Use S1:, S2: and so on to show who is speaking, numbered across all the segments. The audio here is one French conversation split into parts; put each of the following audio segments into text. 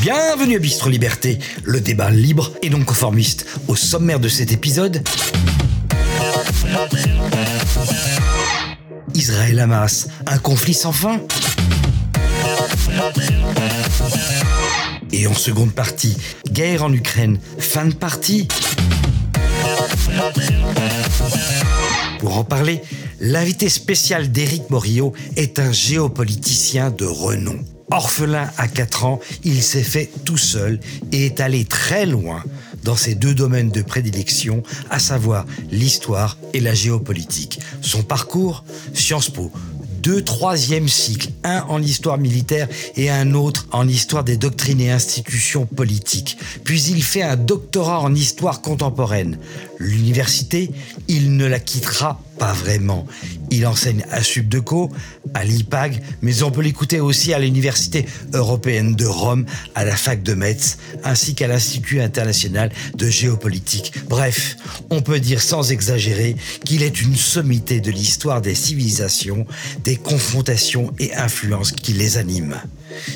S1: Bienvenue à Bistro Liberté, le débat libre et non conformiste. Au sommaire de cet épisode, Israël-Hamas, un conflit sans fin Et en seconde partie, guerre en Ukraine, fin de partie Pour en parler, l'invité spécial d'Éric Morillo est un géopoliticien de renom. Orphelin à 4 ans, il s'est fait tout seul et est allé très loin dans ses deux domaines de prédilection, à savoir l'histoire et la géopolitique. Son parcours Sciences Po, deux troisième cycles, un en histoire militaire et un autre en histoire des doctrines et institutions politiques. Puis il fait un doctorat en histoire contemporaine. L'université, il ne la quittera pas vraiment. Il enseigne à Subdeco, à l'IPAG, mais on peut l'écouter aussi à l'Université européenne de Rome, à la fac de Metz, ainsi qu'à l'Institut international de géopolitique. Bref, on peut dire sans exagérer qu'il est une sommité de l'histoire des civilisations, des confrontations et influences qui les animent.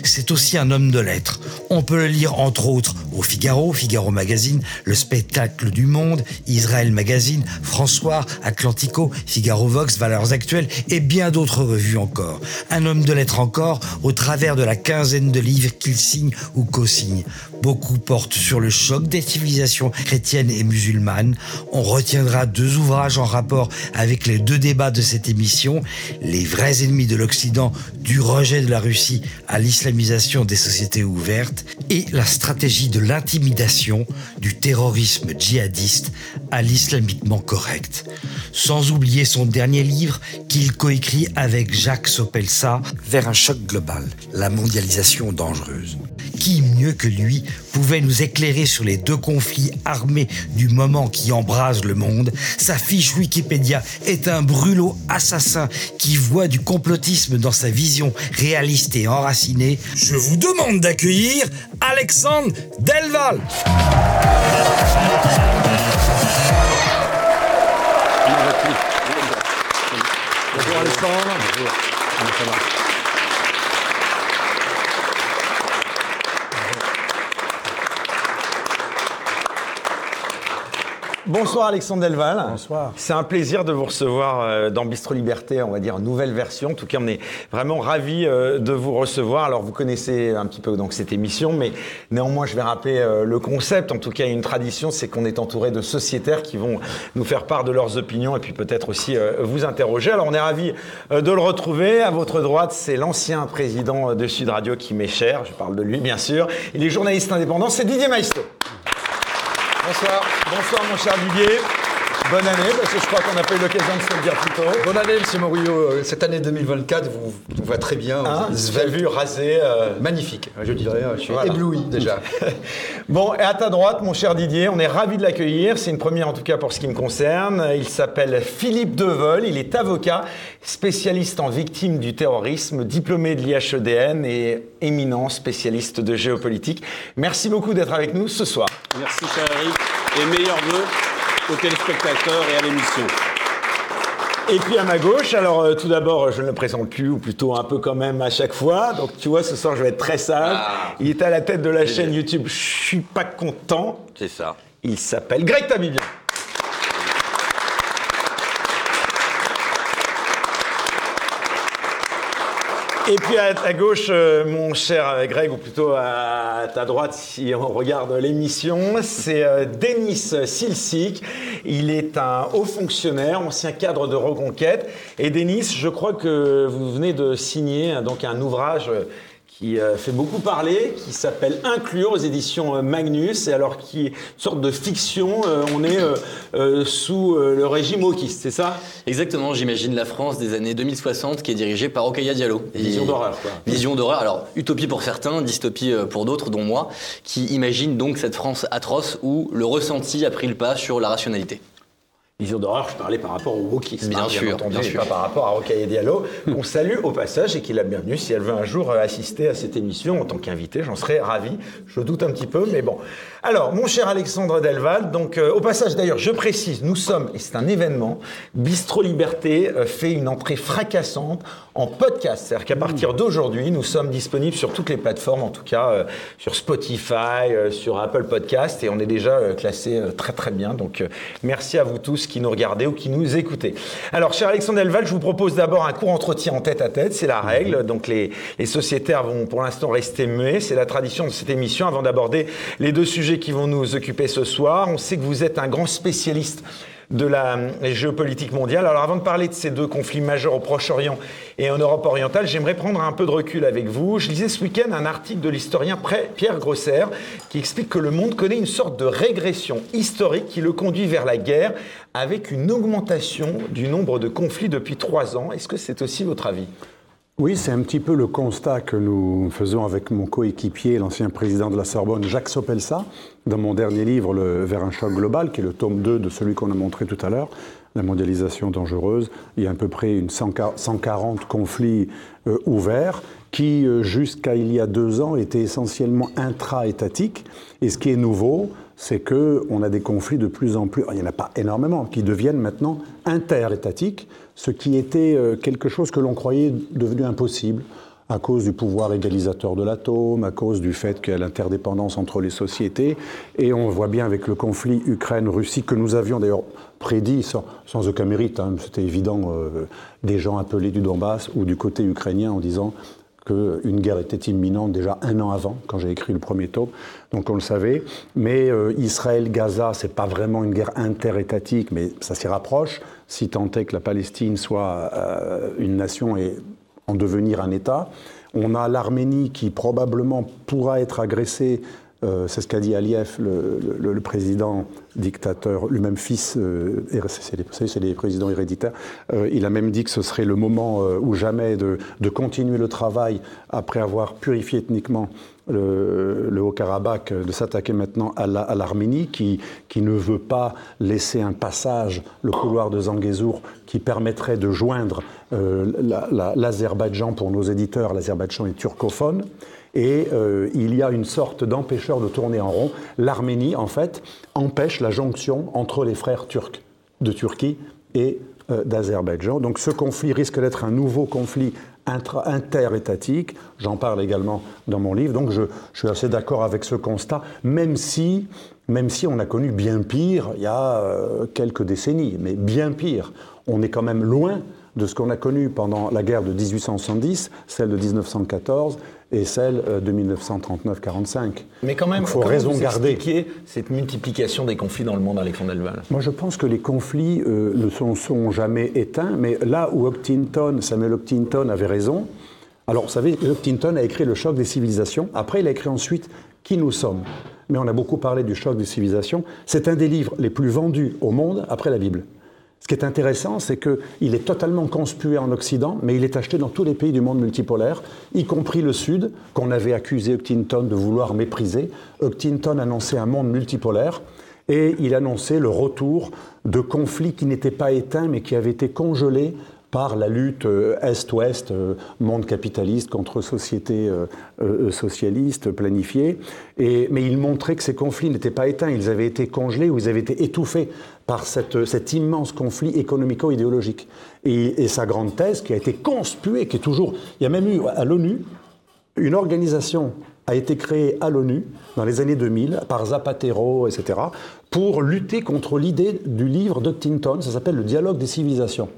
S1: C'est aussi un homme de lettres. On peut le lire entre autres au Figaro, Figaro Magazine, Le Spectacle du Monde, Israël Magazine, François, Atlantico, Figaro Vox, Valeurs Actuelles et bien d'autres revues encore. Un homme de lettres encore au travers de la quinzaine de livres qu'il signe ou co-signe. Beaucoup portent sur le choc des civilisations chrétiennes et musulmanes. On retiendra deux ouvrages en rapport avec les deux débats de cette émission, Les vrais ennemis de l'Occident, du rejet de la Russie à l'islamisation des sociétés ouvertes et la stratégie de l'intimidation du terrorisme djihadiste à l'islamiquement correct. Sans oublier son dernier livre qu'il coécrit avec Jacques Sopelsa, Vers un choc global, la mondialisation dangereuse. Qui mieux que lui pouvait nous éclairer sur les deux conflits armés du moment qui embrase le monde? Sa fiche Wikipédia est un brûlot assassin qui voit du complotisme dans sa vision réaliste et enracinée. Je vous demande d'accueillir Alexandre Delval.
S2: Bonjour Alexandre. Bonjour. Bonsoir Alexandre Delval.
S3: Bonsoir.
S2: C'est un plaisir de vous recevoir euh, dans Bistro Liberté, on va dire nouvelle version. En tout cas, on est vraiment ravis euh, de vous recevoir. Alors, vous connaissez un petit peu donc cette émission, mais néanmoins, je vais rappeler euh, le concept. En tout cas, une tradition, c'est qu'on est entouré de sociétaires qui vont nous faire part de leurs opinions et puis peut-être aussi vous interroger. Alors, on est ravis de le retrouver. À votre droite, c'est l'ancien président de Sud Radio qui m'est cher. Je parle de lui, bien sûr. Il est journaliste indépendant. C'est Didier Maistre. Bonsoir. Bonsoir, mon cher Didier. Bonne année, parce que je crois qu'on n'a pas eu l'occasion de se le dire plus tôt.
S3: Bonne année, Monsieur Morillo. Euh, cette année 2024 vous, vous va très bien.
S2: Hein, vous avez vu rasé.
S3: Euh, Magnifique, je dirais. Je suis ébloui déjà.
S2: bon, et à ta droite, mon cher Didier, on est ravi de l'accueillir. C'est une première en tout cas pour ce qui me concerne. Il s'appelle Philippe Devol. Il est avocat, spécialiste en victimes du terrorisme, diplômé de l'IHEDN et éminent spécialiste de géopolitique. Merci beaucoup d'être avec nous ce soir.
S4: Merci, cher Eric. Et meilleurs vœux aux téléspectateurs et à l'émission.
S2: Et puis à ma gauche, alors euh, tout d'abord, je ne le présente plus, ou plutôt un peu quand même à chaque fois. Donc tu vois, ce soir, je vais être très sage. Ah. Il est à la tête de la chaîne YouTube. Je suis pas content.
S4: C'est ça.
S2: Il s'appelle Greg Tabibian. Et puis à ta gauche, euh, mon cher Greg, ou plutôt à ta droite, si on regarde l'émission, c'est euh, Denis Silsik. Il est un haut fonctionnaire, ancien cadre de reconquête. Et Denis, je crois que vous venez de signer donc un ouvrage qui euh, fait beaucoup parler, qui s'appelle Inclure aux éditions euh, Magnus, et alors qui est une sorte de fiction. Euh, on est sous le régime wokiste, c'est ça?
S5: Exactement, j'imagine la France des années 2060 qui est dirigée par Okaya Diallo.
S2: Vision d'horreur, quoi.
S5: Vision d'horreur, alors utopie pour certains, dystopie pour d'autres, dont moi, qui imagine donc cette France atroce où le ressenti a pris le pas sur la rationalité.
S2: Vision d'horreur, je parlais par rapport au wokisme,
S5: bien, hein, bien
S2: entendu,
S5: bien
S2: pas par rapport à Rocaille Diallo, qu'on salue au passage et qu'il a bienvenue. Si elle veut un jour euh, assister à cette émission en tant qu'invitée, j'en serais ravi. Je doute un petit peu, mais bon. Alors, mon cher Alexandre Delval, donc euh, au passage d'ailleurs, je précise, nous sommes, et c'est un événement, Bistro Liberté euh, fait une entrée fracassante en podcast. C'est-à-dire qu'à partir d'aujourd'hui, nous sommes disponibles sur toutes les plateformes, en tout cas euh, sur Spotify, euh, sur Apple Podcast, et on est déjà euh, classé très très bien. Donc euh, merci à vous tous qui nous regardez ou qui nous écoutez. Alors, cher Alexandre Delval, je vous propose d'abord un court entretien en tête à tête, c'est la règle. Donc les, les sociétaires vont pour l'instant rester muets, c'est la tradition de cette émission avant d'aborder les deux sujets qui vont nous occuper ce soir. On sait que vous êtes un grand spécialiste de la géopolitique mondiale. Alors avant de parler de ces deux conflits majeurs au Proche-Orient et en Europe orientale, j'aimerais prendre un peu de recul avec vous. Je lisais ce week-end un article de l'historien Pierre Grosser qui explique que le monde connaît une sorte de régression historique qui le conduit vers la guerre avec une augmentation du nombre de conflits depuis trois ans. Est-ce que c'est aussi votre avis?
S6: Oui, c'est un petit peu le constat que nous faisons avec mon coéquipier, l'ancien président de la Sorbonne, Jacques Sopelsa, dans mon dernier livre, le Vers un choc global, qui est le tome 2 de celui qu'on a montré tout à l'heure, La mondialisation dangereuse. Il y a à peu près une 140 conflits euh, ouverts qui, euh, jusqu'à il y a deux ans, étaient essentiellement intra-étatiques. Et ce qui est nouveau, c'est qu'on a des conflits de plus en plus, il n'y en a pas énormément, qui deviennent maintenant interétatiques, ce qui était euh, quelque chose que l'on croyait devenu impossible à cause du pouvoir égalisateur de l'atome, à cause du fait qu'il y a l'interdépendance entre les sociétés. Et on voit bien avec le conflit Ukraine-Russie que nous avions d'ailleurs prédit sans, aucun mérite, hein, c'était évident, euh, des gens appelés du Donbass ou du côté ukrainien en disant qu'une guerre était imminente déjà un an avant, quand j'ai écrit le premier tome, donc on le savait. Mais euh, Israël-Gaza, c'est pas vraiment une guerre interétatique, mais ça s'y rapproche, si tant est que la Palestine soit euh, une nation et en devenir un État. On a l'Arménie qui probablement pourra être agressée euh, c'est ce qu'a dit Aliyev, le, président dictateur, lui-même fils, euh, c'est les, présidents héréditaires. Euh, il a même dit que ce serait le moment ou jamais de, continuer le travail après avoir purifié ethniquement le, Haut-Karabakh, de s'attaquer maintenant à l'Arménie, la, qui, qui, ne veut pas laisser un passage, le couloir de Zangezur, qui permettrait de joindre l'Azerbaïdjan la, pour nos éditeurs. L'Azerbaïdjan est turcophone et euh, il y a une sorte d'empêcheur de tourner en rond. L'Arménie, en fait, empêche la jonction entre les frères turcs de Turquie et euh, d'Azerbaïdjan. Donc ce conflit risque d'être un nouveau conflit interétatique. J'en parle également dans mon livre. Donc je, suis assez d'accord avec ce constat, même si, même si on a connu bien pire il y a euh, quelques décennies, mais bien pire. On est quand même loin de ce qu'on a connu pendant la guerre de 1870, celle de 1914 et celle de 1939-45.
S2: Mais quand même,
S6: il faut raison garder.
S2: cette multiplication des conflits dans le monde, Alexandre Delval
S6: Moi, je pense que les conflits euh, ne sont, sont, jamais éteints, mais là où Samuel Huntington avait raison, alors vous savez, Huntington a écrit Le choc des civilisations, après il a écrit ensuite Qui nous sommes? Mais on a beaucoup parlé du choc des civilisations. C'est un des livres les plus vendus au monde après la Bible. Ce qui est intéressant, c'est qu'il est totalement conspué en Occident, mais il est acheté dans tous les pays du monde multipolaire, y compris le Sud, qu'on avait accusé Huntington de vouloir mépriser. Huntington annonçait un monde multipolaire et il annonçait le retour de conflits qui n'étaient pas éteints, mais qui avaient été congelés par la lutte Est-Ouest, monde capitaliste contre société socialiste planifiée. Mais il montrait que ces conflits n'étaient pas éteints, ils avaient été congelés ou ils avaient été étouffés par cette, cet immense conflit économico-idéologique. Et, et, sa grande thèse, qui a été conspuée, qui est toujours... Il y a même eu à l'ONU une organisation a été créée à l'ONU dans les années 2000 par Zapatero, etc., pour lutter contre l'idée du livre d'Huntington, ça s'appelle Le dialogue des civilisations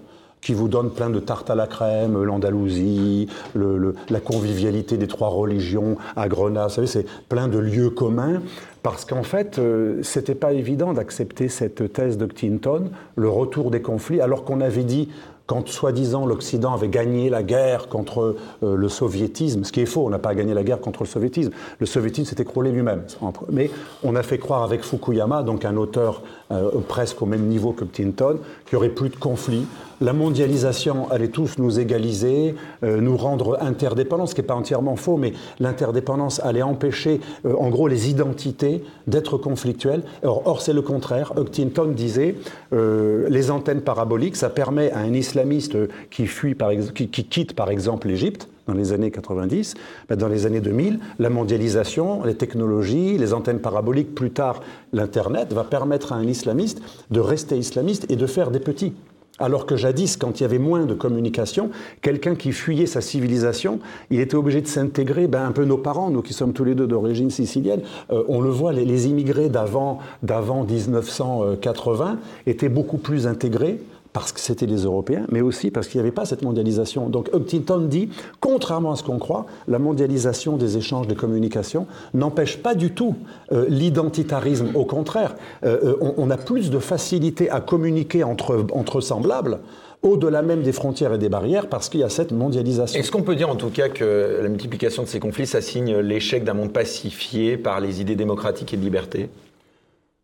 S6: qui vous donne plein de tartes à la crème, l'Andalousie, le, le, la convivialité des trois religions à Grenade. Vous savez, c'est plein de lieux communs. Parce qu'en fait, euh, c'était pas évident d'accepter cette thèse de Clinton, le retour des conflits, alors qu'on avait dit quand soi-disant l'Occident avait gagné la guerre contre euh, le soviétisme, ce qui est faux, on n'a pas gagné la guerre contre le soviétisme, le soviétisme s'est écroulé lui-même. Mais on a fait croire avec Fukuyama, donc un auteur euh, presque au même niveau que Clinton, qu'il n'y aurait plus de conflits. La mondialisation allait tous nous égaliser, euh, nous rendre interdépendants, ce qui n'est pas entièrement faux, mais l'interdépendance allait empêcher, euh, en gros, les identités d'être conflictuelles. Or, c'est le contraire. Huntington disait, les antennes paraboliques, ça permet à un islamiste qui, fuit qui quitte par exemple l'Égypte, dans les années 90. Ben, dans les années 2000, la mondialisation, les technologies, les antennes paraboliques, plus tard l'Internet, va permettre à un islamiste de rester islamiste et de faire des petits. Alors que jadis, quand il y avait moins de communication, quelqu'un qui fuyait sa civilisation, il était obligé de s'intégrer, ben, un peu nos parents, nous qui sommes tous les deux d'origine sicilienne, euh, on le voit, les, les immigrés d'avant 1980 étaient beaucoup plus intégrés parce que c'était les Européens, mais aussi parce qu'il n'y avait pas cette mondialisation. Donc Huntington dit, contrairement à ce qu'on croit, la mondialisation des échanges de communication n'empêche pas du tout euh, l'identitarisme. Au contraire, euh, euh, on, a plus de facilité à communiquer entre, entre semblables au-delà même des frontières et des barrières, parce qu'il y a cette mondialisation.
S2: Est-ce qu'on peut dire en tout cas que la multiplication de ces conflits, ça signe l'échec d'un monde pacifié par les idées démocratiques et de liberté?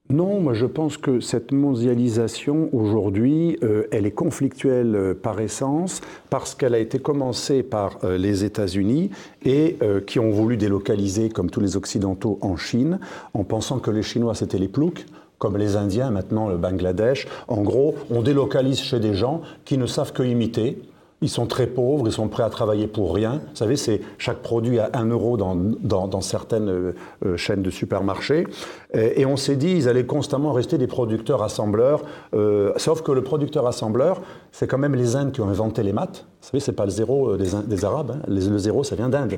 S6: Non, moi je pense que cette mondialisation aujourd'hui, euh, elle est conflictuelle euh, par essence parce qu'elle a été commencée par euh, les États-Unis et qui ont voulu délocaliser, comme tous les Occidentaux, en Chine, en pensant que les Chinois c'était les ploucs comme les Indiens, maintenant le Bangladesh. En gros, on délocalise chez des gens qui ne savent que imiter, ils sont très pauvres, ils sont prêts à travailler pour rien. Vous savez, c'est chaque produit à 1 euro dans, dans, dans certaines euh, chaînes de supermarchés. Et, et on s'est dit, ils allaient constamment rester des producteurs assembleurs. Euh, sauf que le producteur assembleur, c'est quand même les Indes qui ont inventé les maths. Vous savez, c'est pas le zéro euh, des, des Arabes. Hein. Le, le, zéro, ça vient d'Inde.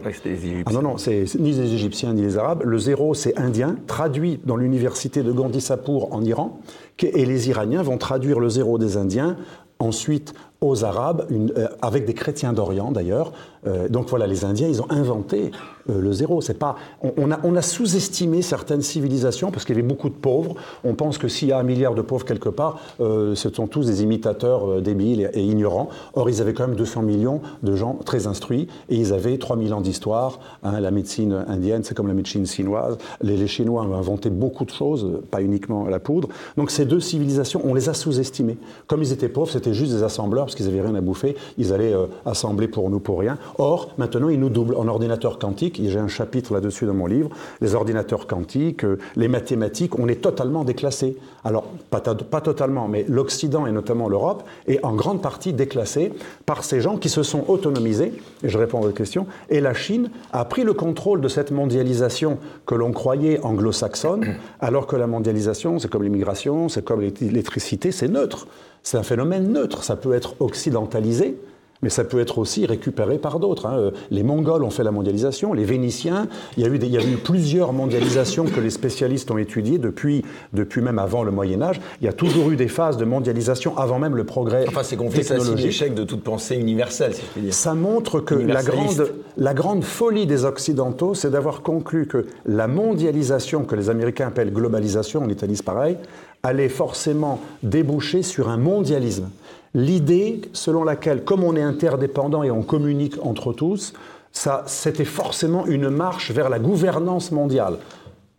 S6: Ah non, non, c'est ni les Égyptiens ni les Arabes. Le zéro, c'est indien, traduit dans l'université de Gandhi-Sapur en Iran. Et les Iraniens vont traduire le zéro des Indiens ensuite aux Arabes, euh, avec des chrétiens d'Orient d'ailleurs. Euh, donc voilà, les Indiens, ils ont inventé euh, le zéro. C'est pas, on, a, sous-estimé certaines civilisations parce qu'il y avait beaucoup de pauvres. On pense que s'il y a un milliard de pauvres quelque part, ce sont tous des imitateurs débiles et, ignorants. Or, ils avaient quand même 200 millions de gens très instruits et ils avaient 3000 ans d'histoire. Hein, la médecine indienne, c'est comme la médecine chinoise. Les, Chinois ont inventé beaucoup de choses, pas uniquement la poudre. Donc ces deux civilisations, on les a sous-estimées. Comme ils étaient pauvres, c'était juste des assembleurs parce qu'ils n'avaient rien à bouffer. Ils allaient euh, assembler pour nous pour rien. Or, maintenant, ils nous doublent en ordinateur quantique. J'ai un chapitre là-dessus dans mon livre. Les ordinateurs quantiques, euh, les mathématiques, on est totalement déclassé. Alors, pas, pas totalement, mais l'Occident et notamment l'Europe est en grande partie déclassé par ces gens qui se sont autonomisés. Et je réponds à votre question. Et la Chine a pris le contrôle de cette mondialisation que l'on croyait anglo-saxonne, alors que la mondialisation, c'est comme l'immigration, c'est comme l'électricité, c'est neutre. C'est un phénomène neutre. Ça peut être occidentalisé, mais ça peut être aussi récupéré par d'autres. Hein. Les Mongols ont fait la mondialisation, les Vénitiens, il y, a eu des, il y a eu plusieurs mondialisations que les spécialistes ont étudiées depuis, depuis même avant le Moyen Âge. Il y a toujours eu des phases de mondialisation avant même le progrès
S2: enfin, c'est technologique. l'échec de toute pensée universelle, si je puis dire.
S6: Ça montre que la grande, la grande folie des Occidentaux, c'est d'avoir conclu que la mondialisation, que les Américains appellent globalisation, en Italie c'est pareil, allait forcément déboucher sur un mondialisme. L'idée selon laquelle, comme on est interdépendant et on communique entre tous, c'était forcément une marche vers la gouvernance mondiale.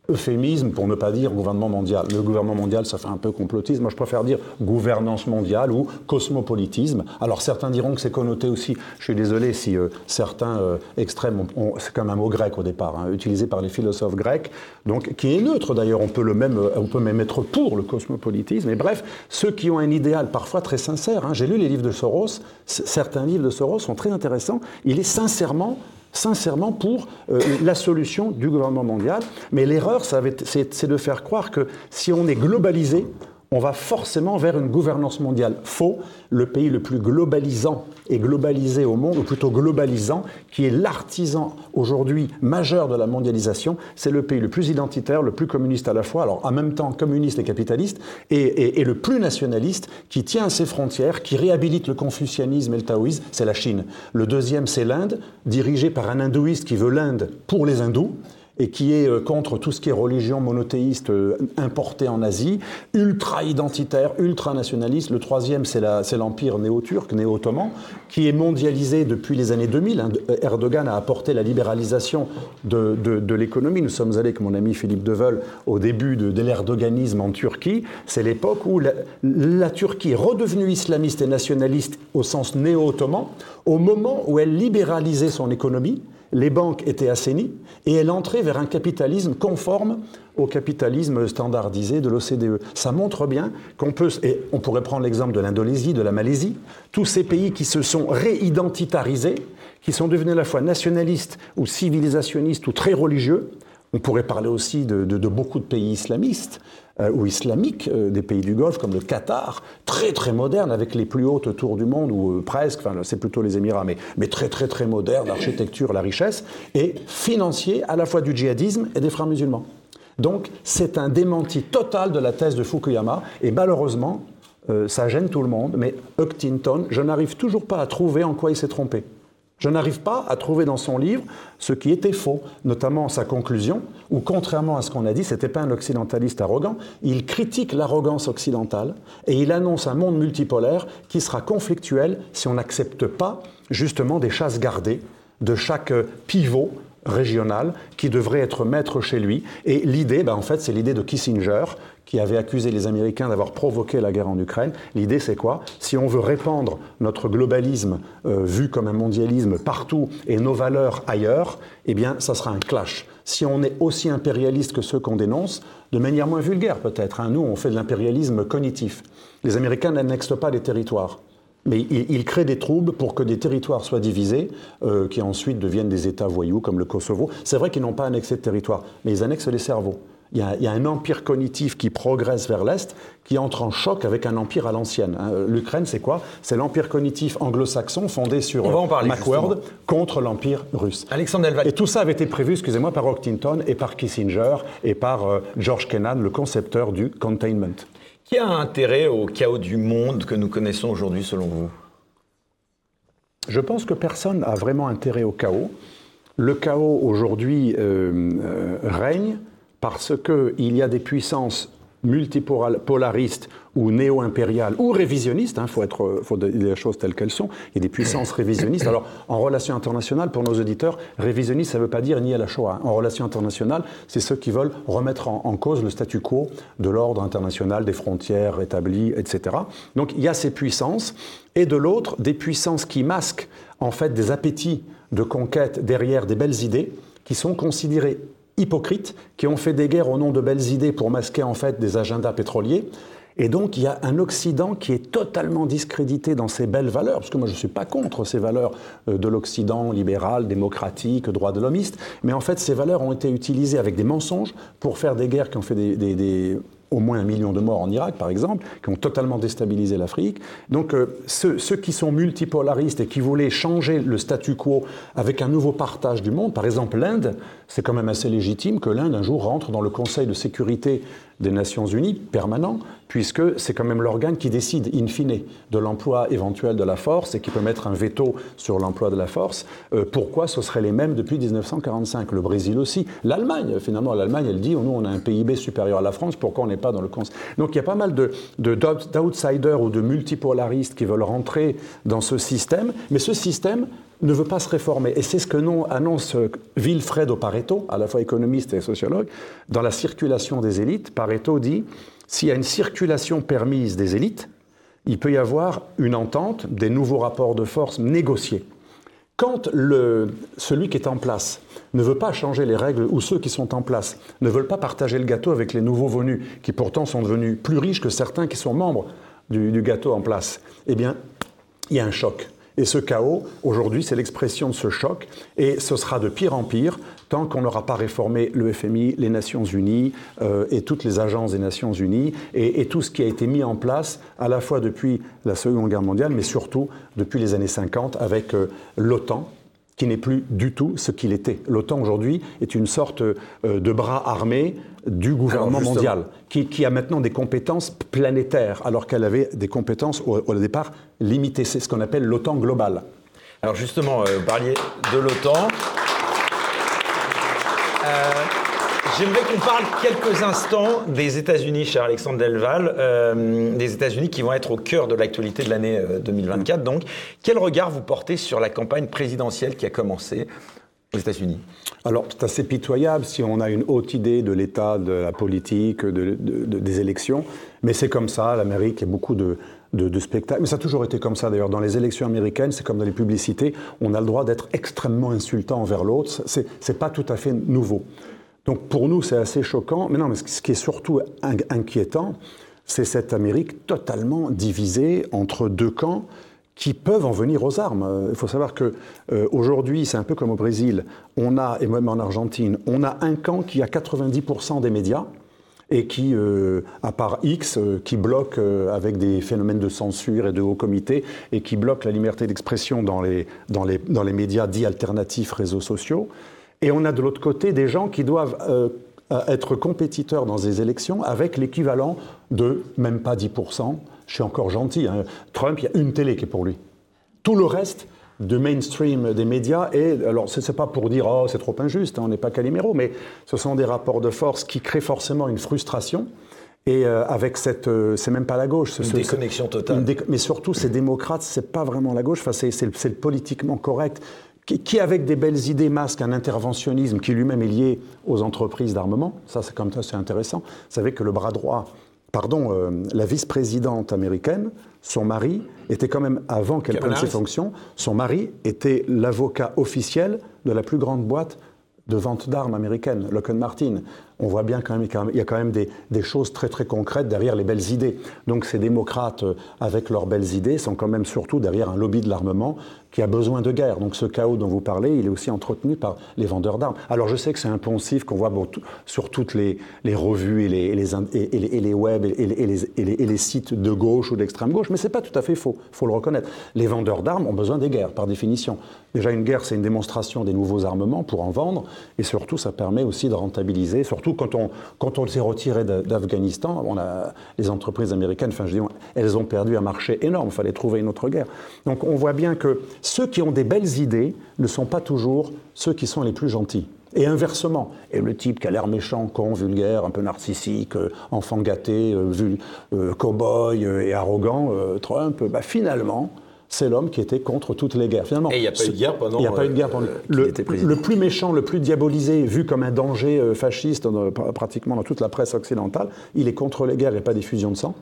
S6: Euphémisme pour ne pas dire gouvernement mondial. Le gouvernement mondial, ça fait un peu complotisme. Moi, je préfère dire gouvernance mondiale ou cosmopolitisme. Alors, certains diront que c'est connoté aussi. Je suis désolé si euh, certains euh, extrêmes, ont, ont, c'est comme un mot grec au départ, hein, utilisé par les philosophes grecs, donc qui est neutre d'ailleurs. On peut le même, on peut même être pour le cosmopolitisme. Et bref, ceux qui ont un idéal parfois très sincère. Hein, j'ai lu les livres de Soros. Certains livres de Soros sont très intéressants. Il est sincèrement sincèrement pour euh, la solution du gouvernement mondial. Mais l'erreur, c'est de faire croire que si on est globalisé, on va forcément vers une gouvernance mondiale. Faux, le pays le plus globalisant et globalisé au monde, ou plutôt globalisant, qui est l'artisan aujourd'hui majeur de la mondialisation, c'est le pays le plus identitaire, le plus communiste à la fois, alors en même temps communiste et capitaliste, et, le plus nationaliste, qui tient ses frontières, qui réhabilite le confucianisme et le taoïsme, c'est la Chine. Le deuxième, c'est l'Inde, dirigée par un hindouiste qui veut l'Inde pour les hindous, et qui est euh, contre tout ce qui est religion monothéiste euh, importée en Asie, ultra identitaire, ultra nationaliste. Le troisième, c'est l'empire néo-turc, néo-ottoman, qui est mondialisé depuis les années 2000. Erdogan a apporté la libéralisation de, l'économie. Nous sommes allés avec mon ami Philippe Deveul au début de, de l'erdoganisme en Turquie. C'est l'époque où la, la Turquie est redevenue islamiste et nationaliste au sens néo-ottoman, au moment où elle libéralisait son économie les banques étaient assainies et elle entrait vers un capitalisme conforme au capitalisme standardisé de l'OCDE. Ça montre bien qu'on peut, et on pourrait prendre l'exemple de l'Indonésie, de la Malaisie, tous ces pays qui se sont réidentitarisés, qui sont devenus à la fois nationalistes ou civilisationnistes ou très religieux. On pourrait parler aussi de, de- beaucoup de pays islamistes ou islamiques, euh, des pays du Golfe comme le Qatar, très très moderne avec les plus hautes tours du monde ou euh, presque, enfin c'est plutôt les Émirats, mais, très très très moderne, l'architecture, la richesse, et financier à la fois du djihadisme et des frères musulmans. Donc c'est un démenti total de la thèse de Fukuyama et malheureusement euh, ça gêne tout le monde, mais Huntington, je n'arrive toujours pas à trouver en quoi il s'est trompé. Je n'arrive pas à trouver dans son livre ce qui était faux, notamment sa conclusion, où contrairement à ce qu'on a dit, c'était pas un occidentaliste arrogant, il critique l'arrogance occidentale et il annonce un monde multipolaire qui sera conflictuel si on n'accepte pas justement des chasses gardées de chaque pivot régional qui devrait être maître chez lui. Et l'idée, ben, en fait, c'est l'idée de Kissinger, qui avait accusé les Américains d'avoir provoqué la guerre en Ukraine. L'idée, c'est quoi? Si on veut répandre notre globalisme euh, vu comme un mondialisme partout et nos valeurs ailleurs, eh bien, ça sera un clash. Si on est aussi impérialiste que ceux qu'on dénonce, de manière moins vulgaire peut-être, hein, nous, on fait de l'impérialisme cognitif. Les Américains n'annexent pas les territoires. Mais ils, ils créent des troubles pour que des territoires soient divisés, euh, qui ensuite deviennent des États voyous comme le Kosovo. C'est vrai qu'ils n'ont pas annexé de territoire, mais ils annexent les cerveaux. Il y, a, il y a un empire cognitif qui progresse vers l'Est, qui entre en choc avec un empire à l'ancienne. hein. L'Ukraine, c'est quoi? C'est l'empire cognitif anglo-saxon fondé sur
S2: justement.
S6: contre l'empire russe.
S2: Alexandre Delval.
S6: Et tout ça avait été prévu, excusez-moi, par Huntington et par Kissinger et par euh, George Kennan, le concepteur du containment.
S2: Qui a intérêt au chaos du monde que nous connaissons aujourd'hui, selon vous?
S6: Je pense que personne n'a vraiment intérêt au chaos. Le chaos aujourd'hui euh, euh, règne parce qu'il y a des puissances multipolaristes ou néo-impériales ou révisionnistes, il faut, être, faut dire les choses telles qu'elles sont, il y a des puissances révisionnistes. Alors en relation internationale, pour nos auditeurs, révisionniste, ça ne veut pas dire ni à la Shoah. En relation internationale, c'est ceux qui veulent remettre en, en cause le statu quo de l'ordre international, des frontières établies, etc. Donc il y a ces puissances, et de l'autre, des puissances qui masquent en fait des appétits de conquête derrière des belles idées qui sont considérées hypocrites, qui ont fait des guerres au nom de belles idées pour masquer en fait des agendas pétroliers. Et donc il y a un Occident qui est totalement discrédité dans ses belles valeurs, parce que moi je ne suis pas contre ces valeurs euh, de l'Occident libéral, démocratique, droit de l'homiste, mais en fait ces valeurs ont été utilisées avec des mensonges pour faire des guerres qui ont fait des, au moins un million de morts en Irak, par exemple, qui ont totalement déstabilisé l'Afrique. Donc euh, ceux, ceux qui sont multipolaristes et qui voulaient changer le statu quo avec un nouveau partage du monde, par exemple l'Inde, c'est quand même assez légitime que l'Inde un jour rentre dans le Conseil de sécurité des Nations Unies permanent, puisque c'est quand même l'organe qui décide in fine de l'emploi éventuel de la force et qui peut mettre un veto sur l'emploi de la force. Euh, pourquoi ce serait les mêmes depuis 1945 Le Brésil aussi. L'Allemagne, finalement, l'Allemagne, elle dit, nous, on a un PIB supérieur à la France, pourquoi on n'est pas dans le Conseil Donc il y a pas mal de- de- d'outsiders ou de multipolaristes qui veulent rentrer dans ce système, mais ce système ne veut pas se réformer. Et c'est ce que non, annonce euh, Wilfredo Pareto, à la fois économiste et sociologue, dans la circulation des élites. Pareto dit, s'il y a une circulation permise des élites, il peut y avoir une entente, des nouveaux rapports de force négociés. Quand celui qui est en place ne veut pas changer les règles ou ceux qui sont en place ne veulent pas partager le gâteau avec les nouveaux venus, qui pourtant sont devenus plus riches que certains qui sont membres du, du gâteau en place, eh bien, il y a un choc. Et ce chaos, aujourd'hui, c'est l'expression de ce choc, et ce sera de pire en pire tant qu'on n'aura pas réformé le FMI, les Nations Unies euh, et toutes les agences des Nations Unies, et, et tout ce qui a été mis en place à la fois depuis la Seconde Guerre mondiale, mais surtout depuis les années 50 avec euh, l'OTAN, qui n'est plus du tout ce qu'il était. L'OTAN aujourd'hui est une sorte euh, de bras armé du gouvernement mondial, qui, qui a maintenant des compétences planétaires, alors qu'elle avait des compétences au, au départ limitées. C'est ce qu'on appelle l'OTAN global.
S2: Alors justement, vous parliez de l'OTAN. Euh, J'aimerais qu'on parle quelques instants des États-Unis, cher Alexandre Delval, euh, des États-Unis qui vont être au cœur de l'actualité de l'année euh, 2024. Donc, quel regard vous portez sur la campagne présidentielle qui a commencé aux États-Unis?
S6: Alors, c'est assez pitoyable si on a une haute idée de l'état de la politique, de- de- de- des élections, mais c'est comme ça, l'Amérique, il a beaucoup de, de, de. Mais ça a toujours été comme ça, d'ailleurs. Dans les élections américaines, c'est comme dans les publicités, on a le droit d'être extrêmement insultant envers l'autre. C'est c'est pas tout à fait nouveau. Donc, pour nous, c'est assez choquant. Mais non, mais ce qui est surtout in- inquiétant, c'est cette Amérique totalement divisée entre deux camps qui peuvent en venir aux armes. Il faut savoir que euh, aujourd'hui, c'est un peu comme au Brésil, on a, et même en Argentine, on a un camp qui a 90% des médias et qui, euh, à part X, euh, qui bloque euh, avec des phénomènes de censure et de haut comité, et qui bloque la liberté d'expression dans les, dans, les, dans les médias dits alternatifs, réseaux sociaux. Et on a de l'autre côté des gens qui doivent être compétiteurs dans des élections avec l'équivalent de même pas 10%. Je suis encore gentil. hein. Trump, il y a une télé qui est pour lui. Tout le reste de mainstream des médias, et alors ce n'est pas pour dire oh, c'est trop injuste, hein, on n'est pas Calimero, mais ce sont des rapports de force qui créent forcément une frustration. Et euh, avec cette, euh, c'est même pas la gauche, ce-
S3: Une
S6: ce-
S3: déconnexion totale.
S6: une mais surtout, ces démocrates, c'est pas vraiment la gauche. Enfin, c'est, le- le politiquement correct qui, qui, avec des belles idées, masque un interventionnisme qui lui-même est lié aux entreprises d'armement. Ça, c'est comme ça, c'est intéressant. Vous savez que le bras droit, pardon, euh, la vice-présidente américaine, son mari était quand même avant qu'elle prenne ses fonctions. Son mari était l'avocat officiel de la plus grande boîte de vente d'armes américaine, Lockheed Martin. On voit bien quand même qu'il y a quand même des, des choses très très concrètes derrière les belles idées. Donc ces démocrates, euh, avec leurs belles idées, sont quand même surtout derrière un lobby de l'armement qui a besoin de guerre. Donc ce chaos dont vous parlez, il est aussi entretenu par les vendeurs d'armes. Alors je sais que c'est un poncif qu'on voit sur toutes les, revues et les, web et les, sites de gauche ou d'extrême gauche, mais c'est pas tout à fait faux, faut le reconnaître. Les vendeurs d'armes ont besoin des guerres, par définition. Déjà, une guerre, c'est une démonstration des nouveaux armements pour en vendre, et surtout, ça permet aussi de rentabiliser, surtout quand on, quand on s'est retiré d'A- d'Afghanistan, les entreprises américaines, je dis, elles ont perdu un marché énorme, il fallait trouver une autre guerre. Donc on voit bien que ceux qui ont des belles idées ne sont pas toujours ceux qui sont les plus gentils. Et inversement, et le type qui a l'air méchant, con, vulgaire, un peu narcissique, euh, enfant gâté, euh, euh, cow-boy euh, et arrogant, euh, Trump, bah, finalement, c'est l'homme qui était contre toutes les guerres. Finalement,
S3: Et il n'y a pas eu de guerre pendant,
S6: Il n'y a pas eu de guerre
S3: euh,
S6: pendant.
S3: qu'il
S6: le, plus méchant, le plus diabolisé, vu comme un danger euh, fasciste dans- pratiquement dans toute la presse occidentale, il est contre les guerres et pas des fusions de sang.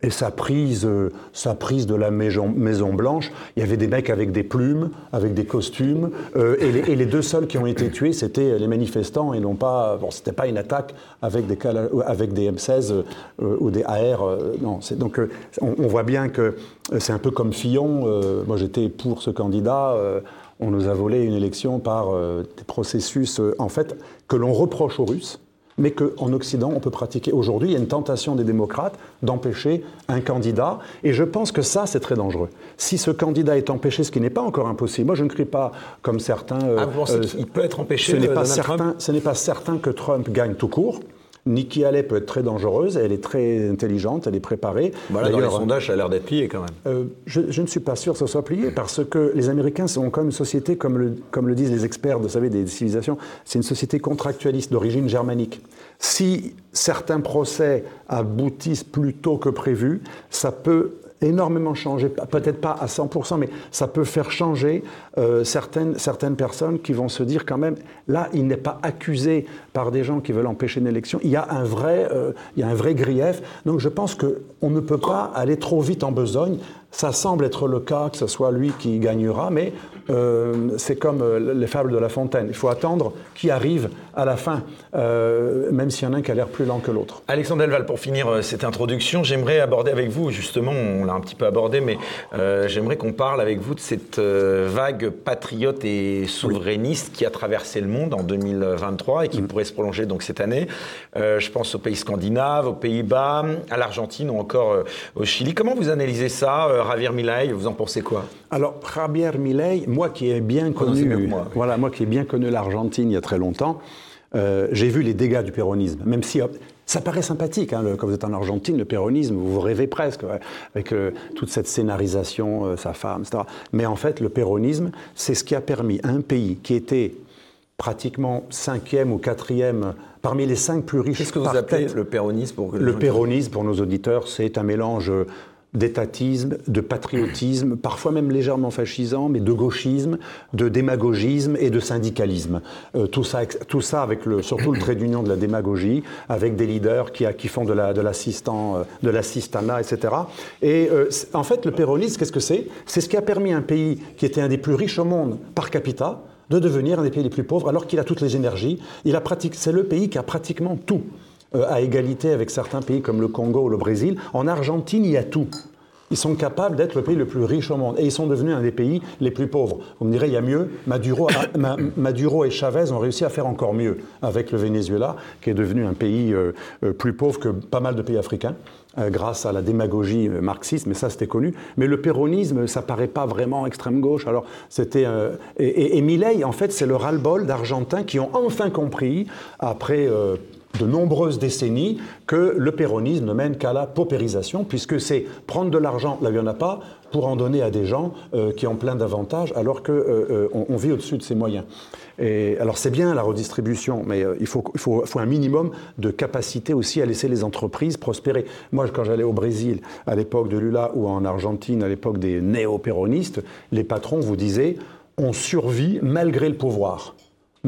S6: Et sa prise, euh, sa prise de la Maison, Blanche, il y avait des mecs avec des plumes, avec des costumes, euh, et, les, deux seuls qui ont été tués, c'était les manifestants et non pas. Bon, c'était pas une attaque avec des, cala- avec des M16 euh, ou des AR. euh, non, donc euh, on, on voit bien que euh, c'est un peu comme Fillon. euh, moi, j'étais pour ce candidat. euh, on nous a volé une élection par euh, des processus, euh, en fait, que l'on reproche aux Russes mais qu'en Occident, on peut pratiquer. Aujourd'hui, il y a une tentation des démocrates d'empêcher un candidat, et je pense que ça, c'est très dangereux. Si ce candidat est empêché, ce qui n'est pas encore impossible, moi je ne crie pas comme certains... euh,
S3: Ah, vous pensez
S6: euh,
S3: qu'il peut être empêché
S6: ce n'est pas
S3: Trump?
S6: Ce n'est pas certain que Trump gagne tout court. Nikki Haley peut être très dangereuse, elle est très intelligente, elle est préparée.
S3: Voilà, dans les sondages, ça a l'air d'être plié quand même.
S6: euh, je, je ne suis pas sûr que ce soit plié parce que les Américains sont comme une société, comme le, comme le disent les experts vous savez, des civilisations, c'est une société contractualiste d'origine germanique. Si certains procès aboutissent plus tôt que prévu, ça peut énormément changer, peut-être pas à 100%, mais ça peut faire changer euh, certaines, certaines personnes qui vont se dire quand même, là, il n'est pas accusé par des gens qui veulent empêcher une élection, il y a un vrai, euh, il y a un vrai grief. Donc je pense qu'on ne peut pas aller trop vite en besogne. Ça semble être le cas que ce soit lui qui gagnera, mais euh, c'est comme euh, les fables de La Fontaine. Il faut attendre qui arrive à la fin, euh, même s'il y en a un qui a l'air plus lent que l'autre.
S2: Alexandre Delval, pour finir cette introduction, j'aimerais aborder avec vous, justement, on l'a un petit peu abordé, mais euh, j'aimerais qu'on parle avec vous de cette vague patriote et souverainiste qui a traversé le monde en 2023 et qui pourrait se prolonger donc cette année. Je pense aux pays scandinaves, aux Pays-Bas, à l'Argentine ou encore au Chili. Comment vous analysez ça, Javier Milei? Vous en pensez quoi?
S6: Alors, Javier Milei, moi qui ai bien
S3: Prononcez
S6: connu,
S3: moi, oui.
S6: voilà, moi qui ai bien connu l'Argentine il y a très longtemps, euh, j'ai vu les dégâts du péronisme. Même si hop, ça paraît sympathique, hein, le- quand vous êtes en Argentine, le péronisme, vous vous rêvez presque ouais, avec euh, toute cette scénarisation, euh, sa femme, etc. Mais en fait, le péronisme, c'est ce qui a permis à un pays qui était pratiquement cinquième ou quatrième parmi les cinq plus riches.
S3: Qu'est-ce que vous appelez le péronisme pour que les
S6: Le péronisme, pour nos auditeurs, c'est un mélange d'étatisme, de patriotisme, parfois même légèrement fascisant, mais de gauchisme, de démagogisme et de syndicalisme. Euh, tout, ça, tout ça avec le, surtout le trait d'union de la démagogie, avec des leaders qui, qui font de la- de l'assistant, euh, etc. Et euh, en fait, le péronisme, qu'est-ce que c'est? C'est ce qui a permis à un pays qui était un des plus riches au monde par capita de devenir un des pays les plus pauvres, alors qu'il a toutes les énergies. Il a c'est le pays qui a pratiquement tout à égalité avec certains pays comme le Congo ou le Brésil. En Argentine, il y a tout. ils sont capables d'être le pays le plus riche au monde. Et ils sont devenus un des pays les plus pauvres. Vous me direz, il y a mieux. Maduro, Maduro et Chavez ont réussi à faire encore mieux avec le Venezuela, qui est devenu un pays euh, euh, plus pauvre que pas mal de pays africains. euh, grâce à la démagogie euh, marxiste, mais ça c'était connu. Mais le péronisme, ça paraît pas vraiment extrême gauche. Alors c'était euh, et, et, et Milei, en fait, c'est le ras-le-bol d'Argentins qui ont enfin compris après. Euh, de nombreuses décennies que le péronisme ne mène qu'à la paupérisation, puisque c'est prendre de l'argent là où il n'y en a pas pour en donner à des gens euh, qui ont plein d'avantages, alors qu'on on, on vit au-dessus de ses moyens. Et, alors c'est bien la redistribution, mais euh, il, faut, il faut, faut un minimum de capacité aussi à laisser les entreprises prospérer. Moi, quand j'allais au Brésil à l'époque de Lula ou en Argentine à l'époque des néo-péronistes, les patrons vous disaient on survit malgré le pouvoir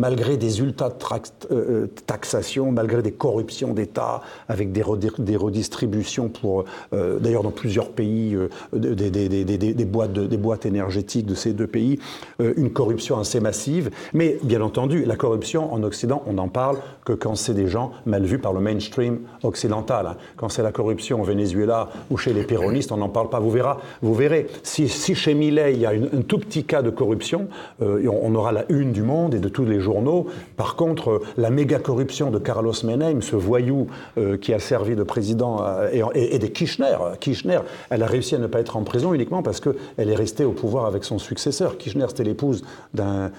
S6: malgré des ultra-taxations, malgré des corruptions d'État, avec des, redi- des redistributions pour, euh, d'ailleurs dans plusieurs pays, euh, des, boîtes énergétiques de ces deux pays, euh, une corruption assez massive. Mais bien entendu, la corruption en Occident, on n'en parle que quand c'est des gens mal vus par le mainstream occidental. Quand c'est la corruption au Venezuela ou chez les péronistes, on n'en parle pas. Vous, vous verrez, si, chez Millet, il y a un tout petit cas de corruption, euh, on, on aura la une du monde et de tous les Par contre, euh, la méga corruption de Carlos Menem, ce voyou euh, qui a servi de président, euh, et, des Kirchner, Kirchner, elle a réussi à ne pas être en prison uniquement parce qu'elle est restée au pouvoir avec son successeur. Kirchner, c'était l'épouse d'un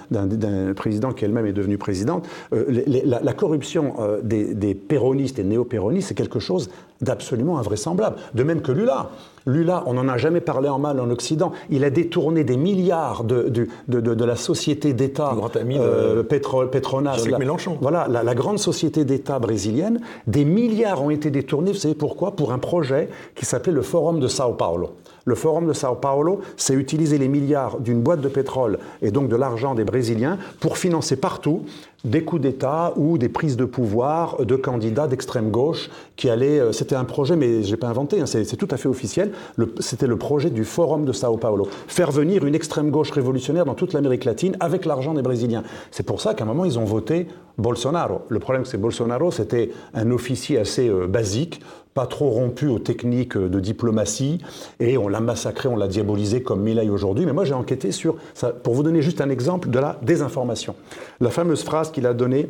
S6: président qui elle-même est devenue présidente. La, corruption des, des péronistes et néo-péronistes, c'est quelque chose d'absolument invraisemblable. De même que Lula. Lula, on n'en a jamais parlé en mal en Occident. Il a détourné des milliards de, de, de- de la société d'État euh, Petronas. La-
S3: Mélenchon.
S6: Voilà, la, la grande société d'État brésilienne. Des milliards ont été détournés, vous savez pourquoi? Pour un projet qui s'appelait le Forum de Sao Paulo. Le Forum de Sao Paulo, c'est utiliser les milliards d'une boîte de pétrole et donc de l'argent des Brésiliens pour financer partout des coups d'État ou des prises de pouvoir de candidats d'extrême gauche qui allaient. euh, C'était un projet, mais je n'ai pas inventé, hein, c'est tout à fait officiel. C'était le projet du Forum de Sao Paulo. Faire venir une extrême gauche révolutionnaire dans toute l'Amérique latine avec l'argent des Brésiliens. C'est pour ça qu'à un moment, ils ont voté Bolsonaro. Le problème, c'est Bolsonaro, c'était un officier assez euh, basique, pas trop rompu aux techniques euh, de diplomatie, et on l'a massacré, on l'a diabolisé comme Milei aujourd'hui. Mais moi, j'ai enquêté sur ça, pour vous donner juste un exemple de la désinformation. La fameuse phrase qu'il a donnée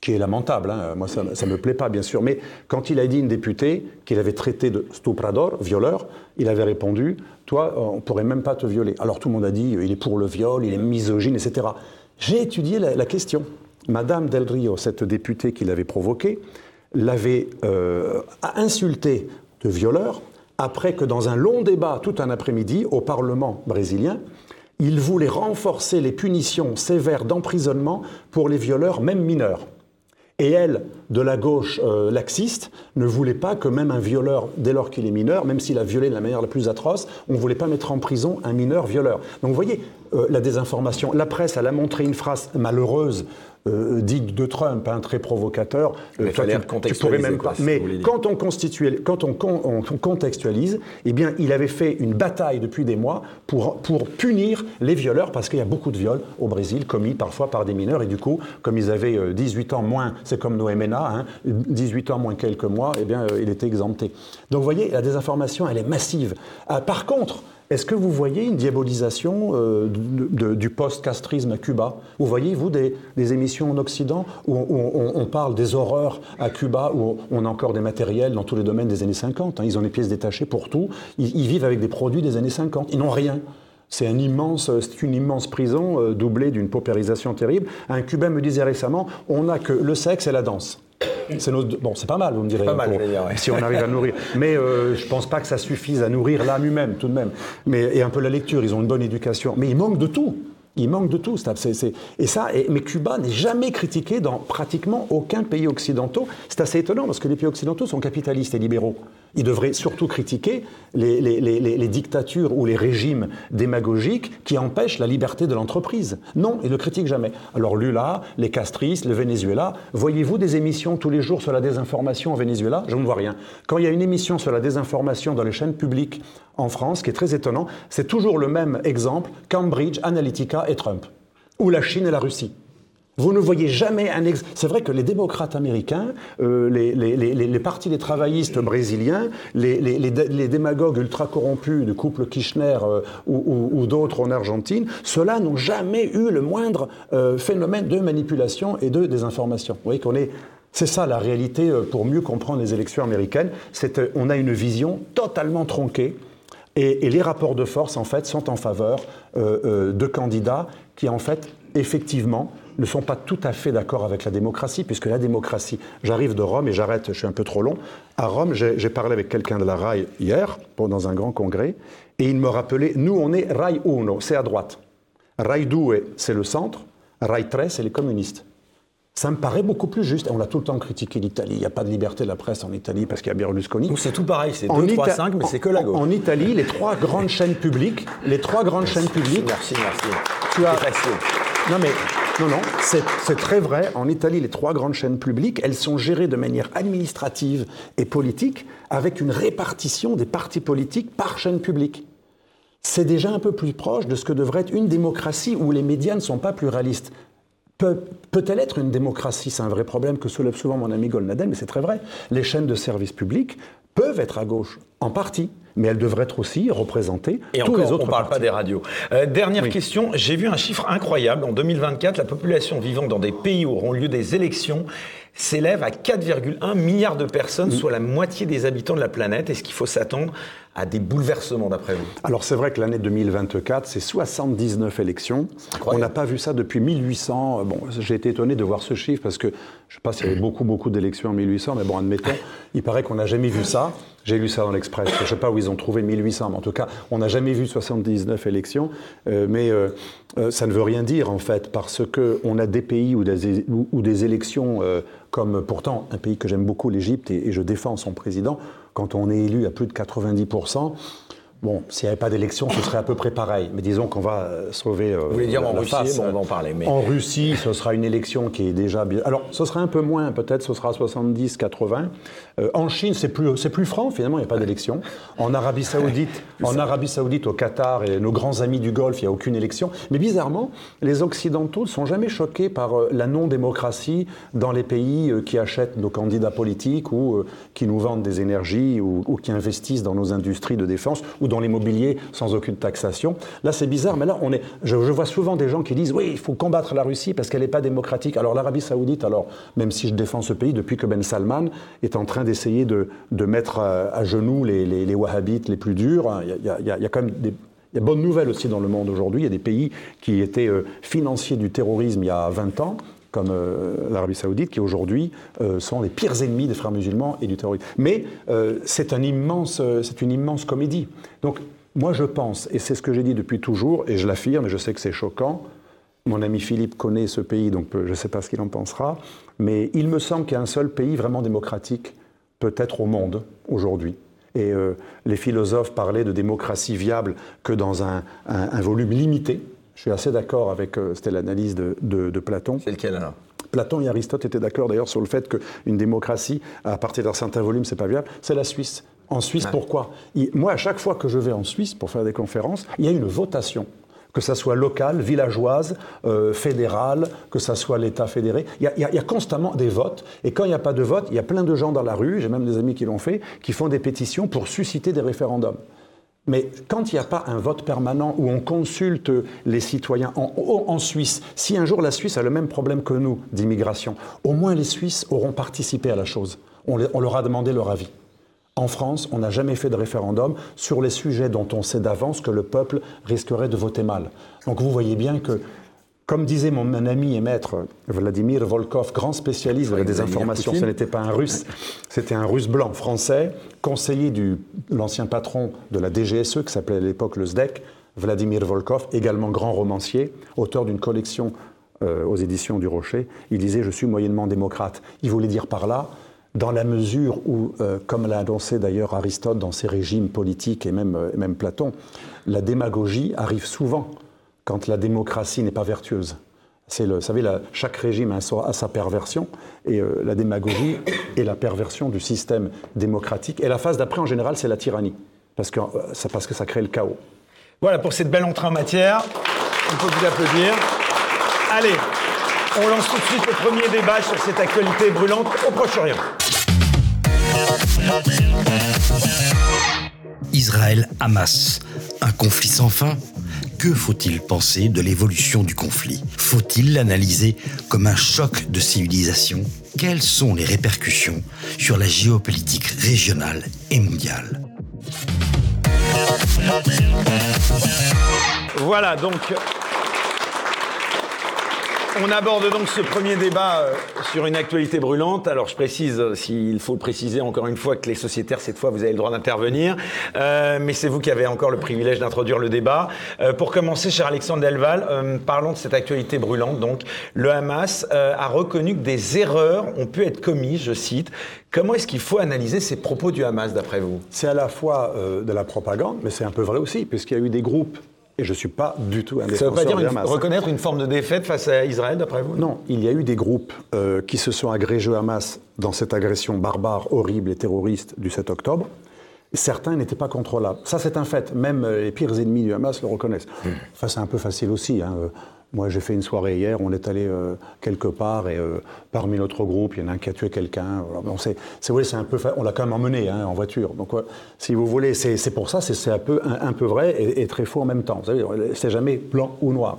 S6: qui est lamentable, hein. moi ça ne me plaît pas bien sûr, mais quand il a dit une députée qu'il avait traité de stuprador, violeur, il avait répondu, toi on ne pourrait même pas te violer. Alors tout le monde a dit, il est pour le viol, il est misogyne, etc. J'ai étudié la, question. Madame Del Rio, cette députée qui l'avait provoqué, l'avait euh, insulté de violeur après que dans un long débat tout un après-midi au Parlement brésilien, il voulait renforcer les punitions sévères d'emprisonnement pour les violeurs, même mineurs. Et elle, de la gauche euh, laxiste, ne voulait pas que même un violeur, dès lors qu'il est mineur, même s'il a violé de la manière la plus atroce, on ne voulait pas mettre en prison un mineur violeur. Donc vous voyez, euh, la désinformation. La presse, elle a montré une phrase malheureuse, euh, digne de Trump, hein, très provocateur.
S3: Mais
S6: Euh, toi,
S3: fallait
S6: tu- pourrais même
S3: quoi,
S6: pas.
S3: que
S6: Mais quand on, constitue- quand on, con- on contextualise, eh bien, il avait fait une bataille depuis des mois pour, pour punir les violeurs, parce qu'il y a beaucoup de viols au Brésil commis parfois par des mineurs, et du coup, comme ils avaient euh, 18 ans moins, c'est comme Noémena, hein, 18 ans moins quelques mois, eh bien, euh, il était exempté. Donc, vous voyez, la désinformation, elle est massive. Ah, par contre, est-ce que vous voyez une diabolisation euh, du post-castrisme à Cuba? Vous voyez, vous, des, émissions en Occident où, on, parle des horreurs à Cuba, où on a encore des matériels dans tous les domaines des années 50. hein? ils ont des pièces détachées pour tout. Ils, vivent avec des produits des années 50. Ils n'ont rien. C'est une immense prison euh, doublée d'une paupérisation terrible. Un Cubain me disait récemment, on n'a que le sexe et la danse. C'est nos bon, c'est pas mal, vous me direz.
S3: Pas mal,
S6: pour-
S3: je vais dire, ouais.
S6: si on arrive à nourrir. Mais euh, je pense pas que ça suffise à nourrir l'âme humaine, tout de même. Mais, et un peu la lecture, ils ont une bonne éducation. Mais il manque de tout. Il manque de tout. et ça, et- mais Cuba n'est jamais critiqué dans pratiquement aucun pays occidentaux. C'est assez étonnant parce que les pays occidentaux sont capitalistes et libéraux. Ils devraient surtout critiquer les, dictatures ou les régimes démagogiques qui empêchent la liberté de l'entreprise. Non, ils ne le critiquent jamais. Alors Lula, les castristes, le Venezuela, voyez-vous des émissions tous les jours sur la désinformation au Venezuela? Je ne vois rien. Quand il y a une émission sur la désinformation dans les chaînes publiques en France, ce qui est très étonnant, c'est toujours le même exemple, Cambridge Analytica et Trump, ou la Chine et la Russie. Vous ne voyez jamais un ex... C'est vrai que les démocrates américains, euh, les, les, les, partis des travaillistes brésiliens, les, démagogues ultra corrompus du couple Kirchner euh, ou, d'autres en Argentine, ceux-là n'ont jamais eu le moindre euh, phénomène de manipulation et de désinformation. Vous voyez qu'on est c'est ça la réalité pour mieux comprendre les élections américaines. On a une vision totalement tronquée et, les rapports de force en fait sont en faveur de candidats qui en fait effectivement ne sont pas tout à fait d'accord avec la démocratie, puisque la démocratie, j'arrive de Rome et j'arrête, je suis un peu trop long. À Rome, j'ai parlé avec quelqu'un de la RAI hier, dans un grand congrès, et il me rappelait, nous on est RAI 1, c'est à droite. RAI 2, c'est le centre, RAI 3, c'est les communistes. Ça me paraît beaucoup plus juste. On a tout le temps critiqué l'Italie. Il n'y a pas de liberté de la presse en Italie parce qu'il y a Berlusconi.
S2: C'est tout pareil, c'est 2, 3, 5, mais c'est que la gauche.
S6: En, Italie, les trois grandes chaînes publiques, les trois grandes chaînes publiques.
S2: Merci, merci.
S6: Tu as. Non mais non, non, c'est très vrai. En Italie, les trois grandes chaînes publiques, elles sont gérées de manière administrative et politique, avec une répartition des partis politiques par chaîne publique. C'est déjà un peu plus proche de ce que devrait être une démocratie où les médias ne sont pas pluralistes. Peut-elle être une démocratie? C'est un vrai problème que soulève souvent mon ami Golnadel, mais c'est très vrai. Les chaînes de services publics peuvent être à gauche, en partie, mais elles devraient être aussi représentées
S2: Et
S6: tous
S2: encore,
S6: les autres
S2: on ne parle pas des radios. Euh, dernière question, j'ai vu un chiffre incroyable. En 2024, la population vivant dans des pays où auront lieu des élections s'élève à 4,1 milliards de personnes, mm. soit la moitié des habitants de la planète. Est-ce qu'il faut s'attendre à des bouleversements d'après vous?
S6: Alors c'est vrai que l'année 2024, c'est 79 élections. On n'a pas vu ça depuis 1800. Bon, j'ai été étonné de voir ce chiffre parce que je ne sais pas s'il y avait beaucoup, beaucoup d'élections en 1800, mais bon, admettons, il paraît qu'on n'a jamais vu ça. J'ai lu ça dans l'Express. Je ne sais pas où ils ont trouvé 1800, mais en tout cas, on n'a jamais vu 79 élections. Euh, mais euh, euh, ça ne veut rien dire en fait, parce qu'on a des pays ou des, ou, des élections comme pourtant un pays que j'aime beaucoup, l'Égypte, et, et je défends son président quand on est élu à plus de 90%, Bon, s'il n'y avait pas d'élection, ce serait à peu près pareil. Mais disons qu'on va euh, sauver.
S2: Euh, Vous voulez dire en Russie On va en parler. Mais...
S6: En Russie, ce sera une élection qui est déjà bien. Alors, ce sera un peu moins, peut-être, ce sera 70, 80. Euh, en Chine, c'est plus, c'est plus franc. Finalement, il n'y a pas d'élection. En Arabie Saoudite, en Arabie Saoudite, au Qatar et nos grands amis du Golfe, il n'y a aucune élection. Mais bizarrement, les Occidentaux ne sont jamais choqués par la non-démocratie dans les pays qui achètent nos candidats politiques ou qui nous vendent des énergies ou, ou qui investissent dans nos industries de défense ou dans l'immobilier sans aucune taxation. Là, c'est bizarre, mais là, on est, je, vois souvent des gens qui disent oui, il faut combattre la Russie parce qu'elle n'est pas démocratique. Alors l'Arabie Saoudite, alors même si je défends ce pays depuis que Ben Salman est en train d'essayer de, mettre à, genoux les, wahhabites les plus durs, il y, a, quand même des il y a bonne nouvelle aussi dans le monde aujourd'hui. Il y a des pays qui étaient euh, financiers du terrorisme il y a 20 ans, comme euh, l'Arabie saoudite, qui aujourd'hui euh, sont les pires ennemis des frères musulmans et du terrorisme. Mais c'est un immense, c'est une immense comédie. Donc moi je pense, et c'est ce que j'ai dit depuis toujours, et je l'affirme, et je sais que c'est choquant, mon ami Philippe connaît ce pays, donc je ne sais pas ce qu'il en pensera, mais il me semble qu'il y a un seul pays vraiment démocratique, peut-être au monde, aujourd'hui. Et les philosophes parlaient de démocratie viable que dans un volume limité, je suis assez d'accord avec, euh, c'était l'analyse de, de, Platon.
S2: C'est lequel alors?
S6: Platon et Aristote étaient d'accord d'ailleurs sur le fait qu'une démocratie, à partir d'un certain volume, c'est pas viable. C'est la Suisse. En Suisse, pourquoi? Moi, à chaque fois que je vais en Suisse pour faire des conférences, il y a une votation que ça soit local, villageoise, euh, fédérale, que ça soit l'État fédéré. Il y, a, constamment des votes. Et quand il n'y a pas de vote, il y a plein de gens dans la rue, j'ai même des amis qui l'ont fait, qui font des pétitions pour susciter des référendums. Mais quand il n'y a pas un vote permanent où on consulte les citoyens en, Suisse, si un jour la Suisse a le même problème que nous d'immigration, au moins les Suisses auront participé à la chose. On leur a demandé leur avis. En France, on n'a jamais fait de référendum sur les sujets dont on sait d'avance que le peuple risquerait de voter mal. Donc vous voyez bien que comme disait mon ami et maître Vladimir Volkov, grand spécialiste de la désinformation, ce n'était pas un russe, c'était un russe blanc français, conseiller de l'ancien patron de la DGSE, qui s'appelait à l'époque le SDEC, Vladimir Volkov, également grand romancier, auteur d'une collection euh, aux éditions du Rocher. Il disait Je suis moyennement démocrate. Il voulait dire par là, dans la mesure où, euh, comme l'a annoncé d'ailleurs Aristote dans ses régimes politiques et même, euh, même Platon, la démagogie arrive souvent quand la démocratie n'est pas vertueuse. C'est le, vous savez, chaque régime a, sa perversion, et euh, la démagogie est la perversion du système démocratique. Et la phase d'après, en général, c'est la tyrannie, parce que, ça, parce que ça crée le chaos.
S2: Voilà pour cette belle entrée en matière. On peut vous applaudir. Allez, On lance tout de suite le premier débat sur cette actualité brûlante au Proche-Orient.
S1: Israël-Hamas, un conflit sans fin. Que faut-il penser de l'évolution du conflit? Faut-il l'analyser comme un choc de civilisation? Quelles sont les répercussions sur la géopolitique régionale et mondiale?
S2: Voilà, donc on aborde donc ce premier débat euh, sur une actualité brûlante. Alors je précise, euh, s'il faut le préciser encore une fois, que les sociétaires, cette fois, vous avez le droit d'intervenir. Euh, mais c'est vous qui avez encore le privilège d'introduire le débat. Euh, pour commencer, cher Alexandre Delval, euh, parlons de cette actualité brûlante. Donc le Hamas euh, a reconnu que des erreurs ont pu être commises, je cite. Comment est-ce qu'il faut analyser ces propos du Hamas, d'après vous?
S6: C'est à la fois de la propagande, mais c'est un peu vrai aussi, puisqu'il y a eu des groupes, et je ne suis pas du tout un
S2: Ça ne veut pas
S6: défenseur
S2: dire une- reconnaître une forme de défaite face à Israël, d'après vous?
S6: Non, il y a eu des groupes euh, qui se sont agrégés au Hamas dans cette agression barbare, horrible et terroriste du 7 octobre. Certains n'étaient pas contrôlables. Ça, c'est un fait. Même euh, les pires ennemis du Hamas le reconnaissent. Enfin, c'est un peu facile aussi. hein. Euh, Moi, j'ai fait une soirée hier, on est allé euh, quelque part et euh, parmi notre groupe, il y en a un qui a tué quelqu'un. Bon, c'est, c'est, un peu, on l'a quand même emmené hein, en voiture. Donc, si vous voulez, c'est, pour ça, c'est, un peu, vrai et, très faux en même temps. Vous savez, c'est jamais blanc ou noir.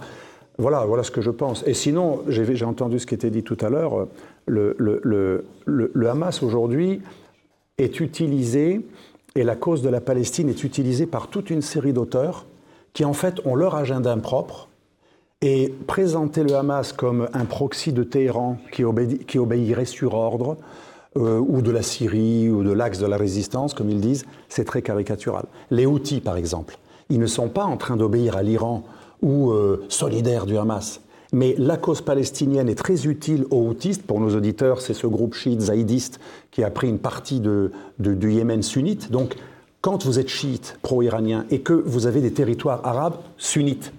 S6: Voilà, voilà ce que je pense. Et sinon, j'ai entendu ce qui était dit tout à l'heure. euh, Le, le- Hamas aujourd'hui est utilisé, et la cause de la Palestine est utilisée par toute une série d'auteurs qui en fait ont leur agenda propre. Et présenter le Hamas comme un proxy de Téhéran qui, obéi- qui obéirait sur ordre, euh, ou de la Syrie, ou de l'axe de la résistance, comme ils disent, c'est très caricatural. Les Houthis, par exemple, ils ne sont pas en train d'obéir à l'Iran ou euh, solidaires du Hamas. Mais la cause palestinienne est très utile aux Houthis. Pour nos auditeurs, c'est ce groupe chiite zaïdiste qui a pris une partie de- de- du Yémen sunnite. Donc, quand vous êtes chiite pro-iranien et que vous avez des territoires arabes sunnites,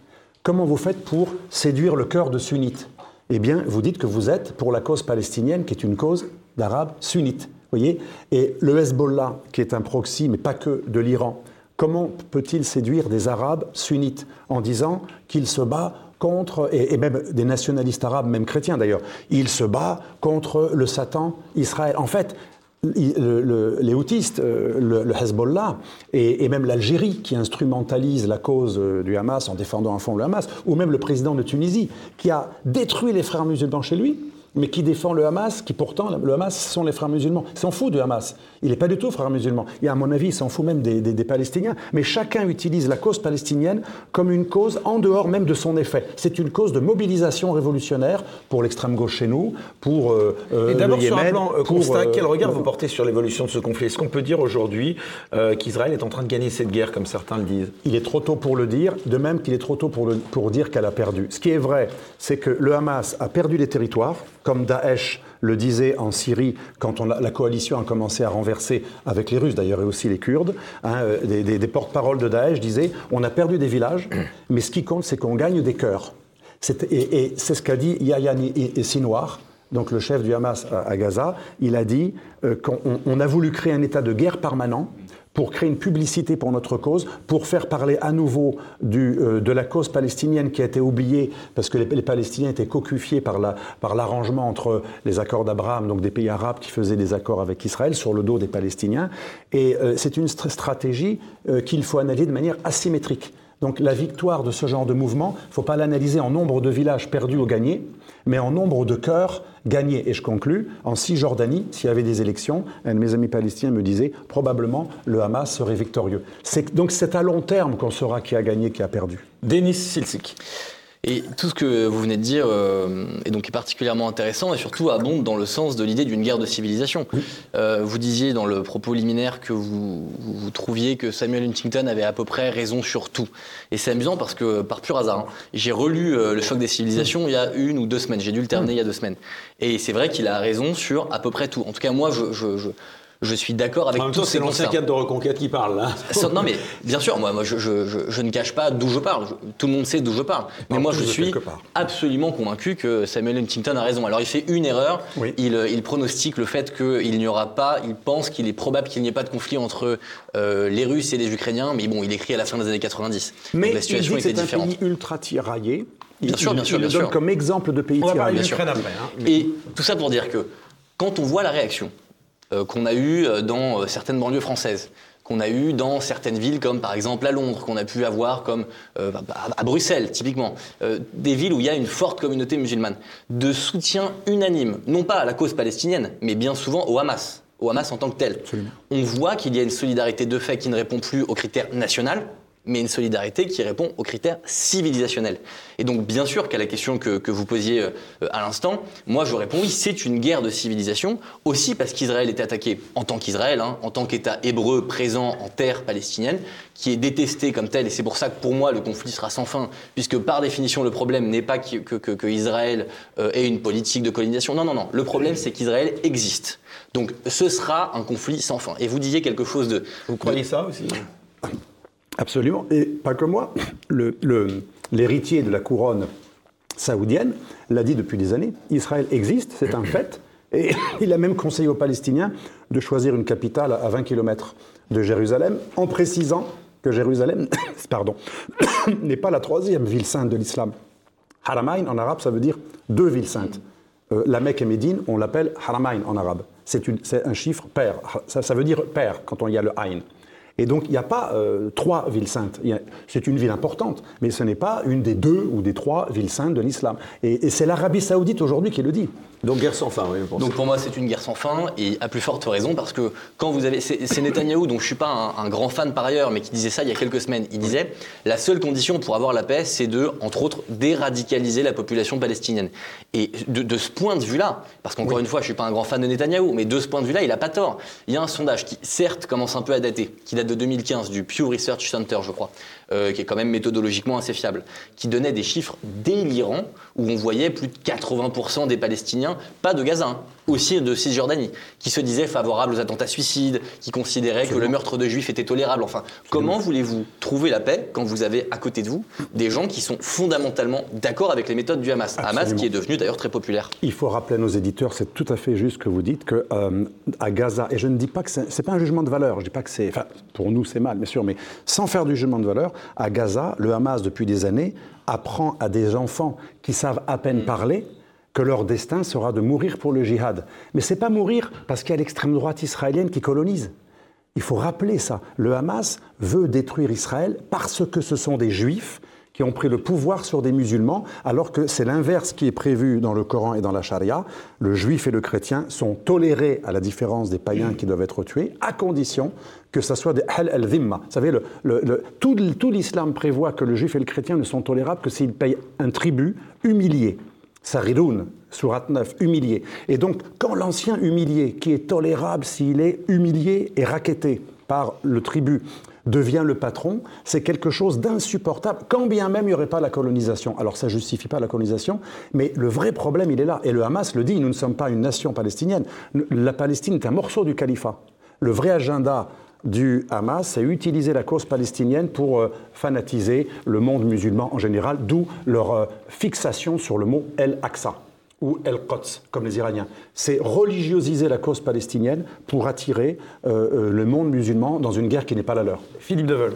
S6: comment vous faites pour séduire le cœur de sunnites Eh bien, vous dites que vous êtes pour la cause palestinienne, qui est une cause d'arabes sunnites. Voyez? Et le Hezbollah, qui est un proxy, mais pas que de l'Iran, comment peut-il séduire des arabes sunnites en disant qu'il se bat contre, et, même des nationalistes arabes, même chrétiens d'ailleurs, il se bat contre le Satan Israël? En fait, le- le- les houtistes, euh, le, le Hezbollah et, et même l'Algérie qui instrumentalise la cause euh, du Hamas en défendant à fond le Hamas, ou même le président de Tunisie qui a détruit les frères musulmans chez lui, mais qui défend le Hamas, qui pourtant, le Hamas, ce sont les frères musulmans. Il s'en fout du Hamas. Il n'est pas du tout frère musulman. Et à mon avis, il s'en fout même des, des- des Palestiniens. Mais chacun utilise la cause palestinienne comme une cause en dehors même de son effet. C'est une cause de mobilisation révolutionnaire pour l'extrême gauche chez nous, pour euh, euh,
S2: Et d'abord, sur un plan euh,
S6: pour,
S2: constat,
S6: euh,
S2: quel regard
S6: pour-
S2: vous portez sur l'évolution de ce conflit? Est-ce qu'on peut dire aujourd'hui euh, qu'Israël est en train de gagner cette guerre, comme certains le disent?
S6: Il est trop tôt pour le dire, de même qu'il est trop tôt pour, le- pour dire qu'elle a perdu. Ce qui est vrai, c'est que le Hamas a perdu des territoires, comme Daesh le disait en Syrie quand on a- la coalition a commencé à renverser, avec les Russes d'ailleurs et aussi les Kurdes. hein, euh, des des- des porte-paroles de Daesh disaient on a perdu des villages, mais ce qui compte, c'est qu'on gagne des cœurs. Et, et c'est ce qu'a dit Yahya Sinwar, donc le chef du Hamas à, à Gaza. Il a dit euh, qu'on on- on a voulu créer un état de guerre permanent pour créer une publicité pour notre cause, pour faire parler à nouveau du, euh, de la cause palestinienne qui a été oubliée, parce que les, les Palestiniens étaient cocufiés par la- par l'arrangement entre les accords d'Abraham, donc des pays arabes qui faisaient des accords avec Israël, sur le dos des Palestiniens. Et euh, c'est une str- stratégie euh, qu'il faut analyser de manière asymétrique. Donc la victoire de ce genre de mouvement, il ne faut pas l'analyser en nombre de villages perdus ou gagnés, mais en nombre de cœurs gagnés. Et je conclus, en Cisjordanie, s'il y avait des élections, un de mes amis palestiniens me disait, probablement le Hamas serait victorieux. Donc c'est à long terme qu'on saura qui a gagné, qui a perdu.
S2: Denis Silsik.
S5: Et tout ce que vous venez de dire euh, est donc particulièrement intéressant et surtout abonde dans le sens de l'idée d'une guerre de civilisation. Euh, vous disiez dans le propos liminaire que vous, trouviez que Samuel Huntington avait à peu près raison sur tout. Et c'est amusant parce que, par pur hasard, hein, j'ai relu euh, Le choc des civilisations il y a une ou deux semaines. J'ai dû le terminer il y a deux semaines. Et c'est vrai qu'il a raison sur à peu près tout. En tout cas, moi, je, je, je, je suis d'accord avec
S4: En même temps,
S5: ces
S4: c'est l'ancien cadre de reconquête qui parle, là.
S5: Ça, Non mais bien sûr, moi, moi je, je, je, je ne cache pas d'où je parle. Je- tout le monde sait d'où je parle. Mais moi je suis absolument convaincu que Samuel Huntington a raison. Alors il fait une erreur.
S6: Oui.
S5: Il, euh, il pronostique le fait qu'il n'y aura pas. Il pense qu'il est probable qu'il n'y ait pas de conflit entre euh, les Russes et les Ukrainiens. Mais bon, il écrit à la fin des années 90. Donc,
S6: Mais
S5: la
S6: il dit
S5: situation
S6: que
S5: était
S6: c'est un
S5: différente.
S6: pays ultra tiraillé.
S5: Bien sûr, bien sûr,
S6: il
S5: bien
S6: le donne
S5: sûr.
S6: comme exemple de pays
S2: On va
S6: tyrannique.
S2: parler
S5: bien
S2: d'Ukraine
S5: sûr.
S2: après. hein.
S5: Et tout ça pour dire que quand on voit la réaction qu'on a eue euh, dans euh, certaines banlieues françaises, qu'on a eue dans certaines villes comme par exemple à Londres, qu'on a pu avoir comme euh, bah, à Bruxelles typiquement, euh, des villes où il y a une forte communauté musulmane, de soutien unanime, non pas à la cause palestinienne, mais bien souvent au Hamas, au Hamas en tant que tel. On voit qu'il y a une solidarité de fait qui ne répond plus aux critères nationaux, mais une solidarité qui répond aux critères civilisationnels. Et donc, bien sûr qu'à la question que, vous posiez euh, à l'instant, moi je réponds oui, c'est une guerre de civilisation, aussi parce qu'Israël était attaqué en tant qu'Israël, hein, en tant qu'État hébreu présent en terre palestinienne, qui est détesté comme tel, et c'est pour ça que pour moi le conflit sera sans fin, puisque par définition le problème n'est pas que Israël euh, ait une politique de colonisation, non, non, non, le problème c'est qu'Israël existe. Donc ce sera un conflit sans fin. Et vous disiez quelque chose de...
S2: Vous croyez ça aussi?
S6: Absolument. Et pas que moi. L'héritier de la couronne saoudienne l'a dit depuis des années. Israël existe, c'est un fait. Et il a même conseillé aux Palestiniens de choisir une capitale à 20 km de Jérusalem, en précisant que Jérusalem pardon, n'est pas la troisième ville sainte de l'islam. Haramain, en arabe, ça veut dire deux villes saintes. Euh, la Mecque et Médine, on l'appelle Haramain en arabe. C'est un chiffre pair. Ça, ça veut dire pair quand on y a le Ain. Et donc, il n'y a pas euh, trois villes saintes. C'est une ville importante, mais ce n'est pas une des deux ou des trois villes saintes de l'islam. Et c'est l'Arabie saoudite aujourd'hui qui le dit.
S3: Donc guerre sans fin, oui, pensez
S5: Donc pour moi, c'est une guerre sans fin et à plus forte raison parce que quand vous avez. C'est Netanyahou, dont je suis pas un, un grand fan par ailleurs, mais qui disait ça il y a quelques semaines. Il disait la seule condition pour avoir la paix, c'est de, entre autres, déradicaliser la population palestinienne. Et de, de ce point de vue-là, parce qu'encore une fois, je suis pas un grand fan de Netanyahou, mais de ce point de vue-là, il a pas tort. Il y a un sondage qui, certes, commence un peu à dater, qui date de 2015, du Pew Research Center, je crois, euh, qui est quand même méthodologiquement assez fiable, qui donnait des chiffres délirants où on voyait plus de 80% des Palestiniens, pas de Gaza, hein, aussi de Cisjordanie, qui se disaient favorables aux attentats suicides, qui considéraient que le meurtre de juifs était tolérable. Enfin, comment voulez-vous trouver la paix quand vous avez à côté de vous des gens qui sont fondamentalement d'accord avec les méthodes du Hamas? Hamas qui est devenu d'ailleurs très populaire.
S6: Il faut rappeler à nos éditeurs, c'est tout à fait juste que vous dites que euh, à Gaza, et je ne dis pas que c'est pas un jugement de valeur, je dis pas que c'est, enfin pour nous c'est mal bien sûr, mais sans faire du jugement de valeur, à Gaza, le Hamas depuis des années apprend à des enfants qui savent à peine parler que leur destin sera de mourir pour le djihad. Mais c'est pas mourir parce qu'il y a l'extrême droite israélienne qui colonise. Il faut rappeler ça. Le Hamas veut détruire Israël parce que ce sont des juifs qui ont pris le pouvoir sur des musulmans, alors que c'est l'inverse qui est prévu dans le Coran et dans la charia. Le juif et le chrétien sont tolérés, à la différence des païens qui doivent être tués, à condition que ce soit des hal al-dhimma. Vous savez, tout, tout l'islam prévoit que le juif et le chrétien ne sont tolérables que s'ils payent un tribut humilié. Sariroun, Surat 9, humilié. Et donc, quand l'ancien humilié, qui est tolérable s'il est humilié et raquetté par le tribut, devient le patron, c'est quelque chose d'insupportable, quand bien même il n'y aurait pas la colonisation. Alors ça ne justifie pas la colonisation, mais le vrai problème, il est là. Et le Hamas le dit, nous ne sommes pas une nation palestinienne. La Palestine est un morceau du califat. Le vrai agenda du Hamas, c'est utiliser la cause palestinienne pour euh, fanatiser le monde musulman en général, d'où leur euh, fixation sur le mot El-Aqsa ou El-Quds, comme les Iraniens. C'est religiosiser la cause palestinienne pour attirer euh, le monde musulman dans une guerre qui n'est pas la leur. Philippe Deveul.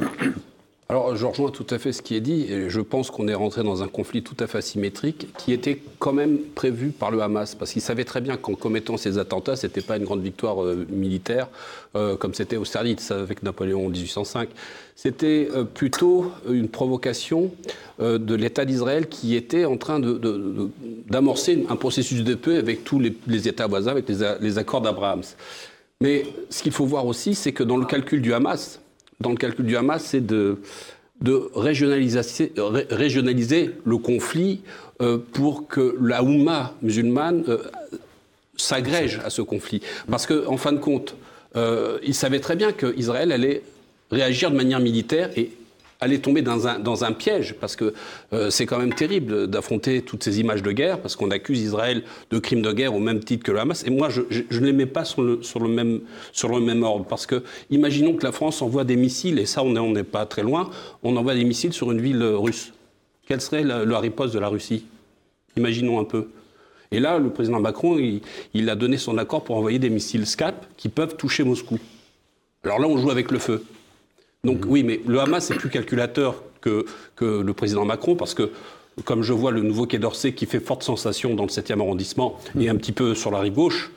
S7: Alors, je rejoins tout à fait ce qui est dit, et je pense qu'on est rentré dans un conflit tout à fait asymétrique, qui était quand même prévu par le Hamas, parce qu'il savait très bien qu'en commettant ces attentats, c'était pas une grande victoire euh, militaire, euh, comme c'était Austerlitz avec Napoléon en 1805. C'était euh, plutôt une provocation de l'État d'Israël qui était en train d'amorcer un processus de paix avec tous les, États voisins, avec les, les accords d'Abraham. Mais ce qu'il faut voir aussi, c'est que dans le calcul du Hamas, dans le calcul du Hamas, c'est de, régionaliser, ré- régionaliser le conflit euh, pour que la Oumma musulmane euh, s'agrège à ce conflit. Parce qu'en en fin de compte, euh, ils savaient très bien qu'Israël allait réagir de manière militaire et allait tomber dans un, piège, parce que euh, c'est quand même terrible d'affronter toutes ces images de guerre, parce qu'on accuse Israël de crimes de guerre au même titre que le Hamas. Et moi, je, ne les mets pas sur le, même, ordre, parce que imaginons que la France envoie des missiles, et ça, on n'est pas très loin, on envoie des missiles sur une ville euh, russe. Quelle serait la, la riposte de la Russie? Imaginons un peu. Et là, le président Macron, il, il a donné son accord pour envoyer des missiles SCAP qui peuvent toucher Moscou. Alors là, on joue avec le feu. Donc oui, mais le Hamas est plus calculateur que, que le président Macron parce que comme je vois le nouveau Quai d'Orsay qui fait forte sensation dans le 7e arrondissement et un petit peu sur la rive gauche,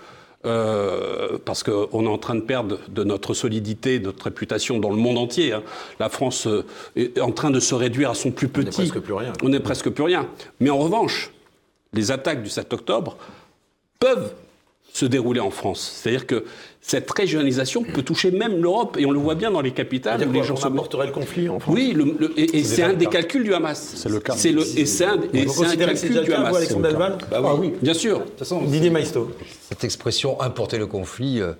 S7: euh, parce qu'on est en train de perdre de notre solidité, de notre réputation dans le monde entier. hein. La France euh, est en train de se réduire à son plus petit.
S3: presque plus rien.
S7: On n'est presque plus rien. Mais en revanche, les attaques du 7 octobre peuvent se dérouler en France. C'est-à-dire que cette régionalisation peut toucher même l'Europe, et on le voit bien dans les capitales où les gens
S2: on
S7: se
S2: apporterait le conflit en France
S7: oui, le- le- et, et c'est un des calculs du Hamas.
S6: C'est le cas.
S7: C'est le, et c'est un, et
S2: Vous
S7: c'est un calcul du
S2: le cas, vous,
S7: Hamas.
S2: Alexandre Delval
S3: Bah oui.
S7: Bien sûr.
S3: De toute façon,
S2: Didier Maisto.
S8: Cette expression importer le conflit euh,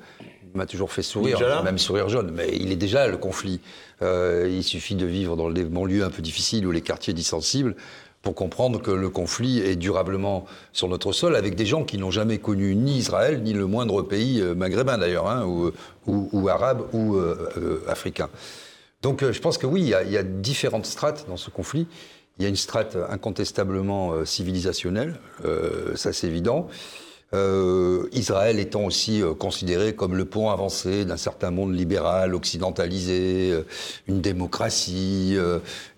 S8: m'a toujours fait sourire, même sourire jaune, mais il est déjà le conflit. Euh, il suffit de vivre dans des banlieues un peu difficiles ou les quartiers dissensibles pour comprendre que le conflit est durablement sur notre sol avec des gens qui n'ont jamais connu ni Israël ni le moindre pays euh, maghrébin d'ailleurs, hein, ou, arabe ou euh, euh, africain. Donc je pense que oui, il y, a, il y a différentes strates dans ce conflit. Il y a une strate incontestablement civilisationnelle, ça c'est évident. Euh, Israël étant aussi euh, considéré comme le pont avancé d'un certain monde libéral, occidentalisé, euh, une démocratie,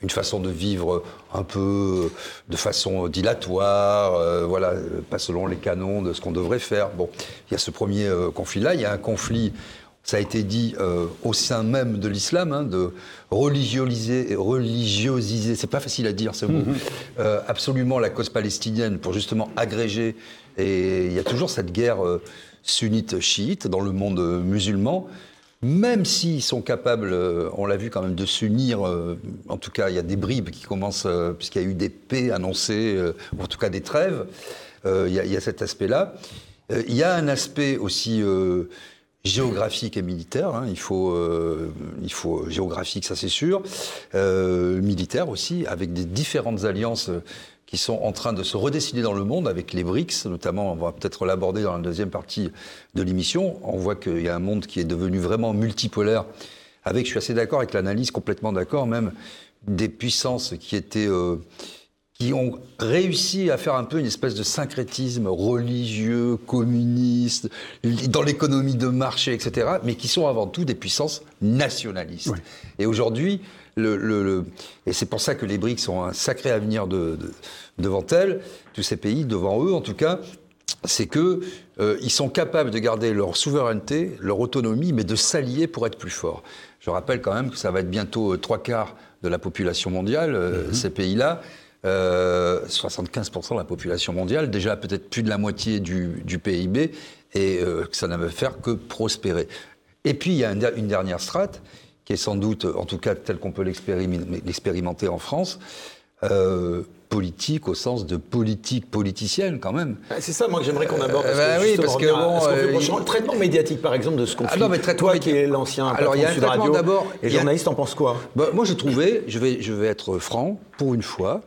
S8: une façon de vivre un peu de façon dilatoire, euh, voilà, pas selon les canons de ce qu'on devrait faire. Bon, il y a ce premier euh, conflit-là, il y a un conflit ça a été dit euh, au sein même de l'islam, hein, de religiosiser, religiosiser, c'est pas facile à dire ce mot, euh, absolument la cause palestinienne pour justement agréger. Et il y a toujours cette guerre euh, sunnite-chiite dans le monde euh, musulman. Même s'ils sont capables, euh, on l'a vu quand même, de s'unir, en tout cas il y a des bribes qui commencent, puisqu'il y a eu des paix annoncées, ou en tout cas des trêves, il y, a- cet aspect-là. Il y a un aspect aussi géographique et militaire. hein. Il, faut, il faut géographique, ça c'est sûr. Militaire aussi, avec des différentes alliances qui sont en train de se redessiner dans le monde, avec les BRICS notamment. On va peut-être l'aborder dans la deuxième partie de l'émission. On voit qu'il y a un monde qui est devenu vraiment multipolaire. Avec, je suis assez d'accord avec l'analyse, complètement d'accord même, des puissances qui étaient euh, qui ont réussi à faire un peu une espèce de syncrétisme religieux, communiste, dans l'économie de marché, etc., mais qui sont avant tout des puissances nationalistes. Et aujourd'hui, le, le- le- et c'est pour ça que les BRICS ont un sacré avenir de- de- devant elles, tous ces pays, devant eux en tout cas, c'est que euh, ils sont capables de garder leur souveraineté, leur autonomie, mais de s'allier pour être plus forts. Je rappelle quand même que ça va être bientôt euh, trois quarts de la population mondiale, euh, ces pays-là. Euh, 75% de la population mondiale, déjà peut-être plus de la moitié du, du PIB, et euh, que ça ne va faire que prospérer. Et puis il y a une dernière strate, qui est sans doute, en tout cas telle qu'on peut l'expérim- l'expérimenter en France, euh, politique au sens de politique politicienne quand même.
S2: Ah, C'est ça, moi, que j'aimerais qu'on aborde.
S8: Euh, bah oui, parce que bon, euh,
S2: prochainement
S8: il-
S2: le traitement médiatique, par exemple, de ce conflit.
S8: non, mais traitement
S2: Toi, qui es l'ancien
S8: Alors, il y a un traitement
S2: Radio,
S8: d'abord,
S2: Et
S8: il y a-
S2: journaliste, en penses quoi?
S8: Bah, moi, j'ai trouvé, je vais, je vais être franc, pour une fois,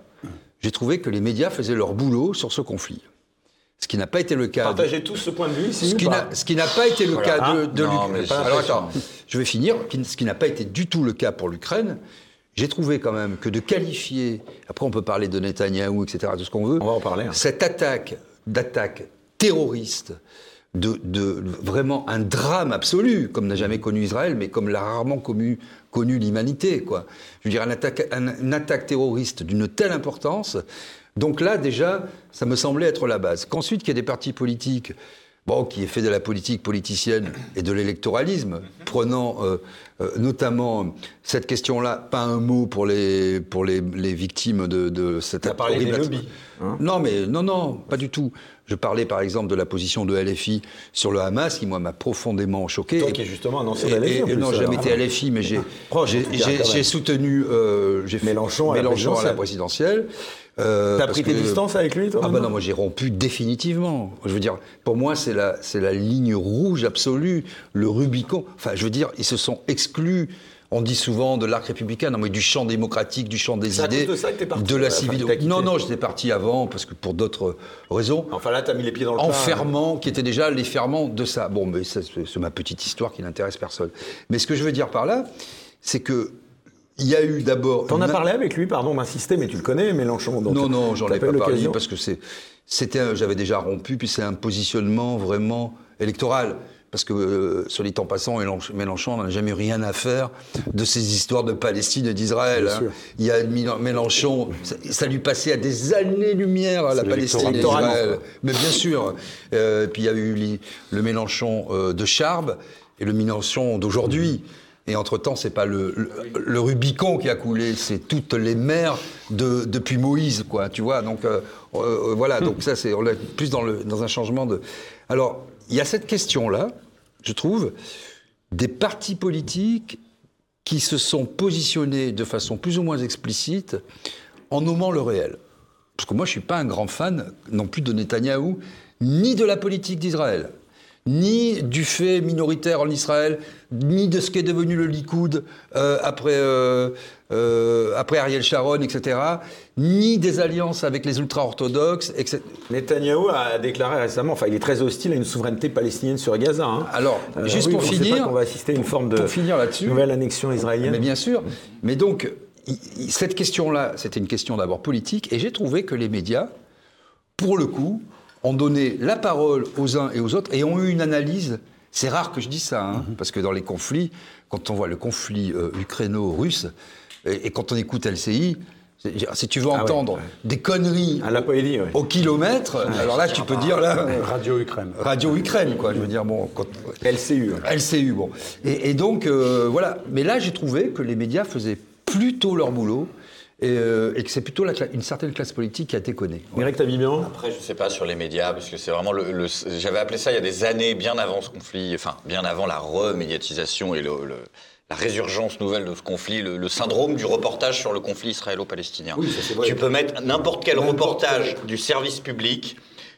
S8: j'ai trouvé que les médias faisaient leur boulot sur ce conflit. Ce qui n'a pas été le cas. de-
S2: Partagez tous ce point de vue ici
S8: ce qui,
S2: pas
S8: n'a, ce qui n'a pas été le cas de, de
S2: Non,
S8: l'Ukraine.
S2: mais pas
S8: Alors attends, je vais finir. Ce qui n'a pas été du tout le cas pour l'Ukraine. J'ai trouvé quand même que de qualifier, après on peut parler de Netanyahou, etc., de ce qu'on veut,
S2: On va en parler, hein.
S8: cette attaque d'attaque terroriste, de, de vraiment un drame absolu, comme n'a jamais connu Israël, mais comme l'a rarement connu, connu l'humanité, quoi. Je veux dire, une attaque, un- une attaque terroriste d'une telle importance. Donc là, déjà, ça me semblait être la base. Qu'ensuite, qu'il y ait des partis politiques, bon, qui aient fait de la politique politicienne et de l'électoralisme, prenant euh, euh, notamment cette question-là, pas un mot pour les, pour les, les victimes de, de cette
S2: parlé des lobbies, hein.
S8: non, mais non, non, pas du tout. Je parlais par exemple de la position de LFI sur le Hamas, qui moi m'a profondément choqué.
S2: Toi
S8: Et-
S2: qui es justement un ancien
S8: et-
S2: LFI,
S8: et-
S2: plus,
S8: non, j'ai jamais été LFI, mais j'ai soutenu euh, j'ai fait-
S2: Mélenchon à la
S8: Mélenchon à la présidentielle. Euh,
S2: T'as pris tes
S8: que-
S2: distances avec lui, toi
S8: Ah bah
S2: maintenant
S8: non, moi j'ai rompu définitivement. Je veux dire, pour moi c'est la c'est la ligne rouge absolue, le Rubicon. Enfin, je veux dire, ils se sont exclus. On dit souvent de l'arc républicain, non mais du champ démocratique, du champ des idées,
S2: de ça que t'es parti,
S8: de la
S2: euh, enfin.
S8: Non, non, j'étais parti avant parce que pour d'autres raisons
S2: Enfin là, t'as mis les pieds dans le plat. hein.
S8: enfermant, qui étaient déjà les ferments de ça. Bon, mais c'est ma petite histoire qui n'intéresse personne. Mais ce que je veux dire par là, c'est que il y a eu d'abord.
S2: T'en as parlé avec lui, pardon d'insister, mais tu le connais, Mélenchon. Donc
S8: Non, non, j'en ai pas parlé parce que c'est, c'était, j'avais déjà rompu, puis c'est un positionnement vraiment électoral. parce que, euh, soit dit en passant, Mélench- Mélenchon n'a jamais eu rien à faire de ces histoires de Palestine et d'Israël. Hein. Il y a Mélen- Mélenchon, ça, ça lui passait à des années-lumière à la Palestine et. Israël. Mais bien sûr. Euh, puis il y a eu le Mélenchon euh, de Charb et le Mélenchon d'aujourd'hui. Et entre-temps, c'est pas le, Rubicon qui a coulé, c'est toutes les mers de, depuis Moïse, quoi, tu vois. Donc euh, euh, voilà, donc ça, c'est on est plus dans, dans un changement de. Alors, il y a cette question-là, je trouve, des partis politiques qui se sont positionnés de façon plus ou moins explicite en nommant le réel. Parce que moi, je suis pas un grand fan non plus de Netanyahou, ni de la politique d'Israël, ni du fait minoritaire en Israël, ni de ce qu'est devenu le Likoud euh, après, euh, euh, après Ariel Sharon, etc., ni des alliances avec les ultra-orthodoxes, etc.
S2: Netanyahou a déclaré récemment, enfin il est très hostile à une souveraineté palestinienne sur Gaza. hein.
S8: Alors, juste
S2: oui,
S8: pour
S2: on sait pas
S8: finir,
S2: qu'on va assister à une forme de
S8: finir
S2: nouvelle annexion israélienne.
S8: Mais bien sûr. Mais donc, cette question-là, c'était une question d'abord politique, et j'ai trouvé que les médias, pour le coup, ont donné la parole aux uns et aux autres, et ont eu une analyse. C'est rare que je dise ça, hein, parce que dans les conflits, quand on voit le conflit euh, ukraino-russe, et, et quand on écoute LCI, si tu veux
S2: ouais,
S8: entendre
S2: ouais.
S8: des conneries
S2: À la poésie, ouais.
S8: au kilomètre, alors là, tu peux dire là,
S6: Radio Ukraine.
S8: Radio Ukraine, quoi. Je veux dire, bon, quand,
S2: LCU.
S8: LCU, bon. Et, et donc, euh, voilà. Mais là, j'ai trouvé que les médias faisaient plutôt leur boulot et, euh, et que c'est plutôt la cla- une certaine classe politique qui a déconné.
S2: Eric Tabibian
S9: Après, je sais pas sur les médias, parce que c'est vraiment le. le- J'avais appelé ça il y a des années, bien avant ce conflit, enfin, bien avant la remédiatisation et le, le- la résurgence nouvelle de ce conflit, le, le syndrome du reportage sur le conflit israélo-palestinien. tu peux mettre n'importe quel reportage du service public.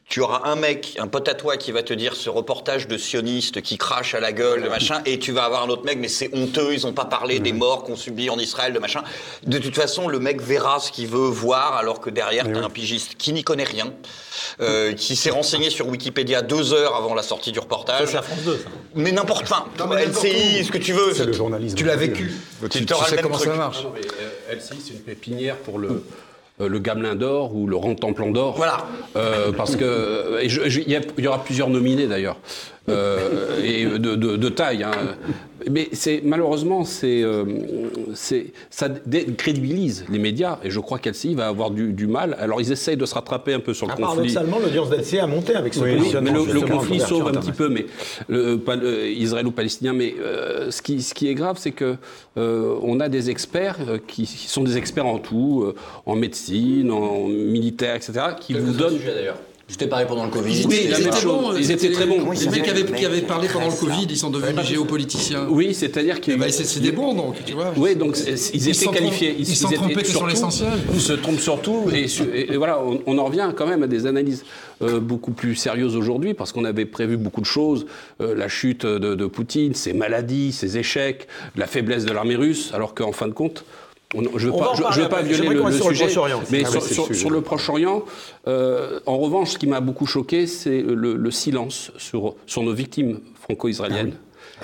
S9: Tu auras un mec, un pote à toi qui va te dire ce reportage de sionistes qui crache à la gueule, de machin, et tu vas avoir un autre mec, mais c'est honteux, ils ont pas parlé des morts qu'on subit en Israël, de machin. De toute façon, le mec verra ce qu'il veut voir, alors que derrière, t'as un pigiste qui n'y connaît rien, euh, qui s'est renseigné sur Wikipédia deux heures avant la sortie du reportage.
S2: C'est la France 2, ça.
S9: Mais n'importe, enfin, LCI, ce que tu veux.
S6: C'est le journalisme.
S8: Tu l'as vécu.
S9: Tu
S8: Tu, sais
S9: même
S8: comment
S9: truc.
S8: ça marche.
S7: Non, mais, euh, LCI, c'est une pépinière pour le, euh, le gamelin d'or ou le rentemplant d'or.
S9: Voilà.
S7: Euh, parce que il y, a- il y aura plusieurs nominés d'ailleurs, Euh, et de, de- de taille. hein. Mais c'est malheureusement, c'est, euh, c'est, ça décrédibilise les médias, et je crois qu'LCI va avoir du, du mal. Alors ils essayent de se rattraper un peu sur le
S2: Ah,
S7: conflit.
S2: paradoxalement, l'audience d'LCI a monté avec ce
S7: Oui, mais le, le conflit sauve un petit peu, mais le, pas le israélo-palestinien. Mais euh, ce, qui, ce qui est grave, c'est que euh, on a des experts euh, qui, qui sont des experts en tout, euh, en médecine, en militaire, etc., qui vous donnent.
S5: d'ailleurs. C'était pareil pendant le Covid.
S7: Oui,
S10: Ils
S7: la même
S10: étaient
S7: chose.
S10: bons,
S7: Ils étaient très bons.
S10: Les mecs qui avaient, qui avaient parlé pendant le Covid, ils sont devenus géopoliticiens.
S7: Oui, c'est-à-dire qu'ils.
S10: Eh ben, c'est c'est des bons, donc, tu vois.
S7: Oui, donc ils étaient qualifiés.
S10: ils s'en trompaient sur
S7: surtout-
S10: l'essentiel.
S7: Ils se trompent surtout. Et, et- et voilà, on, on en revient quand même à des analyses euh, beaucoup plus sérieuses aujourd'hui, parce qu'on avait prévu beaucoup de choses. Euh, la chute de, de Poutine, ses maladies, ses échecs, la faiblesse de l'armée russe, alors qu'en fin de compte. On- je ne veux pas, veux violer le, le
S2: sur le
S7: sujet,
S2: Proche-Orient.
S7: mais
S2: Ah
S7: sur,
S2: oui, c'est le
S7: sur-
S2: sujet.
S7: sur le Proche-Orient, euh, en revanche, ce qui m'a beaucoup choqué, c'est le, le silence sur, sur nos victimes franco-israéliennes.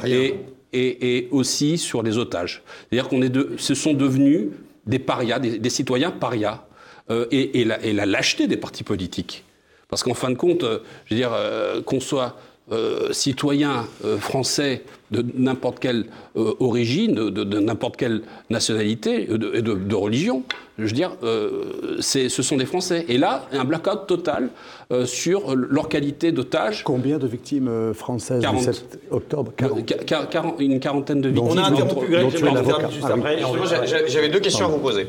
S7: et, et, et aussi sur les otages. C'est-à-dire qu'on est de, ce sont devenus des parias, des, des citoyens parias, euh, et, et la, et la lâcheté des partis politiques. Parce qu'en fin de compte, euh, je veux dire, qu'on soit euh, citoyen euh, français de n'importe quelle euh, origine, de, n'importe quelle nationalité euh, de- et de, de religion, je veux dire, euh, c'est- ce sont des Français. Et là, un blackout total euh, sur leur qualité d'otage.
S6: Combien de victimes françaises
S7: 40.
S6: du 7 octobre? 40.
S7: Qua- qua- quarante- une quarantaine de victimes.
S2: On a interrompu Greg,
S6: dont
S2: je
S6: tu
S2: vais
S6: es
S2: en
S6: l'avocat.
S2: terminer juste
S6: Ah oui.
S9: J'avais deux questions à vous poser.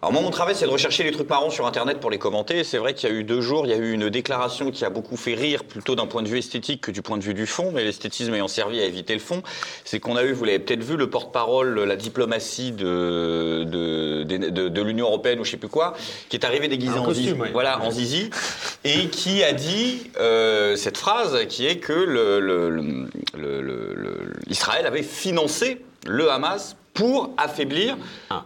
S9: Alors moi, mon travail, c'est de rechercher les trucs marrants sur Internet pour les commenter. C'est vrai qu'il y a eu deux jours, il y a eu une déclaration qui a beaucoup fait rire, plutôt d'un point de vue esthétique que du point de vue du fond, mais l'esthétisme ayant servi à éviter le fond. C'est qu'on a eu, vous l'avez peut-être vu, le porte-parole, la diplomatie de, de, de- l'Union européenne ou je sais plus quoi, qui est arrivé déguisé en
S2: costume,
S9: zizi,
S2: oui.
S9: voilà, en zizi, et qui a dit euh, cette phrase qui est que le, le- le- le- le- le- Israël avait financé le Hamas pour affaiblir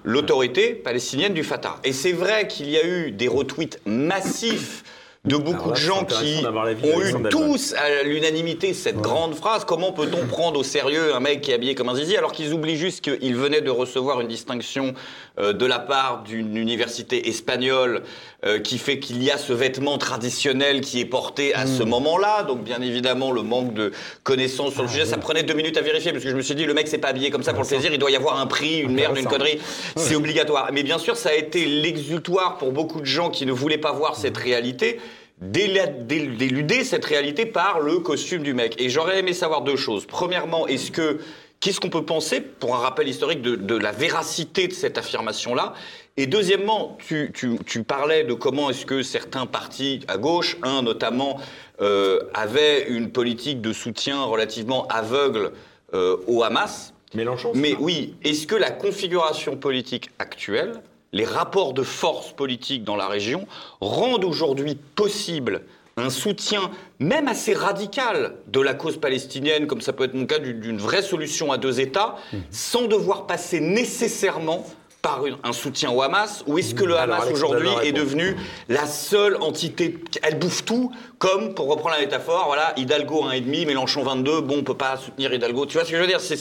S9: l'autorité palestinienne du Fatah. Et c'est vrai qu'il y a eu des retweets massifs de beaucoup
S2: là,
S9: de gens qui ont eu tous à l'unanimité cette grande phrase. Comment peut-on prendre au sérieux un mec qui est habillé comme un zizi alors qu'ils oublient juste qu'il venait de recevoir une distinction euh, de la part d'une université espagnole euh, qui fait qu'il y a ce vêtement traditionnel qui est porté à
S2: Hmm.
S9: ce moment-là. Donc bien évidemment le manque de connaissances sur le sujet, ça prenait deux minutes à vérifier parce que je me suis dit le mec s'est pas habillé comme ça pour le plaisir, il doit y avoir un prix, une merde, une connerie. C'est obligatoire. Mais bien sûr ça a été l'exultoire pour beaucoup de gens qui ne voulaient pas voir cette réalité d'éluder cette réalité par le costume du mec. Et j'aurais aimé savoir deux choses. Premièrement, est-ce que qu'est-ce qu'on peut penser, pour un rappel historique, de, de la véracité de cette affirmation-là? Et deuxièmement, tu, tu- tu parlais de comment est-ce que certains partis à gauche, un notamment, euh, avaient une politique de soutien relativement aveugle euh, au Hamas.
S2: Mélenchon,
S9: Mais oui, est-ce que la configuration politique actuelle, les rapports de force politique dans la région, rendent aujourd'hui possible un soutien même assez radical de la cause palestinienne, comme ça peut être mon cas, d'une vraie solution à deux États,
S2: Mmh.
S9: sans devoir passer nécessairement par une- un soutien au Hamas Ou est-ce que le.
S2: Alors,
S9: Hamas aujourd'hui est devenu la seule entité, elle bouffe tout, comme, pour reprendre la métaphore, voilà, Hidalgo 1,5, Mélenchon 22, bon, on peut pas soutenir Hidalgo. Tu vois ce que je veux dire? C'est-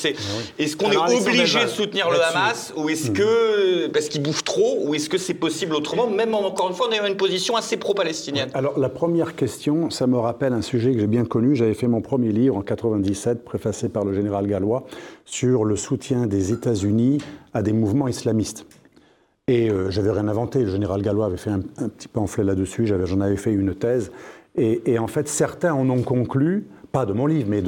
S9: Est-ce qu'on est, obligé de soutenir le. Hamas ou est-ce que parce qu'il bouffe trop ou est-ce que c'est possible autrement Même encore une fois, on est dans une position assez pro-palestinienne?
S6: Alors la première question, ça me rappelle un sujet que j'ai bien connu. J'avais fait mon premier livre en 97, préfacé par le général Gallois, sur le soutien des États-Unis à des mouvements islamistes. Et euh, j'avais rien inventé. Le général Gallois avait fait un, un petit pamphlet là-dessus. J'en avais fait une thèse. Et, en fait, certains en ont conclu, pas de mon livre, mais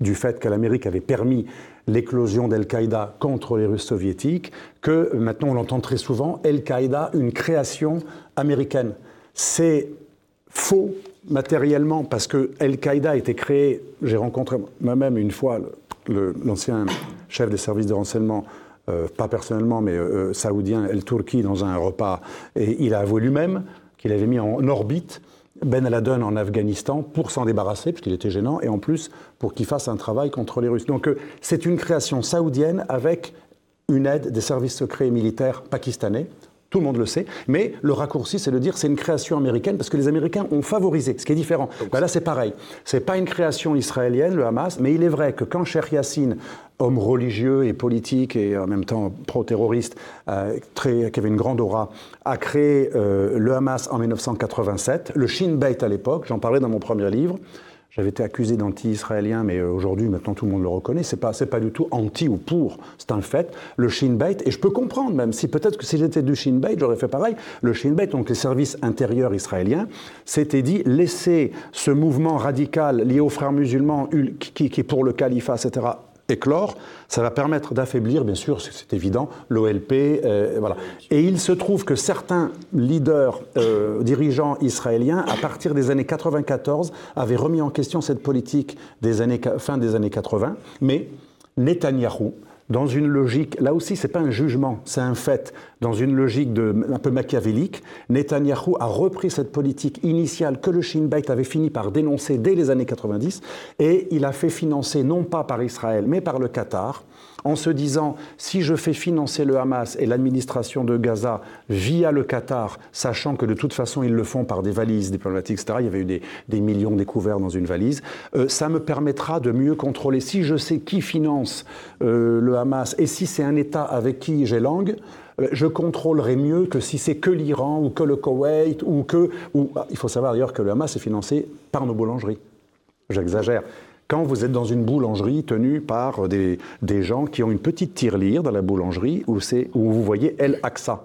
S6: du fait que l'Amérique avait permis l'éclosion d'Al-Qaïda contre les Russes soviétiques, que maintenant on l'entend très souvent, Al-Qaïda, une création américaine. C'est faux matériellement parce que Al-Qaïda a été créé, j'ai rencontré moi-même une fois l'ancien chef des services de renseignement, euh, pas personnellement, mais euh, saoudien, El-Turki, dans un repas, et il a avoué lui-même qu'il avait mis en orbite Ben Laden en Afghanistan pour s'en débarrasser, puisqu'il était gênant, et en plus pour qu'il fasse un travail contre les Russes. Donc euh, c'est une création saoudienne avec une aide des services secrets militaires pakistanais. Tout le monde le sait, mais le raccourci, c'est de dire c'est une création américaine parce que les Américains ont favorisé, ce qui est différent. Ben là, c'est pareil. C'est pas une création israélienne, le Hamas, mais il est vrai que quand Cheikh Yassine, homme religieux et politique et en même temps pro-terroriste, euh, très- qui avait une grande aura, a créé euh, le Hamas en 1987, le Shin Bet à l'époque, j'en parlais dans mon premier livre. J'avais été accusé d'anti-israélien, mais euh, aujourd'hui, maintenant, tout le monde le reconnaît. C'est pas, pas du tout anti ou pour. C'est un fait. Le Shin Bet, et je peux comprendre même, si peut-être que si j'étais du Shin Bet, j'aurais fait pareil. Le Shin Bet, donc les services intérieurs israéliens, s'était dit laisser ce mouvement radical lié aux frères musulmans, ul- qui, qui est pour le califat, etc., éclore, ça va permettre d'affaiblir, bien sûr, c'est- évident, l'OLP, euh. Et il se trouve que certains leaders, euh, dirigeants israéliens, à partir des années 94, avaient remis en question cette politique des années, fin des années 80, mais Netanyahou, dans une logique, là aussi, c'est pas un jugement, c'est un fait, dans une logique de, un peu machiavélique, Netanyahou a repris cette politique initiale que le Shin Bet avait fini par dénoncer dès les années 90, et il a fait financer non pas par Israël, mais par le Qatar, en se disant si je fais financer le Hamas et l'administration de Gaza via le Qatar, sachant que de toute façon ils le font par des valises diplomatiques, etc., il y avait eu des, des millions découverts dans une valise, euh, ça me permettra de mieux contrôler. Si je sais qui finance euh, le Et si c'est un État avec qui j'ai langue, euh, je contrôlerai mieux que si c'est que l'Iran ou que le Koweït ou que... Ou, ah, il faut savoir d'ailleurs que le Hamas est financé par nos boulangeries. J'exagère. Quand vous êtes dans une boulangerie tenue par des, des gens qui ont une petite tirelire dans la boulangerie où, où vous voyez El Aqsa,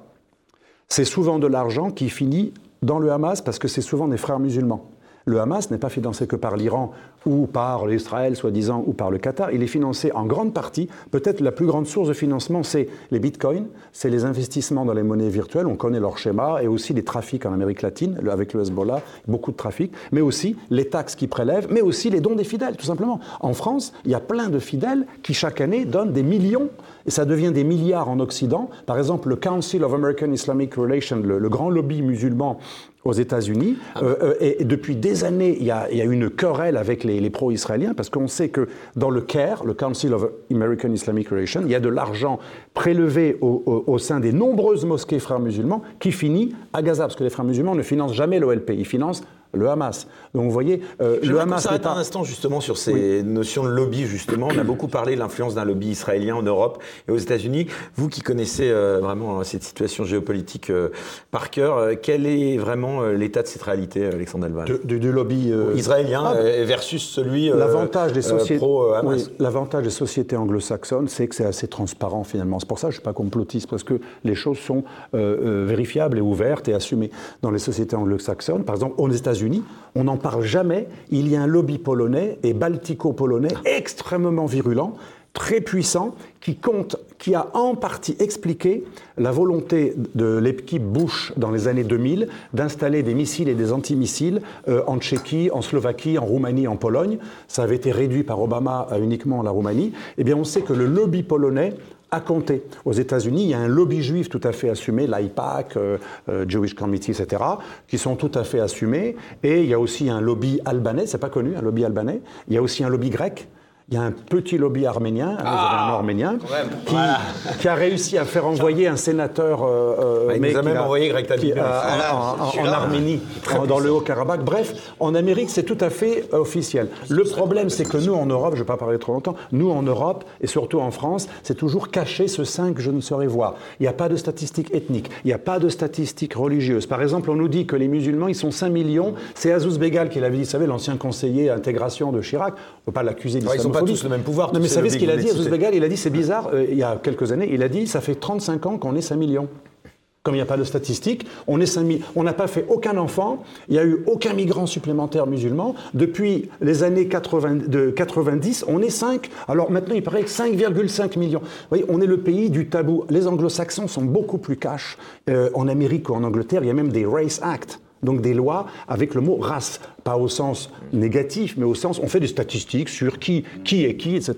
S6: c'est souvent de l'argent qui finit dans le Hamas parce que c'est souvent des frères musulmans. Le Hamas n'est pas financé que par l'Iran ou par l'Israël, soi-disant, ou par le Qatar. Il est financé en grande partie, peut-être la plus grande source de financement, c'est les bitcoins, c'est les investissements dans les monnaies virtuelles, on connaît leur schéma, et aussi les trafics en Amérique latine, avec le Hezbollah, beaucoup de trafics, mais aussi les taxes qu'ils prélèvent, mais aussi les dons des fidèles, tout simplement. En France, il y a plein de fidèles qui, chaque année, donnent des millions et ça devient des milliards en Occident. Par exemple, le Council of American Islamic Relations, le, le grand lobby musulman aux États-Unis. Euh, euh, et, et depuis des années, il y a, il y a une querelle avec les, les pro-israéliens parce qu'on sait que dans le CAIR, le Council of American Islamic Relations, il y a de l'argent prélevé au, au- au sein des nombreuses mosquées frères musulmans qui finit à Gaza parce que les frères musulmans ne financent jamais l'OLP, ils financent le Hamas. Donc vous voyez, euh,
S2: Je
S6: le Hamas
S2: s'arrête un instant justement sur ces notions de lobby justement. On a beaucoup parlé de l'influence d'un lobby israélien en Europe et aux États-Unis. Vous qui connaissez euh, vraiment cette situation géopolitique euh, par cœur, euh, quel est vraiment euh, l'état de cette réalité, Alexandre
S6: de- du lobby euh,
S2: Israélien
S6: ah,
S2: euh, versus celui euh,
S6: L'avantage des
S2: euh,
S6: sociétés,
S2: euh,
S6: oui, l'avantage des sociétés anglo-saxonnes, c'est que c'est assez transparent finalement. C'est pour ça que je suis pas complotiste parce que les choses sont euh, euh, vérifiables et ouvertes et assumées dans les sociétés anglo-saxonnes. Par exemple, aux États-Unis, on n'en parle jamais. Il y a un lobby polonais et baltico-polonais extrêmement virulent très puissant qui compte, qui a en partie expliqué la volonté de l'équipe Bush dans les années 2000 d'installer des missiles et des antimissiles euh, en Tchéquie, en Slovaquie, en Roumanie, en Pologne. Ça avait été réduit par Obama à uniquement la Roumanie. Eh bien, on sait que le lobby polonais a compté. Aux États-Unis, il y a un lobby juif tout à fait assumé, l'IPAC, euh, euh, Jewish Committee, etc., qui sont tout à fait assumés. Et il y a aussi un lobby albanais, c'est pas connu, un lobby albanais. Il y a aussi un lobby grec. Il y a un petit lobby arménien, avez un arménien, qui, qui a réussi à faire envoyer un sénateur. euh, euh,
S2: Ah, il
S6: mais
S2: nous a même envoyé Greg
S6: qui- euh,
S2: Voilà,
S6: en, en- en
S2: celui-là.
S6: Arménie, en- dans le Haut-Karabakh. Bref, en Amérique, c'est tout à fait euh, officiel. Le problème, c'est que nous, en Europe, je ne vais pas parler trop longtemps, nous, en Europe, et surtout en France, c'est toujours caché ce sein que je ne saurais voir. Il n'y a pas de statistiques ethniques, il n'y a pas de statistiques religieuses. Par exemple, on nous dit que les musulmans, ils sont 5 millions. C'est Azouz Begal qui l'avait dit, vous savez, l'ancien conseiller intégration de Chirac. On ne peut pas l'accuser
S2: sont pas tous le même pouvoir,
S6: Non, mais savez ce qu'il a dit,
S2: que vous
S6: Azouz
S2: venez de
S6: Begal Il a dit, c'est bizarre, euh, il y a quelques années, il a dit, ça fait 35 ans qu'on est 5 millions. Comme il n'y a pas de statistiques, on est 5000 on n'a pas fait aucun enfant, il n'y a eu aucun migrant supplémentaire musulman. Depuis les années 80, de 90, on est 5. Alors maintenant, il paraît que 5,5 millions. Vous voyez, on est le pays du tabou. Les anglo-saxons sont beaucoup plus cash. Euh, en Amérique ou en Angleterre, il y a même des Race Act. Donc des lois avec le mot race, pas au sens négatif, mais au sens on fait des statistiques sur qui, qui est qui, etc.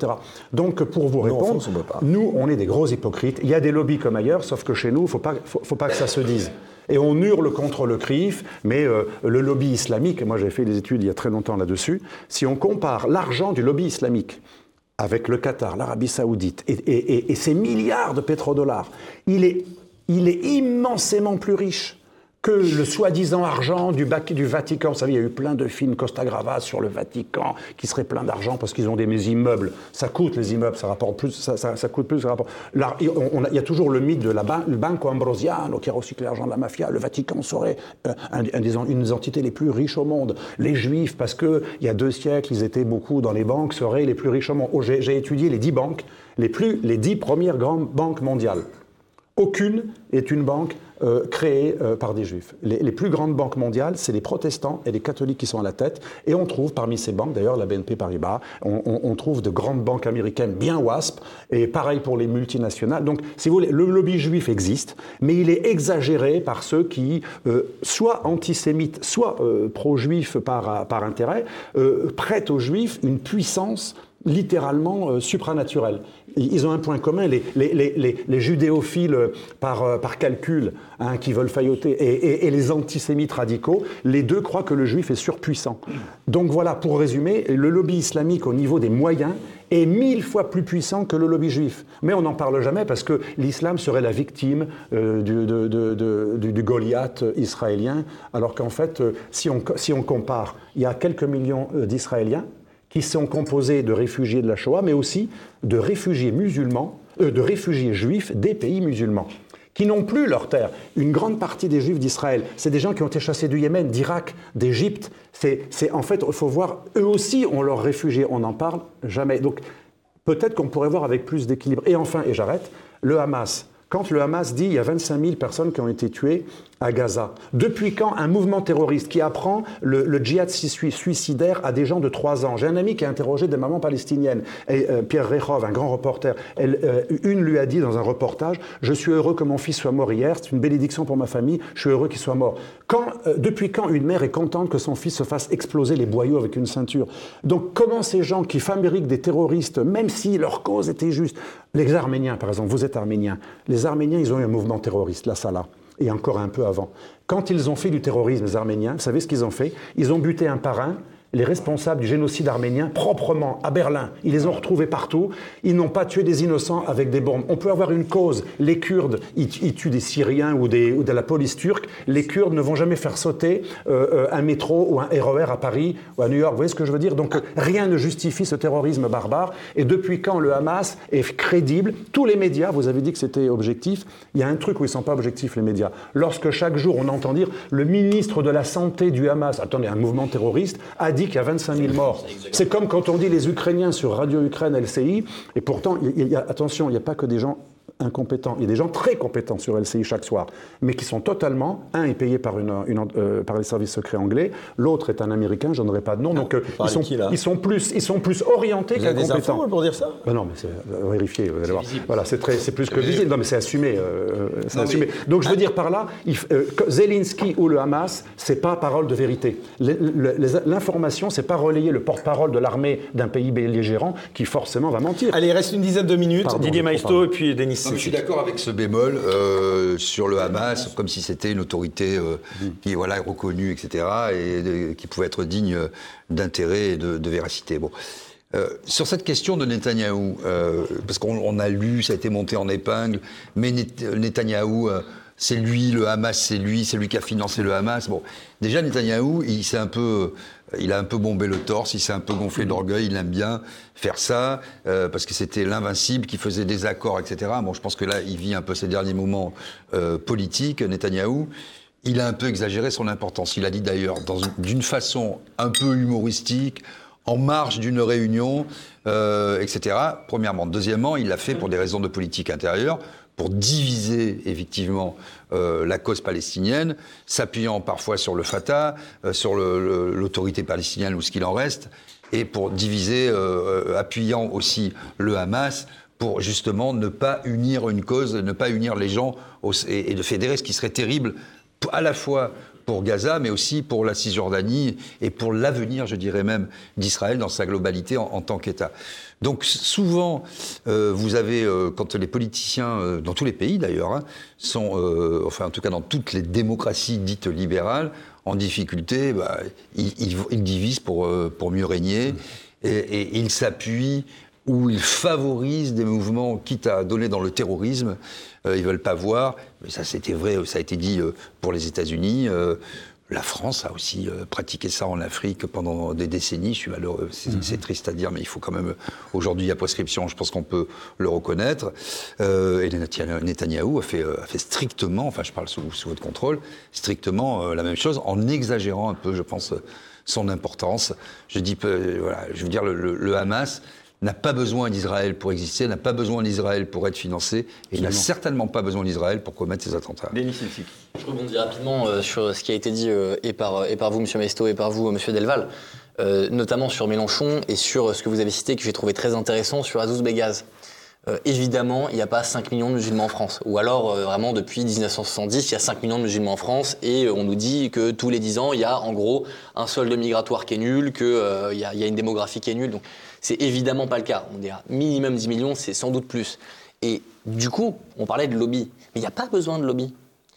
S6: Donc pour vous répondre,
S2: France, on
S6: nous, on est des gros hypocrites. Il y a des lobbies comme ailleurs, sauf que chez nous, il ne faut pas, faut, faut pas que ça se dise. Et on hurle contre le CRIF, mais euh, le lobby islamique, moi j'ai fait des études il y a très longtemps là-dessus, si on compare l'argent du lobby islamique avec le Qatar, l'Arabie saoudite et, et- et- et ces milliards de pétrodollars, il est, il est immensément plus riche que le soi-disant argent du, Vatican. Vous savez, il y a eu plein de films Costa Gravas sur le Vatican qui seraient pleins d'argent parce qu'ils ont des immeubles. Ça coûte les immeubles, ça rapporte plus, ça, coûte plus. Il y a toujours le mythe de la ban- le Banco Ambrosiano qui a recyclé l'argent de la mafia. Le Vatican serait euh, une des entités les plus riches au monde. Les Juifs, parce que il y a deux siècles, ils étaient beaucoup dans les banques, seraient les plus riches au monde. Oh, j'ai étudié les dix banques, les plus, les dix premières grandes banques mondiales. Aucune est une banque euh, créée euh, par des juifs. Les, plus grandes banques mondiales, c'est les protestants et les catholiques qui sont à la tête. Et on trouve parmi ces banques, d'ailleurs la BNP Paribas, on trouve de grandes banques américaines bien WASP, et pareil pour les multinationales. Donc, si vous voulez, le lobby juif existe, mais il est exagéré par ceux qui, euh, soit antisémites, soit euh, pro-juifs par, par intérêt, euh, prêtent aux juifs une puissance littéralement euh, supranaturelle. Ils ont un point commun, les, les- les- les- les judéophiles euh, par, euh, par calcul, hein, qui veulent failloter, et, les antisémites radicaux, les deux croient que le juif est surpuissant. Donc voilà, pour résumer, le lobby islamique au niveau des moyens est mille fois plus puissant que le lobby juif. Mais on n'en parle jamais parce que l'islam serait la victime du, Goliath israélien, alors qu'en fait, si on, compare, il y a quelques millions d'Israéliens, qui sont composés de réfugiés de la Shoah, mais aussi de réfugiés musulmans, euh, de réfugiés juifs des pays musulmans, qui n'ont plus leur terre. Une grande partie des juifs d'Israël, c'est des gens qui ont été chassés du Yémen, d'Irak, d'Égypte. C'est, en fait, il faut voir, eux aussi ont leurs réfugiés, on n'en parle jamais. Donc peut-être qu'on pourrait voir avec plus d'équilibre. Et enfin, et j'arrête, le Hamas. Quand le Hamas dit il y a 25 000 personnes qui ont été tuées à Gaza, depuis quand un mouvement terroriste qui apprend le, le djihad sui- suicidaire à des gens de 3 ans? J'ai un ami qui a interrogé des mamans palestiniennes, et, euh, Pierre Rehov, un grand reporter. Elle, euh, une lui a dit dans un reportage Je suis heureux que mon fils soit mort hier, c'est une bénédiction pour ma famille, je suis heureux qu'il soit mort. Euh, depuis quand une mère est contente que son fils se fasse exploser les boyaux avec une ceinture? Donc comment ces gens qui fabriquent des terroristes, même si leur cause était juste, Les Arméniens, par exemple, vous êtes Arménien. Les Arméniens, ils ont eu un mouvement terroriste, la Salah, et encore un peu avant. Quand ils ont fait du terrorisme, les Arméniens, vous savez ce qu'ils ont fait? Ils ont buté un par un les responsables du génocide arménien proprement à Berlin. Ils les ont retrouvés partout. Ils n'ont pas tué des innocents avec des bombes. On peut avoir une cause. Les Kurdes, ils, tuent des Syriens ou, de la police turque. Les Kurdes ne vont jamais faire sauter euh, euh, un métro ou un RER à Paris ou à New York. Vous voyez ce que je veux dire? Donc rien ne justifie ce terrorisme barbare. Et depuis quand le Hamas est crédible? Tous les médias, vous avez dit que c'était objectif. Il y a un truc où ils ne sont pas objectifs, les médias. Lorsque chaque jour on entend dire le ministre de la Santé du Hamas, attendez, un mouvement terroriste, a dit qu'il y a 25 000 morts. C'est comme quand on dit les Ukrainiens sur Radio Ukraine LCI, et pourtant, il y a- attention, il n'y a pas que des gens incompétents, il y a des gens très compétents sur LCI chaque soir, mais qui sont totalement, un est payé par, une, une- euh, par les services secrets anglais, l'autre est un Américain, je n'aurai pas de nom, donc euh, ils, sont,
S3: qui,
S6: ils, sont plus, ils sont plus orientés qu'incompétents.
S3: pour dire ça?
S6: Ben non, mais c'est euh, vérifié, vous allez voir. Voilà, c'est très, c'est plus que visible. Non, mais c'est assumé. euh, c'est
S3: Non, mais-
S6: assumé. Donc je veux dire par là, il euh, Zelensky ou le Hamas, c'est pas parole de vérité. L'information, c'est pas relayer le porte-parole de l'armée d'un pays belligérant qui forcément va mentir.
S2: Allez, il reste une dizaine de minutes.
S6: Pardon,
S2: Didier
S6: comprends.
S2: et puis Denis
S8: Non, mais je suis d'accord avec ce bémol euh, sur le Hamas, comme si c'était une autorité euh, qui voilà, est reconnue, etc., et de- qui pouvait être digne euh, d'intérêt et de, de véracité. Bon. Euh, sur cette question de Netanyahou, parce qu'on on a lu, ça a été monté en épingle, mais Net- Netanyahou, c'est lui, le Hamas, c'est lui, c'est lui qui a financé le Hamas. Bon, déjà Netanyahou, il s'est un peu, il a un peu bombé le torse, il s'est un peu gonflé d'orgueil, il aime bien faire ça euh, parce que c'était l'invincible qui faisait des accords, etc. Bon, je pense que là, il vit un peu ses derniers moments euh, politiques, Netanyahou. Il a un peu exagéré son importance. Il a dit d'ailleurs, d'une façon un peu humoristique, en marge d'une réunion, euh, etc. Premièrement. Deuxièmement, il l'a fait pour des raisons de politique intérieure, pour diviser effectivement euh, la cause palestinienne, s'appuyant parfois sur le Fatah, euh, sur l'autorité palestinienne ou ce qu'il en reste, et pour diviser, euh, appuyant aussi le Hamas pour justement ne pas unir une cause, ne pas unir les gens et, de fédérer ce qui serait terrible à la fois pour Gaza, mais aussi pour la Cisjordanie et pour l'avenir, je dirais même, d'Israël dans sa globalité en, tant qu'État. Donc souvent, euh, vous avez, euh, quand les politiciens, euh, dans tous les pays d'ailleurs, hein, sont, euh, enfin en tout cas dans toutes les démocraties dites libérales, en difficulté, bah, ils, ils- ils divisent pour, euh, pour mieux régner et, et ils s'appuient ou ils favorisent des mouvements, quitte à donner dans le terrorisme, ils veulent pas voir. Mais ça, c'était vrai, ça a été dit euh, pour les États-Unis. euh, la France a aussi euh, pratiqué ça en Afrique pendant des décennies. Je suis malheureux, c'est c'est triste à dire, mais il faut quand même. Aujourd'hui, il y a prescription, je pense qu'on peut le reconnaître. Euh, et Netanyahu Netanyahou a fait, euh, a fait strictement, enfin, je parle sous, sous votre contrôle, strictement euh, la même chose, en exagérant un peu, je pense, euh, son importance. Je dis, voilà, je veux dire, le, le- le Hamas n'a pas besoin d'Israël pour exister, n'a pas besoin d'Israël pour être financé, et il n'a certainement pas besoin d'Israël pour commettre ces attentats.
S5: Je rebondis rapidement euh, sur ce qui a été dit euh, et, par, et par vous, M. Mesto, et par vous, M. Delval, euh, notamment sur Mélenchon et sur euh, ce que vous avez cité, que j'ai trouvé très intéressant, sur Azouz Begaz. Euh, évidemment, il n'y a pas 5 millions de musulmans en France. Ou alors, euh, vraiment, depuis 1970, il y a 5 millions de musulmans en France et euh, on nous dit que tous les 10 ans, il y a en gros un solde migratoire qui est nul, qu'il y, y a une démographie qui est nulle. Donc, c'est évidemment pas le cas. On dira minimum 10 millions, c'est sans doute plus. Et du coup, on parlait de lobby. Mais il n'y a pas besoin de lobby.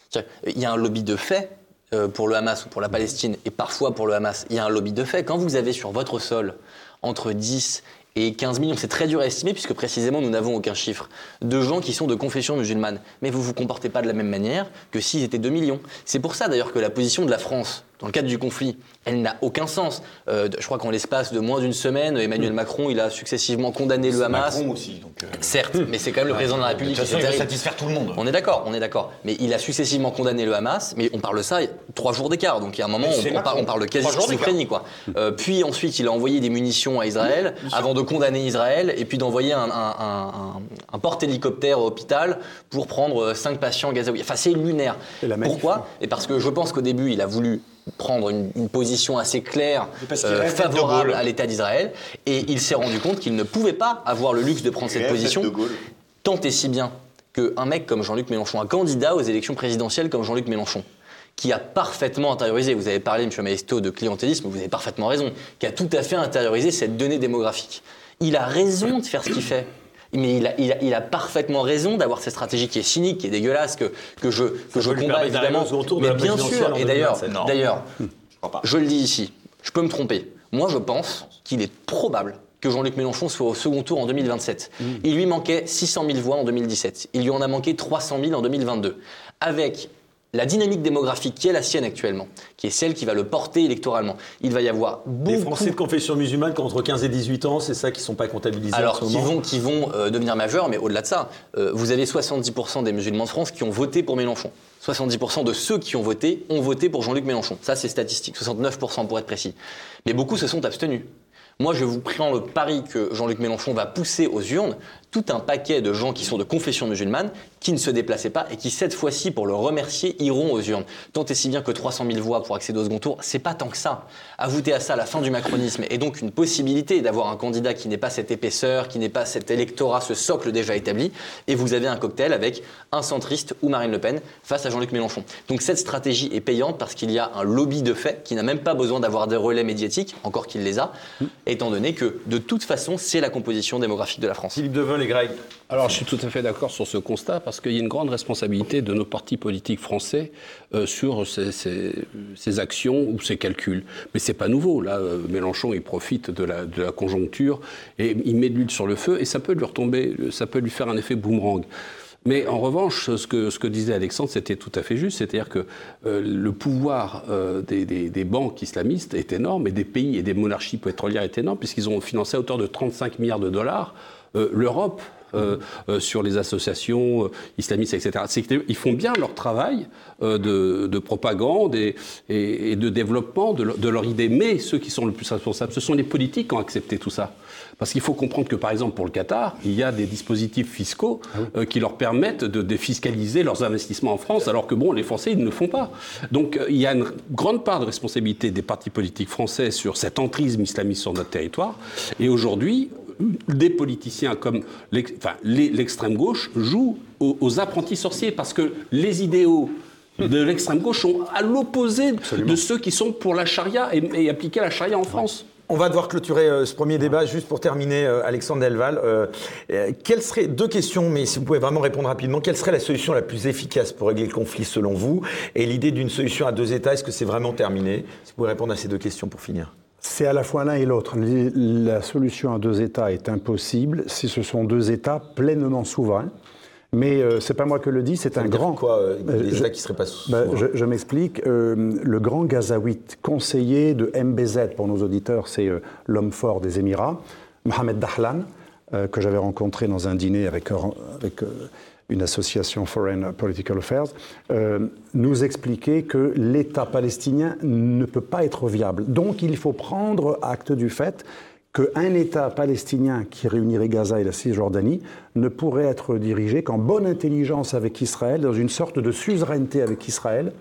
S5: C'est-à-dire, Il y a un lobby de fait euh, pour le Hamas ou pour la Palestine, et parfois pour le Hamas, il y a un lobby de fait. Quand vous avez sur votre sol entre 10 et 15 millions, c'est très dur à estimer puisque précisément nous n'avons aucun chiffre, de gens qui sont de confession musulmane. Mais vous vous comportez pas de la même manière que s'ils étaient 2 millions. C'est pour ça d'ailleurs que la position de la France dans le cadre du conflit, elle n'a aucun sens. Euh, je crois qu'en l'espace de moins d'une semaine, Emmanuel Macron, il a successivement condamné le Hamas.
S9: Macron aussi. Donc, euh,
S5: Certes, mais c'est quand même le président de la
S9: de
S5: République.
S9: toute façon,
S5: c'est
S9: il veut
S5: terrible.
S9: satisfaire tout le monde.
S5: On est d'accord, on est d'accord. Mais il a successivement condamné le Hamas, mais on parle de ça trois jours d'écart. Donc il y a un moment, on, on parle, on parle de quasi
S9: Trois jours d'écart.
S5: schizophrénie, quoi. Euh, puis ensuite, il a envoyé des munitions à Israël avant de condamner Israël et puis d'envoyer un, un- un- un- un porte-hélicoptère au hôpital pour prendre euh, cinq patients gazaouis. Enfin, c'est lunaire.
S6: Et la manif.
S5: Pourquoi Et parce que je pense qu'au début, il a voulu prendre une, une position assez claire, euh, favorable à l'État d'Israël, et il s'est rendu compte qu'il ne pouvait pas avoir le luxe de prendre cette position tant et si bien qu'un mec comme Jean-Luc Mélenchon, un candidat aux élections présidentielles comme Jean-Luc Mélenchon, qui a parfaitement intériorisé, vous avez parlé, M. Maestro, de clientélisme, vous avez parfaitement raison, qui a tout à fait intériorisé cette donnée démographique. Il a raison de faire ce qu'il fait. Mais il a, il a- il a parfaitement raison d'avoir cette stratégie qui est cynique, qui est dégueulasse, que, que je, que je combats évidemment.
S2: tour
S5: Mais bien sûr, et d'ailleurs,
S2: 2027.
S9: Non.
S5: d'ailleurs,
S9: crois pas.
S5: je le dis ici, je peux me tromper. Moi, je pense qu'il est probable que Jean-Luc Mélenchon soit au second tour en 2027. Il lui manquait 600 000 voix en 2017. Il lui en a manqué 300 000 en 2022. Avec la dynamique démographique qui est la sienne actuellement, qui est celle qui va le porter électoralement, il va y avoir beaucoup...
S2: Les Français de confession musulmane qui ont entre 15 et 18 ans, c'est ça qui ne sont pas comptabilisés
S5: Alors, vont, qui vont euh, devenir majeurs, mais au-delà de ça, euh, vous avez 70% des musulmans de France qui ont voté pour Mélenchon. 70% de ceux qui ont voté ont voté pour Jean-Luc Mélenchon. Ça, c'est statistique. 69% pour être précis. Mais beaucoup se sont abstenus. Moi, je vous prends le pari que Jean-Luc Mélenchon va pousser aux urnes tout un paquet de gens qui sont de confession musulmane, qui ne se déplaçaient pas et qui, cette fois-ci, pour le remercier, iront aux urnes. Tant et si bien que 300 000 voix pour accéder au second tour, c'est pas tant que ça. Ajouter à ça la fin du macronisme et donc une possibilité d'avoir un candidat qui n'est pas cette épaisseur, qui n'est pas cet électorat, ce socle déjà établi, et vous avez un cocktail avec un centriste ou Marine Le Pen face à Jean-Luc Mélenchon. Donc cette stratégie est payante parce qu'il y a un lobby de fait qui n'a même pas besoin d'avoir des relais médiatiques, encore qu'il les a, étant donné que de toute façon, c'est la composition démographique de la France.
S2: Philippe
S7: Alors, je suis tout à fait d'accord sur ce constat parce qu'il y a une grande responsabilité de nos partis politiques français euh, sur ces, actions ou ces calculs. Mais c'est pas nouveau. Là, euh, Mélenchon, il profite de la, conjoncture et il met de l'huile sur le feu et ça peut lui retomber, ça peut lui faire un effet boomerang. Mais en revanche, ce que, disait Alexandre, c'était tout à fait juste. C'est-à-dire que euh, le pouvoir des, des- banques islamistes est énorme et des pays et des monarchies pétrolières est énorme puisqu'ils ont financé à hauteur de 35 milliards de dollars l'Europe euh, euh, sur les associations euh, islamistes, etc. C'est qu'ils font bien leur travail euh, de, de propagande et, et- et de développement de, leur- de leur idée. Mais ceux qui sont le plus responsables, ce sont les politiques qui ont accepté tout ça. Parce qu'il faut comprendre que, par exemple, pour le Qatar, il y a des dispositifs fiscaux euh, qui leur permettent de défiscaliser leurs investissements en France, alors que, bon, les Français, ils ne le font pas. Donc, euh, il y a une grande part de responsabilité des partis politiques français sur cet entrisme islamiste sur notre territoire. Et aujourd'hui, des politiciens comme l'extrême gauche jouent aux, aux apprentis sorciers parce que les idéaux de l'extrême gauche sont à l'opposé de ceux qui sont pour la charia et, et appliquer la charia en France.
S2: On va devoir clôturer euh, ce premier débat. Juste pour terminer, euh, Alexandre Delval, euh, quelles seraient deux questions, mais si vous pouvez vraiment répondre rapidement, quelle serait la solution la plus efficace pour régler le conflit selon vous? Et l'idée d'une solution à deux États, est-ce que c'est vraiment terminé? Si vous pouvez répondre à ces deux questions pour finir.
S6: C'est à la fois l'un et l'autre. La solution à deux États est impossible si ce sont deux États pleinement souverains. Mais euh, c'est pas moi que le dis, c'est un grand.
S2: quoi, euh, des
S6: Euh, je-
S2: États qui seraient pas
S6: bah,
S2: souverains
S6: je je m'explique. Euh, le grand Gazaouite, conseiller de MBZ pour nos auditeurs, c'est euh, l'homme fort des Émirats, Mohamed Dahlan, que j'avais rencontré dans un dîner avec, une association Foreign Political Affairs, euh, nous expliquait que l'État palestinien ne peut pas être viable. Donc il faut prendre acte du fait qu'un État palestinien qui réunirait Gaza et la Cisjordanie ne pourrait être dirigé qu'en bonne intelligence avec Israël, dans une sorte de suzeraineté avec Israël.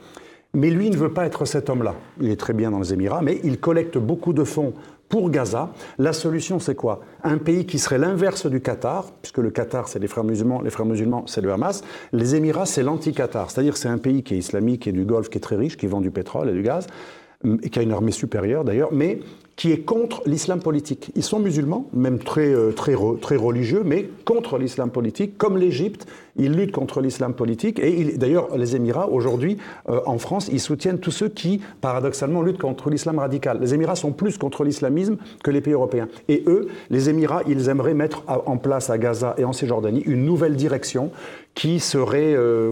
S6: Mais lui ne veut pas être cet homme-là. Il est très bien dans les Émirats, mais il collecte beaucoup de fonds pour Gaza. La solution, c'est quoi? Un pays qui serait l'inverse du Qatar, puisque le Qatar, c'est les frères musulmans, les frères musulmans, c'est le Hamas. Les Émirats, c'est l'anti-Qatar. C'est-à-dire c'est un pays qui est islamique, qui est du Golfe, qui est très riche, qui vend du pétrole et du gaz, et qui a une armée supérieure d'ailleurs, mais qui est contre l'islam politique. Ils sont musulmans, même très, euh, très, très religieux, mais contre l'islam politique, comme l'Égypte, ils luttent contre l'islam politique. Et il- d'ailleurs, les Émirats, aujourd'hui, euh, en France, ils soutiennent tous ceux qui, paradoxalement, luttent contre l'islam radical. Les Émirats sont plus contre l'islamisme que les pays européens. Et eux, les Émirats, ils aimeraient mettre en place à Gaza et en Cisjordanie une nouvelle direction qui serait, euh,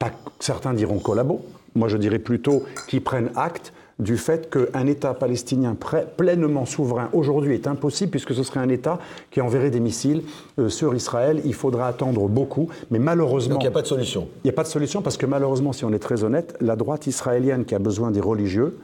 S6: pas- certains diront collabo, moi je dirais plutôt qu'ils prennent acte du fait qu'un État palestinien pleinement souverain aujourd'hui est impossible puisque ce serait un État qui enverrait des missiles euh, sur Israël. Il faudra attendre beaucoup, mais malheureusement...
S2: Donc il n'y a pas de solution.
S6: Il n'y a pas de solution parce que malheureusement, si on est très honnête, la droite israélienne qui a besoin des religieux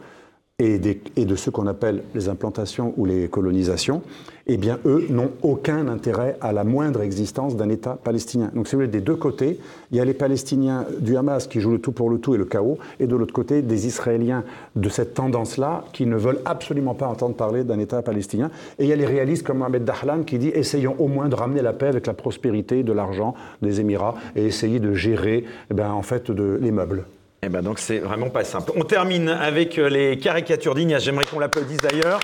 S6: et, de ce qu'on appelle les implantations ou les colonisations, eh bien, eux n'ont aucun intérêt à la moindre existence d'un État palestinien. Donc, si vous voulez, des deux côtés, il y a les Palestiniens du Hamas qui jouent le tout pour le tout et le chaos, et de l'autre côté, des Israéliens de cette tendance-là qui ne veulent absolument pas entendre parler d'un État palestinien. Et il y a les réalistes comme Mohamed Dahlan qui dit essayons au moins de ramener la paix avec la prospérité, de l'argent des Émirats et essayer de gérer, eh ben, en fait, les meubles.
S2: Eh ben donc c'est vraiment pas simple. On termine avec euh, les caricatures d'Ignace. J'aimerais qu'on l'applaudisse d'ailleurs.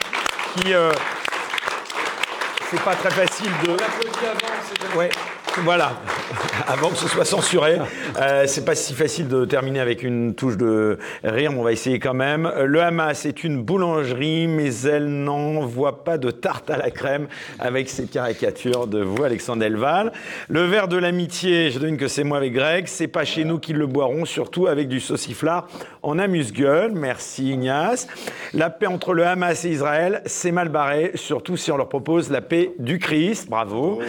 S2: Qui euh, c'est pas très facile de. Ouais, voilà. Avant que ce soit censuré, euh, c'est pas si facile de terminer avec une touche de rire, mais on va essayer quand même. Le Hamas est une boulangerie, mais elle n'envoie pas de tarte à la crème avec ces caricatures de vous, Alexandre Delval. Le verre de l'amitié, je devine que c'est moi avec Greg, c'est pas chez nous qu'ils le boiront, surtout avec du sauciflard en amuse-gueule. Merci Ignace. La paix entre le Hamas et Israël, c'est mal barré, surtout si on leur propose la paix du Christ. Bravo.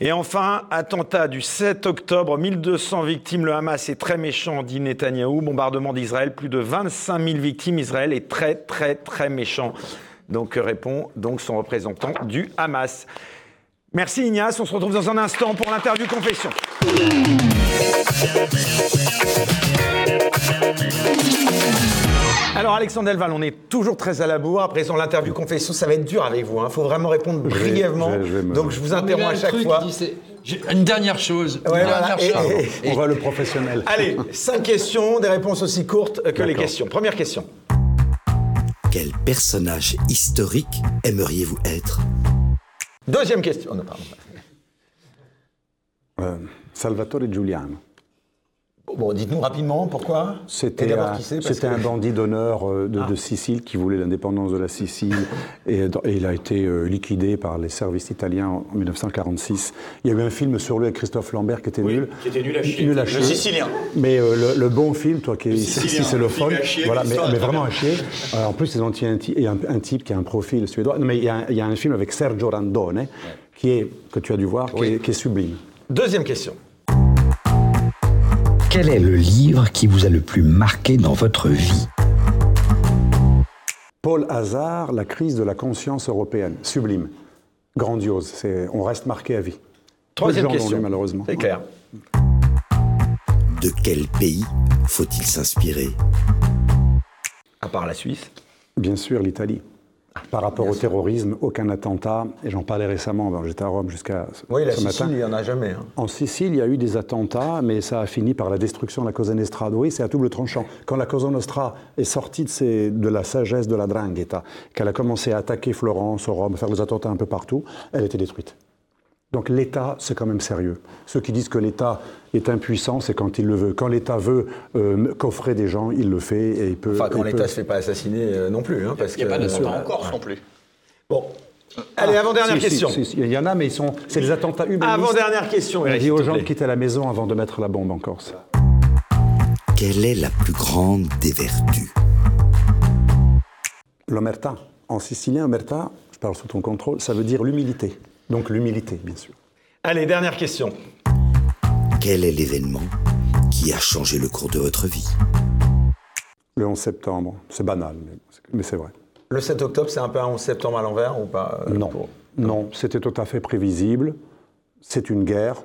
S2: Et enfin, attentat du 7 octobre, 1200 victimes. Le Hamas est très méchant, dit Netanyahou. Bombardement d'Israël, plus de 25 000 victimes. Israël est très, très, très méchant. Donc répond donc son représentant du Hamas. Merci Ignace, on se retrouve dans un instant pour l'interview confession. Alors Alexandre Delval, on est toujours très à la bourre. À présent, l'interview confession, ça va être dur avec vous. Il faut vraiment répondre brièvement.
S6: je vais- je vais me-
S2: Donc je vous interromps à chaque
S10: truc,
S2: fois.
S10: Une dernière chose. une dernière
S2: voilà,
S10: chose.
S2: et-
S6: On va le professionnel.
S2: Allez, cinq questions, des réponses aussi courtes que les questions. Première question.
S1: Quel personnage historique aimeriez-vous être?
S2: Deuxième question. Oh, non, pardon.
S6: Euh, Salvatore Giuliano.
S2: Bon, dites-nous rapidement pourquoi.
S6: C'était un,
S2: que- Ah.
S6: bandit d'honneur euh, de, de Sicile qui voulait l'indépendance de la Sicile et, il a été euh, liquidé par les services italiens en 1946. Il y a eu un film sur lui avec Christophe Lambert qui était nul.
S9: qui était nul à chier.
S6: Nul à
S9: Le. Sicilien.
S6: Mais euh, le, le bon film, toi qui es
S9: Sicilien,
S6: sicélophone, voilà, mais, mais vraiment à chier. En plus, ils ont tiré un, un, un type qui a un profil suédois. Non, mais il y, a un- il y a un film avec Sergio Randone qui est, que tu as dû voir, qui, est, qui est sublime.
S2: Deuxième question.
S11: Quel est le livre qui vous a le plus marqué dans votre vie
S6: Paul Hazard, La crise de la conscience européenne. Sublime. Grandiose. C'est, on reste marqué à vie.
S2: Troisième question.
S6: lu, malheureusement.
S2: C'est clair.
S1: De quel pays faut-il s'inspirer?
S2: À part la Suisse.
S6: Bien sûr, l'Italie. Par rapport au terrorisme, aucun attentat. Et j'en parlais récemment. ben, J'étais à Rome jusqu'à ce
S2: Oui, la
S6: ce
S2: Sicile,
S6: matin.
S2: il n'y en a jamais. hein.
S6: En Sicile, il y a eu des attentats, mais ça a fini par la destruction de la Cosa Nostra. Oui, c'est à double tranchant. Quand la Cosa Nostra est sortie de, ses- de la sagesse de la Drangheta, qu'elle a commencé à attaquer Florence, Rome, faire des attentats un peu partout, elle était détruite. Donc l'État, c'est quand même sérieux. Ceux qui disent que l'État est impuissant, c'est quand il le veut. Quand l'État veut euh, coffrer des gens, il le fait et il peut.
S2: Enfin, quand
S6: il
S2: l'État
S6: peut-
S2: ne se fait pas assassiner euh, non plus. hein, parce
S9: Il n'y a
S2: que,
S9: pas d'attentat
S2: euh,
S9: en Corse non plus.
S2: Bon. Allez, avant-dernière
S6: Si, si,
S2: question.
S6: si, si, Il y en a, mais ils sont, c'est des attentats humanistes.
S2: Avant-dernière question,
S6: On
S2: Eric,
S6: dit aux gens de quitter la maison avant de mettre la bombe en Corse.
S1: Quelle est la plus grande des vertus?
S6: L'omerta. En sicilien, omerta, je parle sous ton contrôle, ça veut dire l'humilité. Donc l'humilité, bien sûr.
S2: Allez, dernière question.
S1: Quel est l'événement qui a changé le cours de votre vie?
S6: Le 11 septembre, c'est banal, mais c'est- vrai.
S2: Le 7 octobre, c'est un peu un 11 septembre à l'envers ou pas euh,
S6: Non,
S2: pour-
S6: non, c'était tout à fait prévisible. C'est une guerre.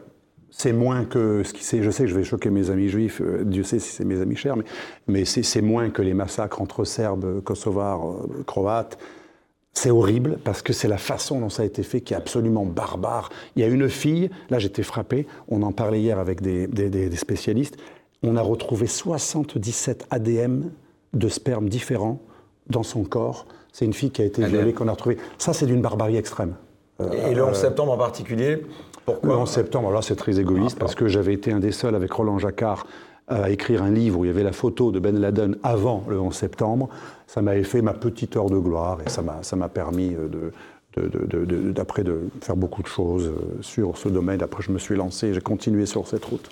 S6: C'est moins que ce qui c'est. Je sais que je vais choquer mes amis juifs. euh, Dieu sait si c'est mes amis chers, mais, mais c'est c'est moins que les massacres entre Serbes, Kosovars, euh, Croates. C'est horrible parce que c'est la façon dont ça a été fait qui est absolument barbare. Il y a une fille, là j'étais frappé, on en parlait hier avec des, des- des- des spécialistes, on a retrouvé 77 ADM de sperme différents dans son corps. C'est une fille qui a été violée, qu'on a retrouvée. Ça, c'est d'une barbarie extrême.
S2: Et le 11 septembre en particulier,
S6: Le
S2: pourquoi
S6: 11 septembre, là c'est très égoïste parce que j'avais été un des seuls avec Roland Jacquard à écrire un livre où il y avait la photo de Ben Laden avant le 11 septembre. Ça m'avait fait ma petite heure de gloire et ça m'a, permis euh, de- d'après de faire beaucoup de choses euh, sur ce domaine. Après, je me suis lancé et j'ai continué sur cette route.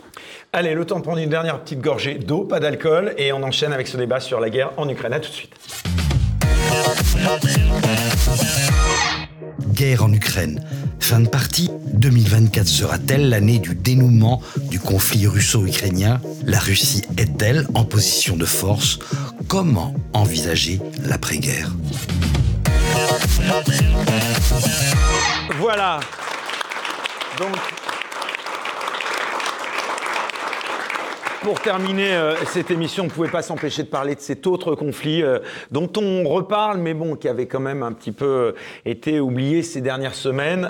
S2: Allez, le temps de prendre une dernière petite gorgée d'eau, pas d'alcool, et on enchaîne avec ce débat sur la guerre en Ukraine. À tout de suite.
S1: Guerre en Ukraine. Fin de partie. 2024 sera-t-elle l'année du dénouement du conflit russo-ukrainien La Russie est-elle en position de force? Comment envisager l'après-guerre?
S2: Voilà. Donc, pour terminer euh, cette émission, on ne pouvait pas s'empêcher de parler de cet autre conflit euh, dont on reparle, mais bon, qui avait quand même un petit peu euh, été oublié ces dernières semaines.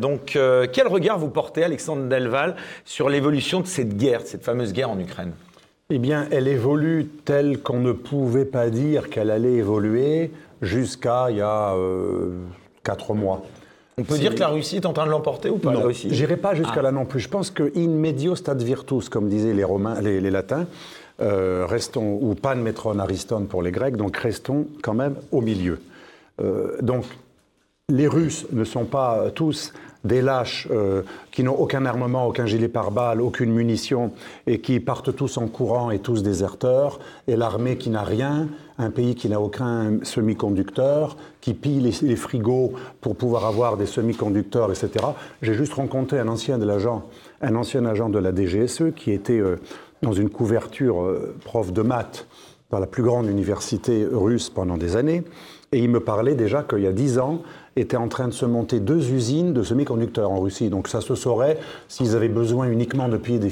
S2: Donc, quel regard vous portez, Alexandre Delval, sur l'évolution de cette guerre, de cette fameuse guerre en Ukraine?
S6: Eh bien, elle évolue telle qu'on ne pouvait pas dire qu'elle allait évoluer jusqu'à il y a quatre mois.
S2: On peut dire que la Russie est en train de l'emporter ou pas
S6: non, J'irai pas jusqu'à
S2: Ah.
S6: là non plus. Je pense que in medio stat virtus, comme disaient les Romains, les, les Latins, euh, restons ou pan metron ariston pour les Grecs, donc restons quand même au milieu. Euh, donc les Russes ne sont pas tous des lâches euh, qui n'ont aucun armement, aucun gilet pare-balles, aucune munition et qui partent tous en courant et tous déserteurs, et l'armée qui n'a rien, un pays qui n'a aucun semi-conducteur, qui pille les, frigos pour pouvoir avoir des semi-conducteurs, etc. J'ai juste rencontré un ancien de l'agent, un ancien agent de la DGSE qui était euh, dans une couverture euh, prof de maths dans la plus grande université russe pendant des années, et il me parlait déjà qu'il y a dix ans, étaient en train de se monter deux usines de semi-conducteurs en Russie. Donc ça se saurait s'ils avaient besoin uniquement de payer des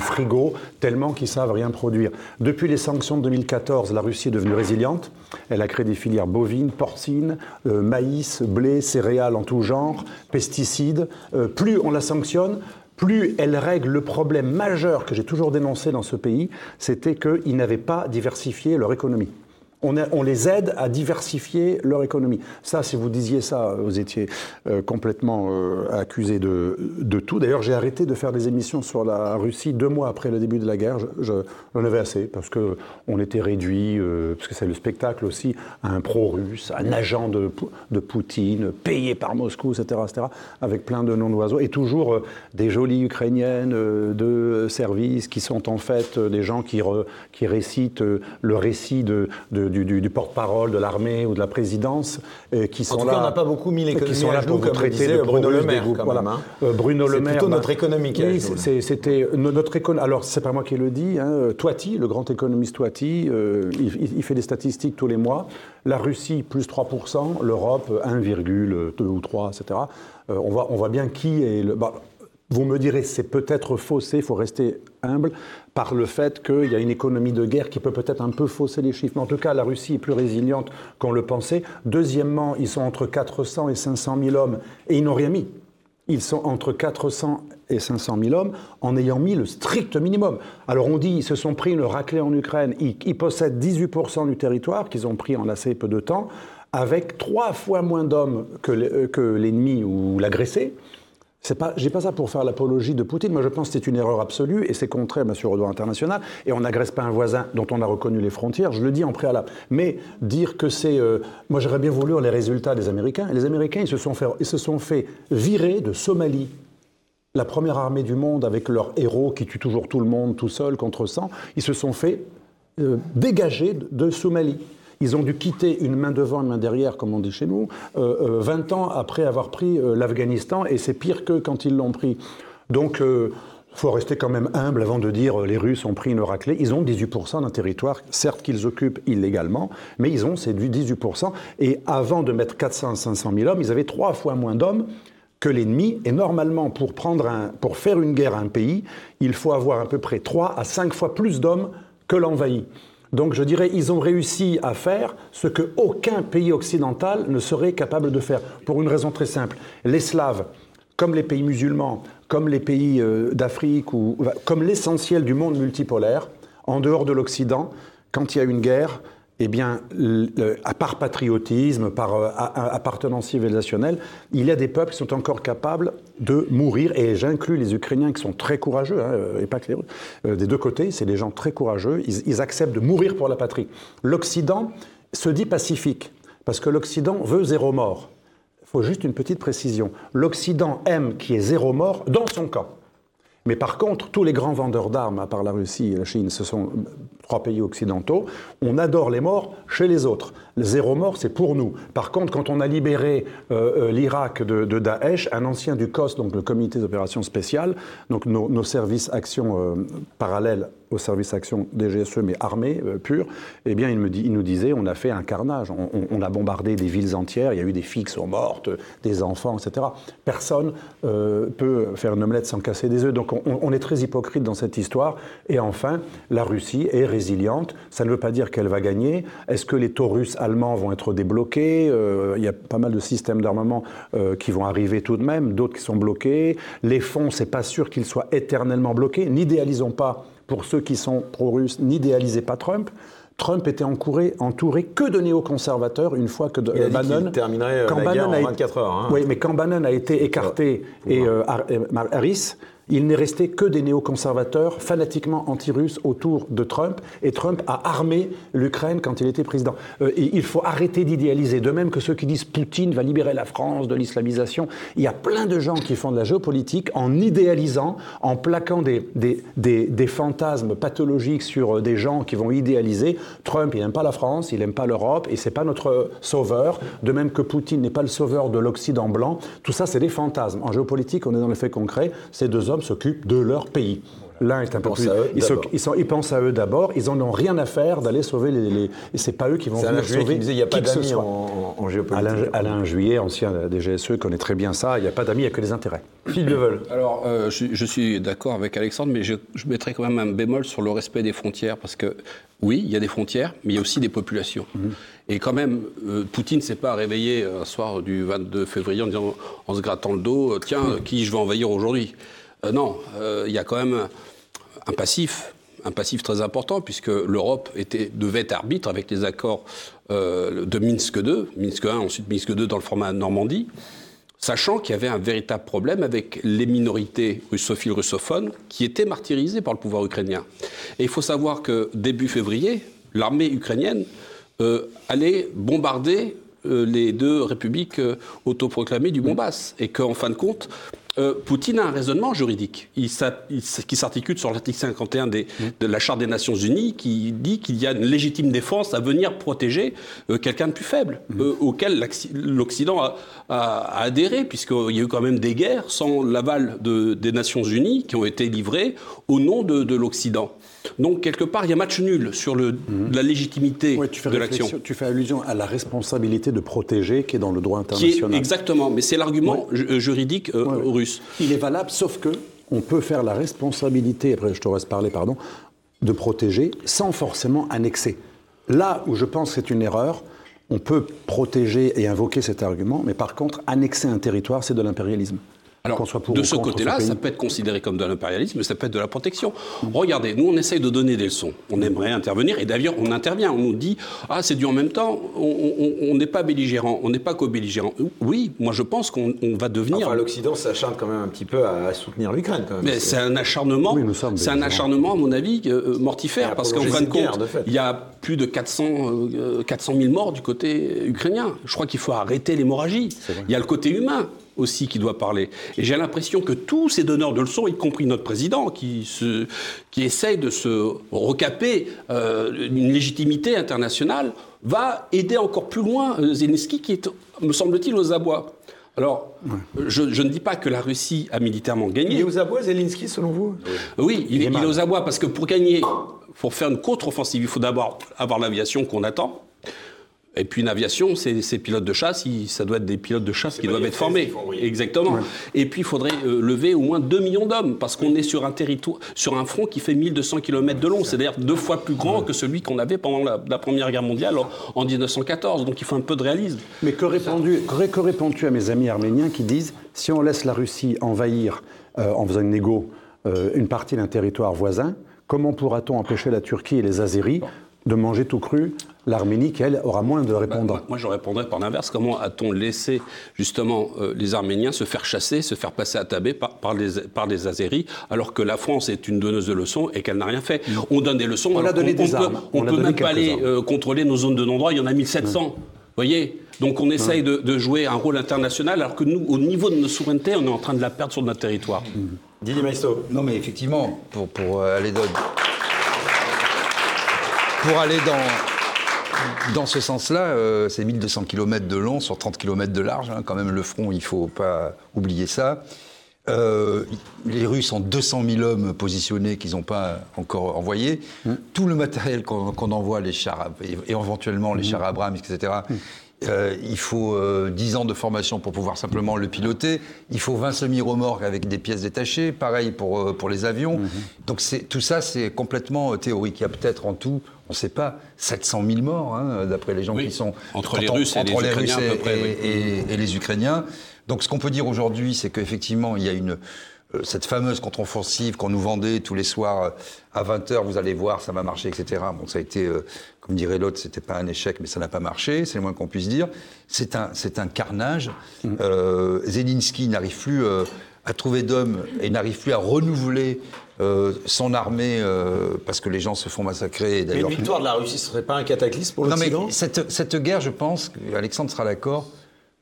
S6: frigos, tellement qu'ils savent rien produire. Depuis les sanctions de 2014, la Russie est devenue résiliente. Elle a créé des filières bovines, porcines, euh, maïs, blé, céréales en tout genre, pesticides. Euh, plus on la sanctionne, plus elle règle le problème majeur que j'ai toujours dénoncé dans ce pays, c'était qu'ils n'avaient pas diversifié leur économie. On, les aide à diversifier leur économie. Ça, si vous disiez ça, vous étiez euh, complètement euh, accusé de, de tout. D'ailleurs, j'ai arrêté de faire des émissions sur la Russie deux mois après le début de la guerre. Je- je- J'en avais assez parce que on était réduit, euh, parce que c'est le spectacle aussi, à un pro-russe, un agent de, de Poutine, payé par Moscou, etc., etc., avec plein de noms d'oiseaux, et toujours des jolies ukrainiennes de service qui sont en fait des gens qui, qui récitent le récit de- du, du- du porte-parole de l'armée ou de la présidence, euh, qui sont
S2: tout
S6: là.
S2: cas, on n'a pas beaucoup mis l'économie
S6: qui sont
S2: à
S6: là
S2: genoux,
S6: pour vous
S2: comme
S6: traiter de
S2: Bruno Le Maire,
S6: groupes, voilà.
S2: hein.
S6: Euh, Bruno Le Maire.
S2: plutôt notre économie qui
S6: oui, c'était no- notre économie. Alors, c'est pas moi qui le dis. Hein, Toiti, le grand économiste Toiti, euh, il, il- il fait des statistiques tous les mois. La Russie, plus 3%, l'Europe, 1,2 ou 3, etc. Euh, on, voit, on voit bien qui est le. bah, vous me direz, c'est peut-être faussé, il faut rester humble, par le fait qu'il y a une économie de guerre qui peut peut-être un peu fausser les chiffres. Mais en tout cas, la Russie est plus résiliente qu'on le pensait. Deuxièmement, ils sont entre 400 et 500 000 hommes et ils n'ont rien mis. Ils sont entre 400 et 500 000 hommes en ayant mis le strict minimum. Alors on dit ils se sont pris une raclée en Ukraine, ils, ils possèdent 18% du territoire qu'ils ont pris en assez peu de temps, avec trois fois moins d'hommes que euh, que l'ennemi ou l'agressé. C'est pas, j'ai pas ça pour faire l'apologie de Poutine. Moi, je pense que c'est une erreur absolue et c'est contraire, bien sûr, au droit international. Et on n'agresse pas un voisin dont on a reconnu les frontières. Je le dis en préalable. Mais dire que c'est, euh, moi, j'aurais bien voulu les résultats des Américains. Les Américains, ils se sont fait, ils se sont fait virer de Somalie. La première armée du monde avec leurs héros qui tuent toujours tout le monde tout seul contre 100, ils se sont fait euh, dégager de, de Somalie. Ils ont dû quitter une main devant, une main derrière, comme on dit chez nous, euh, euh, 20 ans après avoir pris euh, l'Afghanistan, et c'est pire que quand ils l'ont pris. Donc, il faut rester quand même humble avant de dire euh, les Russes ont pris une raclée. Ils ont 18% d'un territoire, certes qu'ils occupent illégalement, mais ils ont ces 18%. Et avant de mettre 400 à 500 000 hommes, ils avaient trois fois moins d'hommes que l'ennemi. Et normalement, pour, prendre un, pour faire une guerre à un pays, il faut avoir à peu près 3 à 5 fois plus d'hommes que l'envahi. Donc je dirais, ils ont réussi à faire ce que aucun pays occidental ne serait capable de faire, pour une raison très simple. Les Slaves, comme les pays musulmans, comme les pays euh, d'Afrique, ou comme l'essentiel du monde multipolaire, en dehors de l'Occident, quand il y a une guerre, eh bien, à part patriotisme, par euh, appartenance civilisationnelle, il y a des peuples qui sont encore capables de mourir, et j'inclus les Ukrainiens qui sont très courageux, hein, euh, et pas que les Russes, euh, des deux côtés, c'est des gens très courageux, ils, ils acceptent de mourir pour la patrie. L'Occident se dit pacifique, parce que l'Occident veut zéro mort. Il faut juste une petite précision. L'Occident aime qu'il y ait zéro mort dans son camp. Mais par contre, tous les grands vendeurs d'armes, à part la Russie et la Chine, ce sont trois pays occidentaux, on adore les morts chez les autres. Zéro mort, c'est pour nous. Par contre, quand on a libéré euh, euh, l'Irak de, Daesh, un ancien du COS, donc le comité d'opérations spéciales, donc nos, services actions euh, parallèles au service action DGSE, mais armés, euh, purs, eh bien, il, me dit, il nous disait, on a fait un carnage. On a bombardé des villes entières, il y a eu des filles qui sont mortes, des enfants, etc. Personne euh, peut faire une omelette sans casser des œufs. Donc, on, on est très hypocrite dans cette histoire. Et enfin, la Russie est résiliente. Ça ne veut pas dire qu'elle va gagner. Est-ce que les taurus allemands vont être débloqués? Euh, Il y a pas mal de systèmes d'armement euh, qui vont arriver tout de même, d'autres qui sont bloqués. Les fonds, c'est pas sûr qu'ils soient éternellement bloqués. N'idéalisons pas pour ceux qui sont pro-russes, n'idéalisez pas Trump. Trump était entouré, entouré que de néoconservateurs une fois que de,
S2: Il a dit
S6: Bannon
S2: terminerait, euh,
S6: quand
S2: la guerre
S6: Bannon
S2: en
S6: a-
S2: 24 heures, hein.
S6: Oui, mais quand Bannon a été écarté euh, et Harris, il n'est resté que des néoconservateurs fanatiquement anti-russes autour de Trump. Et Trump a armé l'Ukraine quand il était président. Euh, il faut arrêter d'idéaliser. De même que ceux qui disent Poutine va libérer la France de l'islamisation. Il y a plein de gens qui font de la géopolitique en idéalisant, en plaquant des fantasmes pathologiques sur euh, des gens qui vont idéaliser. Trump, il n'aime pas la France, il n'aime pas l'Europe et c'est pas notre sauveur. De même que Poutine n'est pas le sauveur de l'Occident blanc. Tout ça, c'est des fantasmes. En géopolitique, on est dans les faits concrets. Ces deux hommes s'occupent de leur pays. L'un est un peu plus.
S2: à eux
S6: ils, ils sont- ils pensent à eux d'abord. Ils en ont rien à faire d'aller sauver les. les c'est pas eux qui vont venir
S2: Juillet
S6: sauver
S2: qui disait il n'y a pas d'amis en, géopolitique.
S6: Alain, Alain Juillet, ancien des GSE, connaît très bien ça. Il n'y a pas d'amis, il n'y a que des intérêts.
S2: Philippe Level.
S7: Alors, euh, je, je suis d'accord avec Alexandre, mais je, je mettrais quand même un bémol sur le respect des frontières, parce que oui, il y a des frontières, mais il y a aussi des populations. Et quand même, euh, Poutine ne s'est pas réveillé un soir du 22 février en, disant, en se grattant le dos, euh, tiens, qui je vais envahir aujourd'hui? Non, euh, il y a quand même un passif, un passif très important, puisque l'Europe devait être arbitre avec les accords euh, de Minsk II, Minsk I, ensuite Minsk II dans le format Normandie, sachant qu'il y avait un véritable problème avec les minorités russophiles russophones qui étaient martyrisées par le pouvoir ukrainien. Et il faut savoir que début février, l'armée ukrainienne euh, allait bombarder euh, les deux républiques euh, autoproclamées du Donbass. Et qu'en fin de compte, euh, Poutine a un raisonnement juridique il il qui s'articule sur l'article 51 des- de la Charte des Nations Unies qui dit qu'il y a une légitime défense à venir protéger euh, quelqu'un de plus faible, euh, auquel l'Occident a, a- a adhéré, puisqu'il y a eu quand même des guerres sans l'aval de- des Nations Unies qui ont été livrées au nom de, de l'Occident. Donc, quelque part, il y a match nul sur le, la légitimité
S6: Ouais,
S7: de l'action.
S6: Tu fais allusion à la responsabilité de protéger qui est dans le droit
S7: Qui est,
S6: international.
S7: exactement, mais c'est l'argument euh, juridique euh, russe.
S6: Il est valable, sauf que on peut faire la responsabilité, après je te laisse parler, pardon, de protéger sans forcément annexer. Là où je pense que c'est une erreur, on peut protéger et invoquer cet argument, mais par contre, annexer un territoire, c'est de l'impérialisme.
S7: Alors,
S6: Qu'on soit pour
S7: de ce côté-là, ça peut être considéré comme de l'impérialisme, mais ça peut être de la protection. Regardez, nous, on essaye de donner des leçons. On aimerait intervenir, et d'ailleurs, on intervient. On nous dit, ah, c'est du en même temps, on- n'est pas belligérant, on n'est pas co-belligérant. Oui, moi, je pense qu'on on va devenir...
S2: Enfin, l'Occident s'acharne quand même un petit peu à, soutenir l'Ukraine, quand même.
S7: Mais c'est un acharnement,
S6: Oui, nous sommes
S7: c'est un acharnement, à mon avis, euh,
S2: Et
S7: mortifère, parce qu'en fin de compte, il y a plus de 400, euh, 400 000 morts du côté ukrainien. Je crois qu'il faut arrêter l'hémorragie. Il y a le côté humain aussi qui doit parler. Et j'ai l'impression que tous ces donneurs de leçons, y compris notre président, qui, se, qui essaye de se recaper euh, une légitimité internationale, va aider encore plus loin euh, Zelensky, qui est, me semble-t-il, aux abois. Alors, je, je ne dis pas que la Russie a militairement gagné.
S2: Il est aux abois, Zelensky, selon vous?
S7: Oui, il,
S6: est
S7: aux abois parce que pour gagner, pour faire une contre-offensive, il faut d'abord avoir l'aviation qu'on attend. Et puis une aviation, c'est ces pilotes de chasse, ils- ça doit être des pilotes de chasse qui doivent être
S2: F-16
S7: formés. Exactement. Et puis il faudrait euh, lever au moins 2 millions d'hommes parce qu'on est sur un territoire, sur un front qui fait 1200 km de long. C'est d'ailleurs deux fois plus grand que celui qu'on avait pendant la, la Première Guerre mondiale en, en 1914. Donc il faut un peu de réalisme.
S6: Mais que réponds-tu que- que réponds-tu à mes amis arméniens qui disent si on laisse la Russie envahir euh, en faisant une négo euh, une partie d'un territoire voisin, comment pourra-t-on empêcher la Turquie et les Azéris de manger tout cru l'Arménie qui, elle, aura moins de
S7: Bah,
S6: répondants
S7: moi, moi, je répondrais par l'inverse. Comment a-t-on laissé justement euh, les Arméniens se faire chasser, se faire passer à tabé par, par, les, par les Azéris, alors que la France est une donneuse de leçons et qu'elle n'a rien fait? On donne des leçons.
S6: On a donné des
S7: on peut-
S6: armes.
S7: On
S6: On a
S7: peut
S6: donné
S7: même pas aller euh, contrôler nos zones de non-droit. Il y en a 1700. Vous voyez? Donc on essaye de, de jouer un rôle international, alors que nous, au niveau de notre souveraineté, on est en train de la perdre sur notre territoire.
S2: Didier Maistre.
S8: Non, mais effectivement, pour, pour euh, aller dans, pour aller dans, dans ce sens-là, euh, c'est 1200 km de long sur 30 km de large. hein, quand même, le front, il ne faut pas oublier ça. Euh, les Russes ont 200 000 hommes positionnés qu'ils n'ont pas encore envoyés. Tout le matériel qu'on envoie, les chars, éventuellement les chars Abrams, etc., euh, il faut euh, 10 ans de formation pour pouvoir simplement le piloter. Il faut 20 semi-remorques avec des pièces détachées. Pareil pour, euh, pour les avions. Donc c'est- tout ça, c'est complètement euh, théorique. Il y a peut-être en tout, on ne sait pas, 700 000 morts, hein, d'après les gens
S7: Oui.
S8: qui sont...
S7: Entre les
S8: on-
S7: Russes et les Ukrainiens, à peu
S8: et-
S7: près, oui.
S8: et- et, et les Ukrainiens. Donc ce qu'on peut dire aujourd'hui, c'est qu'effectivement, il y a une, cette fameuse contre-offensive qu'on nous vendait tous les soirs euh, à 20h, vous allez voir, ça va marcher, etc. Bon, ça a été, euh, comme dirait l'autre, c'était pas un échec, mais ça n'a pas marché, c'est le moins qu'on puisse dire. C'est un, c'est un carnage. Euh, Zelensky n'arrive plus euh, à trouver d'hommes et n'arrive plus à renouveler euh, son armée euh, parce que les gens se font massacrer. et
S2: Mais une victoire de la Russie, ce serait pas un cataclysme pour
S8: non, mais
S2: l'Occident?
S8: cette, cette guerre, je pense, Alexandre sera d'accord,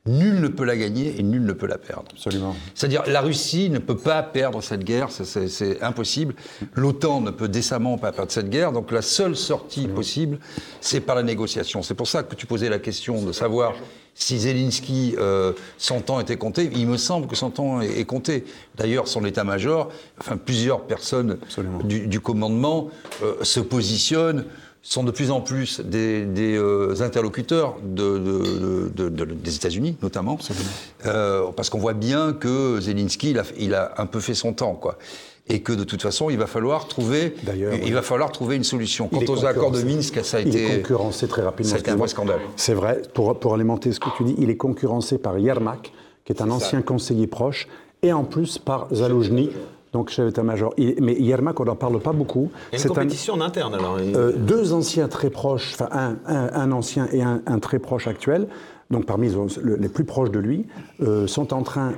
S8: nul ne peut la gagner et nul ne peut la perdre.
S6: Absolument.
S8: C'est-à-dire, la Russie ne peut pas perdre cette guerre, c'est- impossible. L'OTAN ne peut décemment pas perdre cette guerre, donc la seule sortie possible, c'est par la négociation. C'est pour ça que tu posais la question de savoir si Zelensky, euh, son temps était compté. Il me semble que son temps est, est compté. D'ailleurs, son état-major, enfin plusieurs personnes du, du commandement euh, se positionnent sont de plus en plus des, des, euh, interlocuteurs de- de- de- de- des États-Unis, notamment, Euh, parce qu'on voit bien que Zelensky, il a, il a un peu fait son temps, quoi. Et que de toute façon, il va falloir trouver, il
S6: oui.
S8: va falloir trouver une solution. Quant
S6: est
S8: aux accords de. Minsk, ça a
S6: Il est
S8: été,
S6: concurrencé très rapidement.
S8: ça a été un vrai scandale.
S6: C'est vrai, pour, pour alimenter ce que tu dis, il est concurrencé par Yermak, qui est un ancien conseiller proche, et en plus par Zaloujny, donc chef d'état-major. Mais Yermak, on n'en parle pas beaucoup.
S2: Une
S6: C'est un-
S2: compétition en interne alors.
S6: euh, deux anciens très proches, enfin un, un- un ancien et un, très proche actuel, donc parmi les- le- les plus proches de lui, euh, sont en train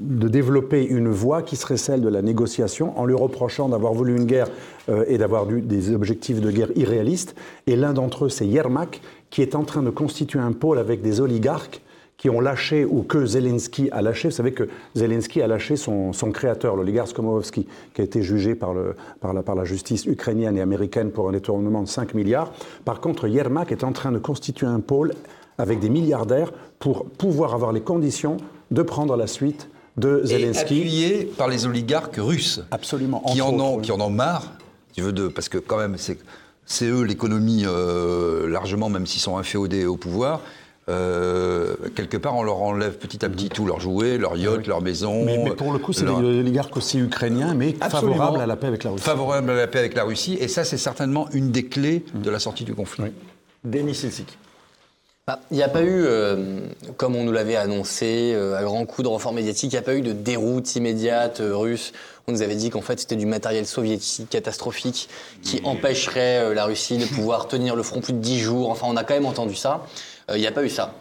S6: de développer une voie qui serait celle de la négociation en lui reprochant d'avoir voulu une guerre euh, et d'avoir des objectifs de guerre irréalistes. Et l'un d'entre eux, c'est Yermak, qui est en train de constituer un pôle avec des oligarques qui ont lâché ou que Zelensky a lâché. Vous savez que Zelensky a lâché son, son créateur, l'oligarque Skomovsky, qui a été jugé par, le, par, la, par la justice ukrainienne et américaine pour un détournement de 5 milliards. Par contre, Yermak est en train de constituer un pôle avec des milliardaires pour pouvoir avoir les conditions de prendre la suite de
S8: Et
S6: Zelensky.
S8: appuyé par les oligarques russes.
S6: Absolument.
S8: Qui en, ont, qui en ont marre, si tu veux, de, parce que quand même, c'est c'est eux l'économie, euh, largement, même s'ils sont inféodés au pouvoir. Euh, quelque part, on leur enlève petit à petit tout, leurs jouets, leurs yachts, leurs maisons.
S6: Ah Mais, mais pour le coup, c'est
S8: leur-
S6: des oligarques aussi ukrainiens, mais
S8: Absolument.
S6: favorables à la paix avec la Russie.
S8: Favorable à la paix avec la Russie. Et ça, c'est certainement une des clés de la sortie du conflit.
S2: Denis Silsik.
S5: Bah, Il n'y a pas eu, euh, comme on nous l'avait annoncé, euh, à grands coups de renfort médiatique, il n'y a pas eu de déroute immédiate euh, russe. On nous avait dit qu'en fait c'était du matériel soviétique catastrophique qui empêcherait euh, la Russie de pouvoir tenir le front plus de 10 jours. Enfin, on a quand même entendu ça. Euh, Il n'y a pas eu ça.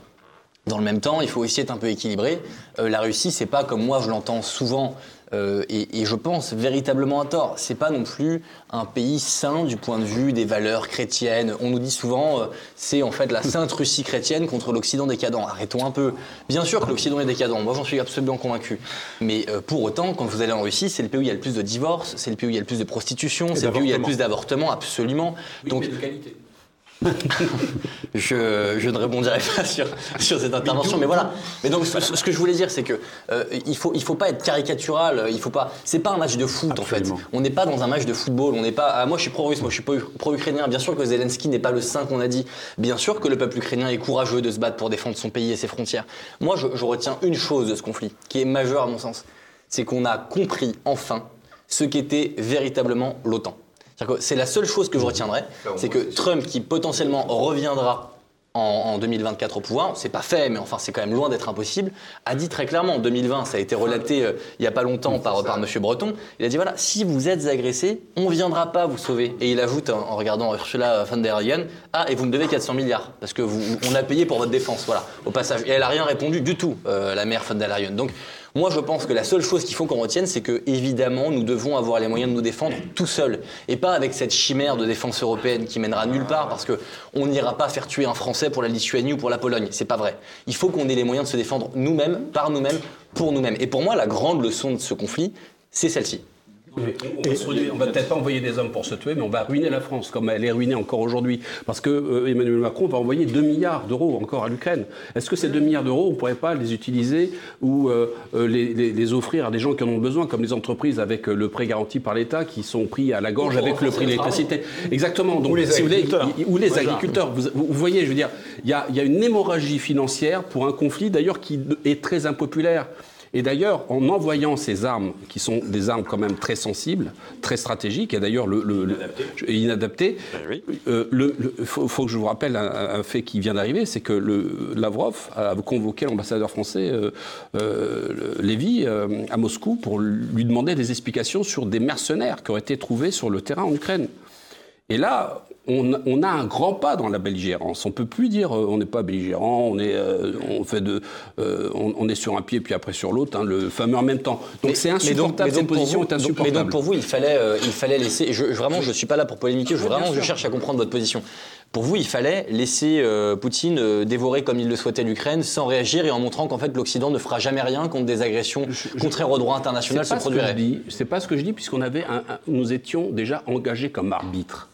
S5: Dans le même temps, il faut aussi être un peu équilibré. Euh, la Russie, c'est pas comme moi je l'entends souvent, euh, et, et je pense véritablement à tort. C'est pas non plus un pays saint du point de vue des valeurs chrétiennes. On nous dit souvent, euh, c'est en fait la sainte Russie chrétienne contre l'Occident décadent. Arrêtons un peu. Bien sûr que l'Occident est décadent. Moi, j'en suis absolument convaincu. Mais euh, pour autant, quand vous allez en Russie, c'est le pays où il y a le plus de divorces, c'est le pays où il y a le plus de prostitution, c'est le pays où il y a le plus d'avortements, absolument. Donc,
S7: de qualité.
S5: je, je ne rebondirai pas sur, sur cette intervention, mais voilà. Mais donc, ce, ce que je voulais dire, c'est que euh, il faut il faut pas être caricatural. Il faut pas. C'est pas un match de foot en fait. On n'est pas dans un match de football. On n'est pas. ah, moi, je suis pro-russe. Moi, je suis pro- pro-ukrainien. Bien sûr que Zelensky n'est pas le saint qu'on a dit. Bien sûr que le peuple ukrainien est courageux de se battre pour défendre son pays et ses frontières. Moi, je, je retiens une chose de ce conflit qui est majeure à mon sens, c'est qu'on a compris enfin ce qu'était véritablement l'OTAN. C'est-à-dire que C'est la seule chose que je retiendrai, c'est que Trump, qui potentiellement reviendra en, en 2024 au pouvoir, c'est pas fait, mais enfin c'est quand même loin d'être impossible, a dit très clairement en 2020, ça a été relaté euh, il y a pas longtemps par, par Monsieur Breton, il a dit voilà, si vous êtes agressé, on viendra pas vous sauver. Et il ajoute en, en regardant Ursula von der Leyen, ah et vous me devez 400 milliards parce que vous, on a payé pour votre défense, voilà, au passage. Et elle a rien répondu du tout, euh, la mère von der Leyen. Donc moi, je pense que la seule chose qu'il faut qu'on retienne, c'est que, évidemment, nous devons avoir les moyens de nous défendre tout seuls. Et pas avec cette chimère de défense européenne qui mènera nulle part, parce qu'on n'ira pas faire tuer un Français pour la Lituanie ou pour la Pologne. C'est pas vrai. Il faut qu'on ait les moyens de se défendre nous-mêmes, par nous-mêmes, pour nous-mêmes. Et pour moi, la grande leçon de ce conflit, c'est celle-ci.
S7: On va, se ruiner- on va peut-être pas envoyer des hommes pour se tuer, mais on va ruiner la France, comme elle est ruinée encore aujourd'hui. Parce que euh, Emmanuel Macron va envoyer 2 milliards d'euros encore à l'Ukraine. Est-ce que ces 2 milliards d'euros, on ne pourrait pas les utiliser ou euh, euh, les, les- les offrir à des gens qui en ont besoin, comme les entreprises avec le prêt garanti par l'État, qui sont pris à la gorge avec le prix de l'électricité Exactement. Donc,
S10: Ou les
S7: si vous voulez,
S10: agriculteurs.
S7: y- ou les
S10: Voilà.
S7: agriculteurs. Vous, vous voyez, je veux dire, il y a, il y a une hémorragie financière pour un conflit, d'ailleurs, qui est très impopulaire. Et d'ailleurs, en envoyant ces armes, qui sont des armes quand même très sensibles, très stratégiques, et d'ailleurs le, le, le- inadaptées, euh, le- le- faut, faut que je vous rappelle un, un fait qui vient d'arriver, c'est que le, Lavrov a convoqué l'ambassadeur français euh, euh, Lévy euh, à Moscou pour lui demander des explications sur des mercenaires qui auraient été trouvés sur le terrain en Ukraine. Et là, on, on a un grand pas dans la belligérance. On peut plus dire euh, on n'est pas belligérant, on est, euh, on fait de, euh, on, on est sur un pied puis après sur l'autre, hein, le fameux en même temps. Donc c'est insupportable. Cette
S5: pour
S7: position
S5: vous-
S7: est
S5: donc-
S7: insupportable.
S5: Mais donc pour vous, il fallait, euh, il fallait laisser. Je, je- vraiment, je suis pas là pour polémiquer. Je, vraiment, je cherche à comprendre votre position. Pour vous, il fallait laisser Poutine dévorer comme il le souhaitait l'Ukraine, sans réagir et en montrant qu'en fait l'Occident ne fera jamais rien contre des agressions contraires au droit international se produiraient.
S7: C'est pas ce que je dis puisqu'on avait, un- un- nous étions déjà engagés comme arbitre.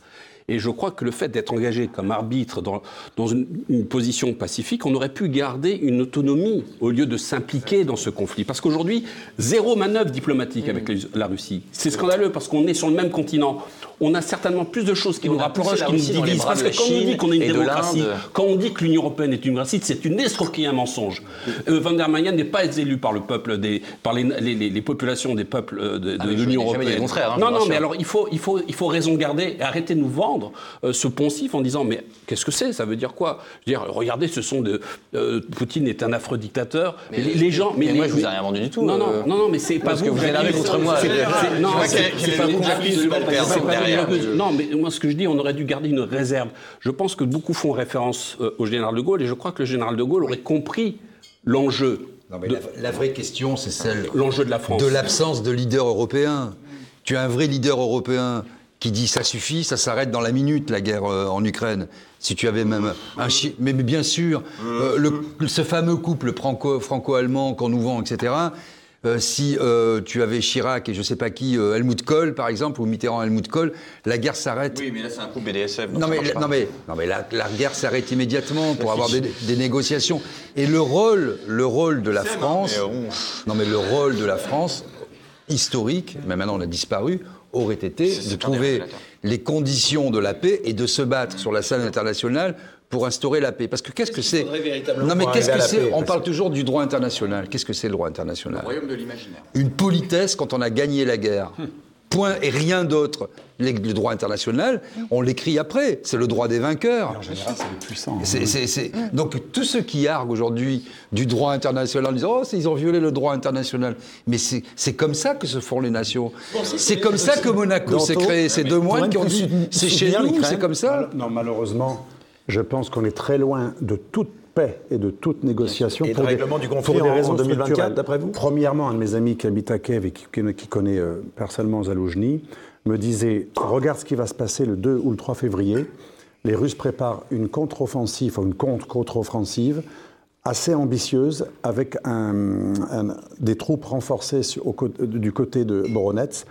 S7: Et je crois que le fait d'être engagé comme arbitre dans, dans une, une position pacifique, on aurait pu garder une autonomie au lieu de s'impliquer dans ce conflit. Parce qu'aujourd'hui, zéro manœuvre diplomatique avec les- la Russie. C'est scandaleux parce qu'on est sur le même continent. On a certainement plus de choses qui nous rapprochent, qui nous divisent. Parce
S5: de
S7: que quand on dit
S5: Chine
S7: qu'on est une
S5: de
S7: démocratie, quand on dit que l'Union européenne est une démocratie, c'est une escroquerie, un mensonge. Euh, Van der Mayen n'est pas élu par le peuple des, par les, les- les- les populations des peuples euh, de, de
S5: Ah,
S7: l'Union européenne.
S5: hein,
S7: non, non, mais alors il faut, il faut, il faut raison garder et arrêter de nous vendre euh, ce poncif en disant mais qu'est-ce que c'est? Ça veut dire quoi? Je veux dire, regardez, ce sont de euh, Poutine est un affreux dictateur.
S5: Mais-
S7: les, les gens, mais,
S5: mais moi,
S7: les-
S5: je vous ai rien vendu du tout,
S7: Non, non,
S5: euh,
S7: non, non, mais c'est pas
S5: parce
S7: vous.
S5: que vous
S7: j'accuse-
S5: contre moi.
S7: Non, c'est pas vous. Non, mais moi, ce que je dis, on aurait dû garder une réserve. Je pense que beaucoup font référence euh, au général de Gaulle, et je crois que le général de Gaulle aurait compris l'enjeu.
S8: Non, mais
S7: de-
S8: la, la vraie question, c'est celle
S7: L'enjeu de la France.
S8: de l'absence de leader européen. Tu as un vrai leader européen qui dit ça suffit, ça s'arrête dans la minute la guerre euh, en Ukraine. Si tu avais même un chi- mais, mais bien sûr, euh, le- ce fameux couple franco- franco-allemand qu'on nous vend, etc. euh, si tu avais Chirac et je sais pas qui, Helmut Kohl par exemple, ou Mitterrand Helmut Kohl, la guerre s'arrête.
S9: Oui, mais là, c'est un coup BDSM.
S8: Non mais,
S9: pas.
S8: non mais, non mais la, la guerre s'arrête immédiatement pour avoir des, des négociations. Et le rôle, le rôle de la France,
S9: mais, euh,
S8: non mais le rôle de la France, historique, mais maintenant on a disparu, aurait été de trouver les conditions de la paix et de se battre sur la scène internationale pour instaurer la paix. Parce que qu'est-ce que c'est Non mais qu'est-ce que c'est On parle toujours du droit international. Qu'est-ce que c'est le droit international?
S9: Royaume de l'imaginaire.
S8: une politesse quand on a gagné la guerre. Point et rien d'autre. Le droit international, on l'écrit après. C'est le droit des vainqueurs.
S6: En général, c'est les puissants. hein.
S8: C'est- c'est- c'est- Donc tous ceux qui arguent aujourd'hui du droit international en disant oh c'est- ils ont violé le droit international, mais c'est c'est comme ça que se font les nations. C'est comme ça que Monaco s'est créé. Ces deux moines qui ont dit c'est chez nous, c'est comme ça.
S6: Non, malheureusement, je pense qu'on est très loin de toute paix et de toute négociation.
S3: Et
S6: pour
S3: règlement du conflit
S6: pour des raisons
S3: en 2024,
S6: structurelles.
S3: d'après vous?
S6: Premièrement, un de mes amis qui habite à Kiev et qui, qui connaît euh, personnellement Zaloujny me disait Regarde ce qui va se passer le 2 ou le 3 février. Les Russes préparent une contre-offensive, une contre-contre-offensive assez ambitieuse avec un- un- des troupes renforcées sur- au cô- du côté de Boronets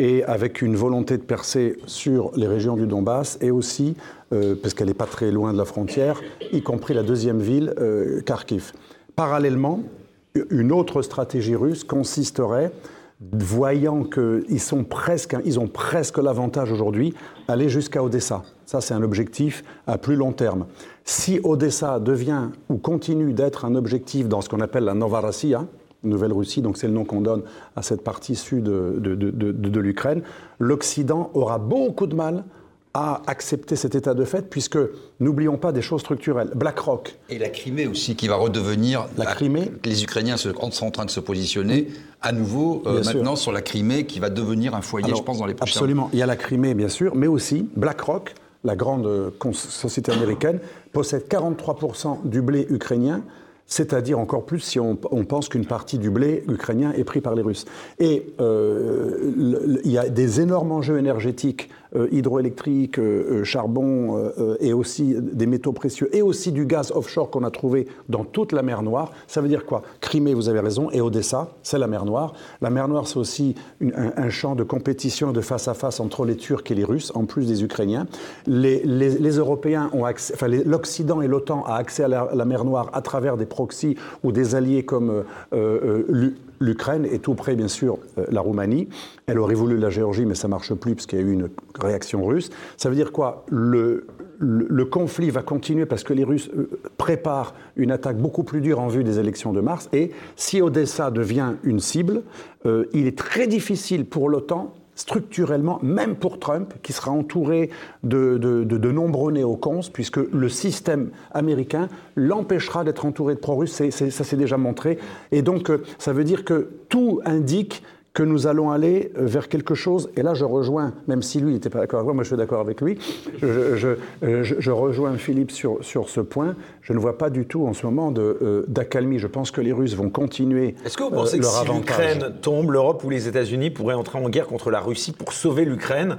S6: et avec une volonté de percer sur les régions du Donbass et aussi, euh, parce qu'elle n'est pas très loin de la frontière, y compris la deuxième ville, euh, Kharkiv. Parallèlement, une autre stratégie russe consisterait, voyant qu'ils ont presque l'avantage aujourd'hui, aller jusqu'à Odessa. Ça, c'est un objectif à plus long terme. Si Odessa devient ou continue d'être un objectif dans ce qu'on appelle la Novarassia, Nouvelle-Russie, donc c'est le nom qu'on donne à cette partie sud de, de- de- l'Ukraine, l'Occident aura beaucoup de mal à accepter cet état de fait, puisque n'oublions pas des choses structurelles. BlackRock,
S8: Et la Crimée aussi, qui va redevenir.
S6: La Crimée
S8: Les Ukrainiens se- sont en train de se positionner à nouveau euh,
S6: sûr.
S8: maintenant sur la Crimée, qui va devenir un foyer,
S6: Alors,
S8: je pense, dans les prochains
S6: Absolument. Il y a la Crimée, bien sûr, mais aussi BlackRock, la grande euh, société américaine, possède 43% du blé ukrainien, c'est-à-dire encore plus si on, pense qu'une partie du blé ukrainien est pris par les Russes. Et euh, il y a des énormes enjeux énergétiques, euh, hydroélectriques, euh, euh, charbon, et aussi des métaux précieux, et aussi du gaz offshore qu'on a trouvé dans toute la mer Noire. Ça veut dire quoi? Crimée, vous avez raison, et Odessa, c'est la mer Noire. La mer Noire, c'est aussi un, champ de compétition de face à face entre les Turcs et les Russes, en plus des Ukrainiens. Les, Européens ont accès, enfin l'Occident et l'OTAN a accès à la, mer Noire à travers des proxys ou des alliés comme euh, l'Ukraine et tout près, bien sûr, euh, la Roumanie. Elle aurait voulu la Géorgie, mais ça marche plus parce qu'il y a eu une réaction russe. Ça veut dire quoi? Le conflit va continuer parce que les Russes euh, préparent une attaque beaucoup plus dure en vue des élections de mars. Et si Odessa devient une cible, euh, il est très difficile pour l'OTAN structurellement, même pour Trump, qui sera entouré de, nombreux néocons, puisque le système américain l'empêchera d'être entouré de pro-russes, ça s'est déjà montré. Et donc, euh, ça veut dire que tout indique que nous allons aller euh, vers quelque chose, et là je rejoins, même si lui n'était pas d'accord avec moi, moi je suis d'accord avec lui, je, je- euh, je- je rejoins Philippe sur, sur ce point, je ne vois pas du tout en ce moment euh, d'accalmie, je pense que les Russes vont continuer
S2: Est-ce que vous
S6: euh,
S2: pensez que si l'Ukraine tombe, l'Europe ou les États-Unis pourraient entrer en guerre contre la Russie pour sauver l'Ukraine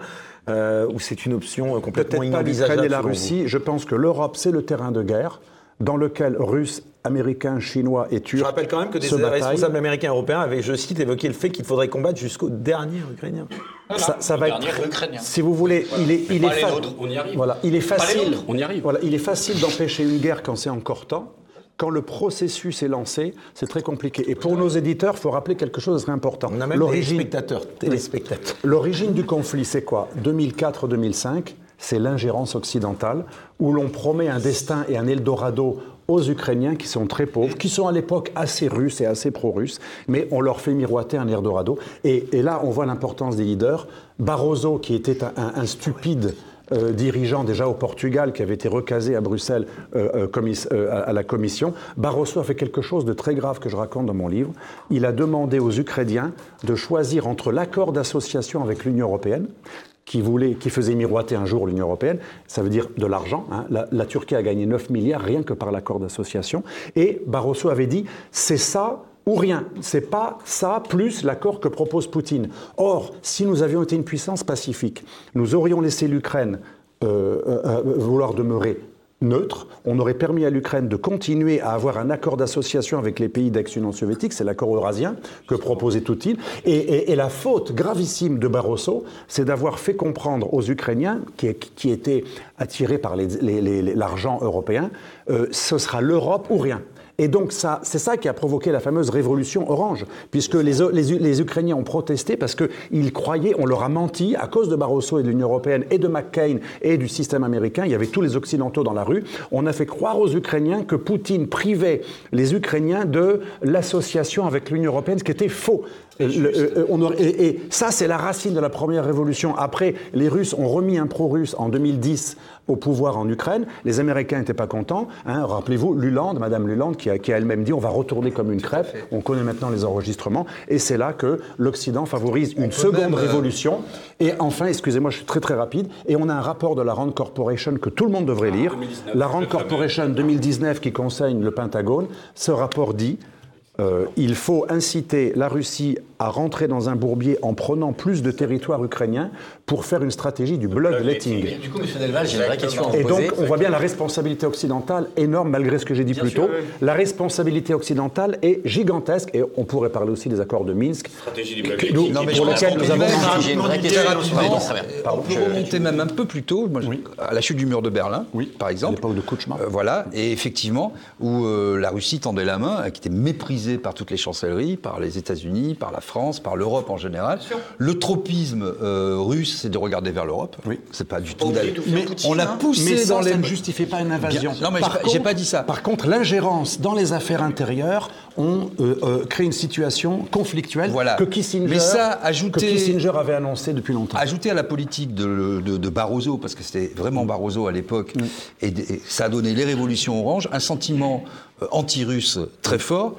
S2: euh, Ou c'est une option complètement
S6: Peut-être pas l'Ukraine et la
S2: vous?
S6: Russie. Je pense que l'Europe, c'est le terrain de guerre dans lequel Russes, Américains, Chinois et Turcs
S2: Je rappelle quand même que des responsables américains et européens avaient, je cite, évoqué le fait qu'il faudrait combattre jusqu'au dernier Ukrainien.
S6: ça, ça va être,
S9: dernier Ukrainien.
S6: si vous voulez, il est, il est
S9: les
S6: fa-
S9: nôtres,
S7: on y arrive.
S6: Voilà, il est facile.
S9: nôtres,
S7: on y arrive.
S6: Voilà, il est facile d'empêcher une guerre quand c'est encore temps. Quand le processus est lancé, c'est très compliqué. Et pour nos éditeurs, il faut rappeler quelque chose de très important.
S2: On a même des spectateurs, téléspectateurs.
S6: L'origine du conflit, c'est quoi? 2004-2005, c'est l'ingérence occidentale, où l'on promet un destin et un Eldorado aux Ukrainiens qui sont très pauvres, qui sont à l'époque assez russes et assez pro-russes, mais on leur fait miroiter un Eldorado. Et, là, on voit l'importance des leaders. Barroso, qui était un, stupide euh, dirigeant déjà au Portugal, qui avait été recasé à Bruxelles euh, euh, à la Commission, Barroso a fait quelque chose de très grave que je raconte dans mon livre. Il a demandé aux Ukrainiens de choisir entre l'accord d'association avec l'Union européenne, qui, faisait miroiter un jour l'Union européenne, ça veut dire de l'argent. hein. La, la Turquie a gagné 9 milliards rien que par l'accord d'association. Et Barroso avait dit, c'est ça ou rien. C'est pas ça plus l'accord que propose Poutine. Or, si nous avions été une puissance pacifique, nous aurions laissé l'Ukraine euh, euh, euh, vouloir demeurer neutre. On aurait permis à l'Ukraine de continuer à avoir un accord d'association avec les pays d'ex-Union soviétique, c'est l'accord eurasien que proposait Poutine. Et, et- la faute gravissime de Barroso, c'est d'avoir fait comprendre aux Ukrainiens, qui, étaient attirés par l'argent européen, euh, ce sera l'Europe ou rien. Et donc ça, c'est ça qui a provoqué la fameuse révolution orange, puisque les, Ukrainiens ont protesté parce qu'ils croyaient, on leur a menti, à cause de Barroso et de l'Union européenne et de McCain et du système américain, il y avait tous les Occidentaux dans la rue, on a fait croire aux Ukrainiens que Poutine privait les Ukrainiens de l'association avec l'Union européenne, ce qui était faux. Le- euh, on aurait- et, et ça, c'est la racine de la première révolution. Après, les Russes ont remis un pro-russe en 2010 au pouvoir en Ukraine. Les Américains n'étaient pas contents. hein. Rappelez-vous, Luland, Madame Luland, qui a, qui a elle-même dit on va retourner comme une crêpe. On connaît maintenant les enregistrements. Et c'est là que l'Occident favorise une seconde
S8: euh,
S6: révolution. Et enfin, excusez-moi, je suis très très rapide. Et on a un rapport de la Rand Corporation que tout le monde devrait lire. La Rand Corporation 2019 qui conseille le Pentagone. Ce rapport dit euh, il faut inciter la Russie à rentrer dans un bourbier en prenant plus de territoire ukrainien pour faire une stratégie du bloodletting.
S5: Du coup, monsieur Delval, j'ai une vraie question à vous
S6: Et
S5: poser.
S6: donc, on voit bien la responsabilité occidentale énorme, malgré ce que j'ai dit plus tôt. La responsabilité occidentale est gigantesque, et on pourrait parler aussi des accords de Minsk,
S4: Stratégie du
S6: que nous-
S8: Non, mais
S6: pour lesquels nous avons...
S8: même-
S5: J'ai une vraie question.
S8: On peut remonter même un peu plus tôt, moi, à la chute du mur de Berlin, par exemple.
S6: À l'époque de Kouchma.
S8: Euh, voilà, et effectivement, où euh, la Russie tendait la main, qui était méprisée par toutes les chancelleries, par les États-Unis, par la France, par l'Europe en général. Le tropisme euh, russe, c'est de regarder vers l'Europe.
S6: Oui.
S8: C'est pas du tout d'aller. Mais on l'a
S9: hein.
S8: poussé
S6: Mais ça,
S8: dans les.
S6: ça ne justifie pas une invasion.
S8: Bien. Non, mais j'ai
S6: Par
S8: pas- dit ça.
S6: Par contre, l'ingérence dans les affaires intérieures, on euh, euh, crée une situation conflictuelle
S8: Voilà.
S6: que Kissinger,
S8: Mais ça,
S6: que
S8: ajouter-
S6: Kissinger avait annoncé depuis longtemps.
S8: Ajouté à la politique de, de- de Barroso, parce que c'était vraiment Barroso à l'époque, et, et ça a donné les révolutions oranges, un sentiment euh, anti-russe très fort,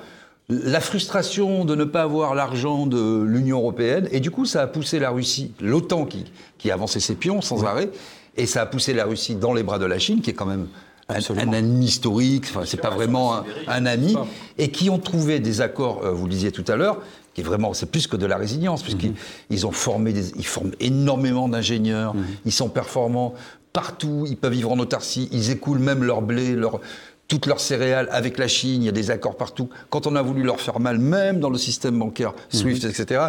S8: la frustration de ne pas avoir l'argent de l'Union européenne, et du coup ça a poussé la Russie, l'OTAN qui, qui avançait ses pions sans arrêt, et ça a poussé la Russie dans les bras de la Chine, qui est quand même un, un ennemi historique, enfin, c'est pas vraiment un, un ami, et qui ont trouvé des accords, euh, vous le disiez tout à l'heure, qui est vraiment, c'est plus que de la résilience, puisqu'ils ils ont formé, des, ils forment énormément d'ingénieurs, ils sont performants partout, ils peuvent vivre en autarcie, ils écoulent même leur blé, leur, toutes leurs céréales avec la Chine, il y a des accords partout. Quand on a voulu leur faire mal, même dans le système bancaire, SWIFT, etc.,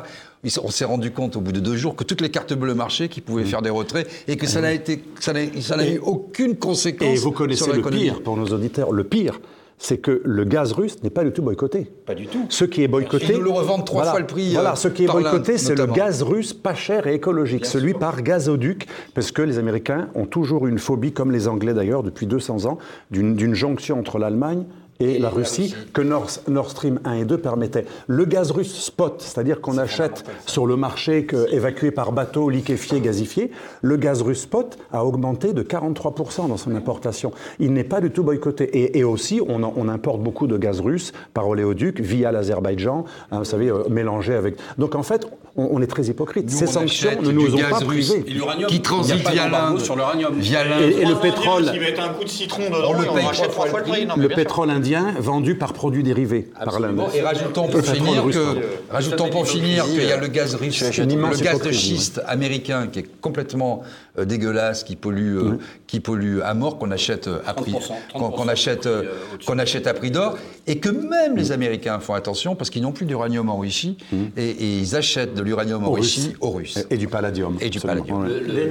S8: on s'est rendu compte au bout de deux jours que toutes les cartes bleues marchaient, qu'ils pouvaient faire des retraits, et que ça n'a ça n'a eu aucune conséquence
S6: Et vous
S8: sur
S6: connaissez le pire, pour nos auditeurs, le pire, c'est que le gaz russe n'est pas du tout boycotté.
S8: Pas du tout.
S6: Ce qui est boycotté.
S8: Ils nous le revendent trois
S6: voilà,
S8: fois le prix. euh,
S6: Voilà, ce qui est boycotté, c'est le gaz russe pas cher et écologique, celui par gazoduc, parce que les Américains ont toujours une phobie, comme les Anglais d'ailleurs, depuis 200 ans, d'une jonction entre l'Allemagne et, la Russie que Nord, Nord Stream 1 et 2 permettaient. Le gaz russe spot, c'est-à-dire qu'on achète sur le marché que- évacué par bateau, liquéfié, gazifié, le gaz russe spot a augmenté de 43% dans son importation. Il n'est pas du tout boycotté. Et, et aussi, on, en- on importe beaucoup de gaz russe par oléoduc via l'Azerbaïdjan, hein, vous savez, euh, mélangé avec... Donc en fait, on, on est très hypocrite.
S8: Nous,
S6: Ces
S8: on
S6: sanctions ne nous ont pas privés.
S7: Et l'uranium,
S8: Qui
S7: il n'y a
S8: transite
S7: pas
S8: via l'Inde. Via.
S6: Et, et le pétrole...
S9: qui mettent un coup de citron dedans,
S8: On le paye trois
S9: fois le prix. Non,
S6: Le
S9: bien sûr.
S6: pétrole indien vendu par produits dérivés par l'Inde.
S8: Et rajoutons
S6: Le
S8: pour finir
S6: russe,
S8: que,
S6: pardon.
S8: rajoutons pour finir qu'il y a le gaz
S6: une
S8: le gaz de
S6: hypocrisie,
S8: schiste américain qui est complètement euh, dégueulasse, qui pollue, euh, qui pollue à mort, qu'on achète euh, à prix,
S7: 30%,
S8: qu'on achète, euh, qu'on achète à prix d'or, et que même les Américains font attention parce qu'ils n'ont plus d'uranium enrichi et, et ils achètent de l'uranium enrichi aux Russes.
S6: Et du palladium.
S8: Et du palladium.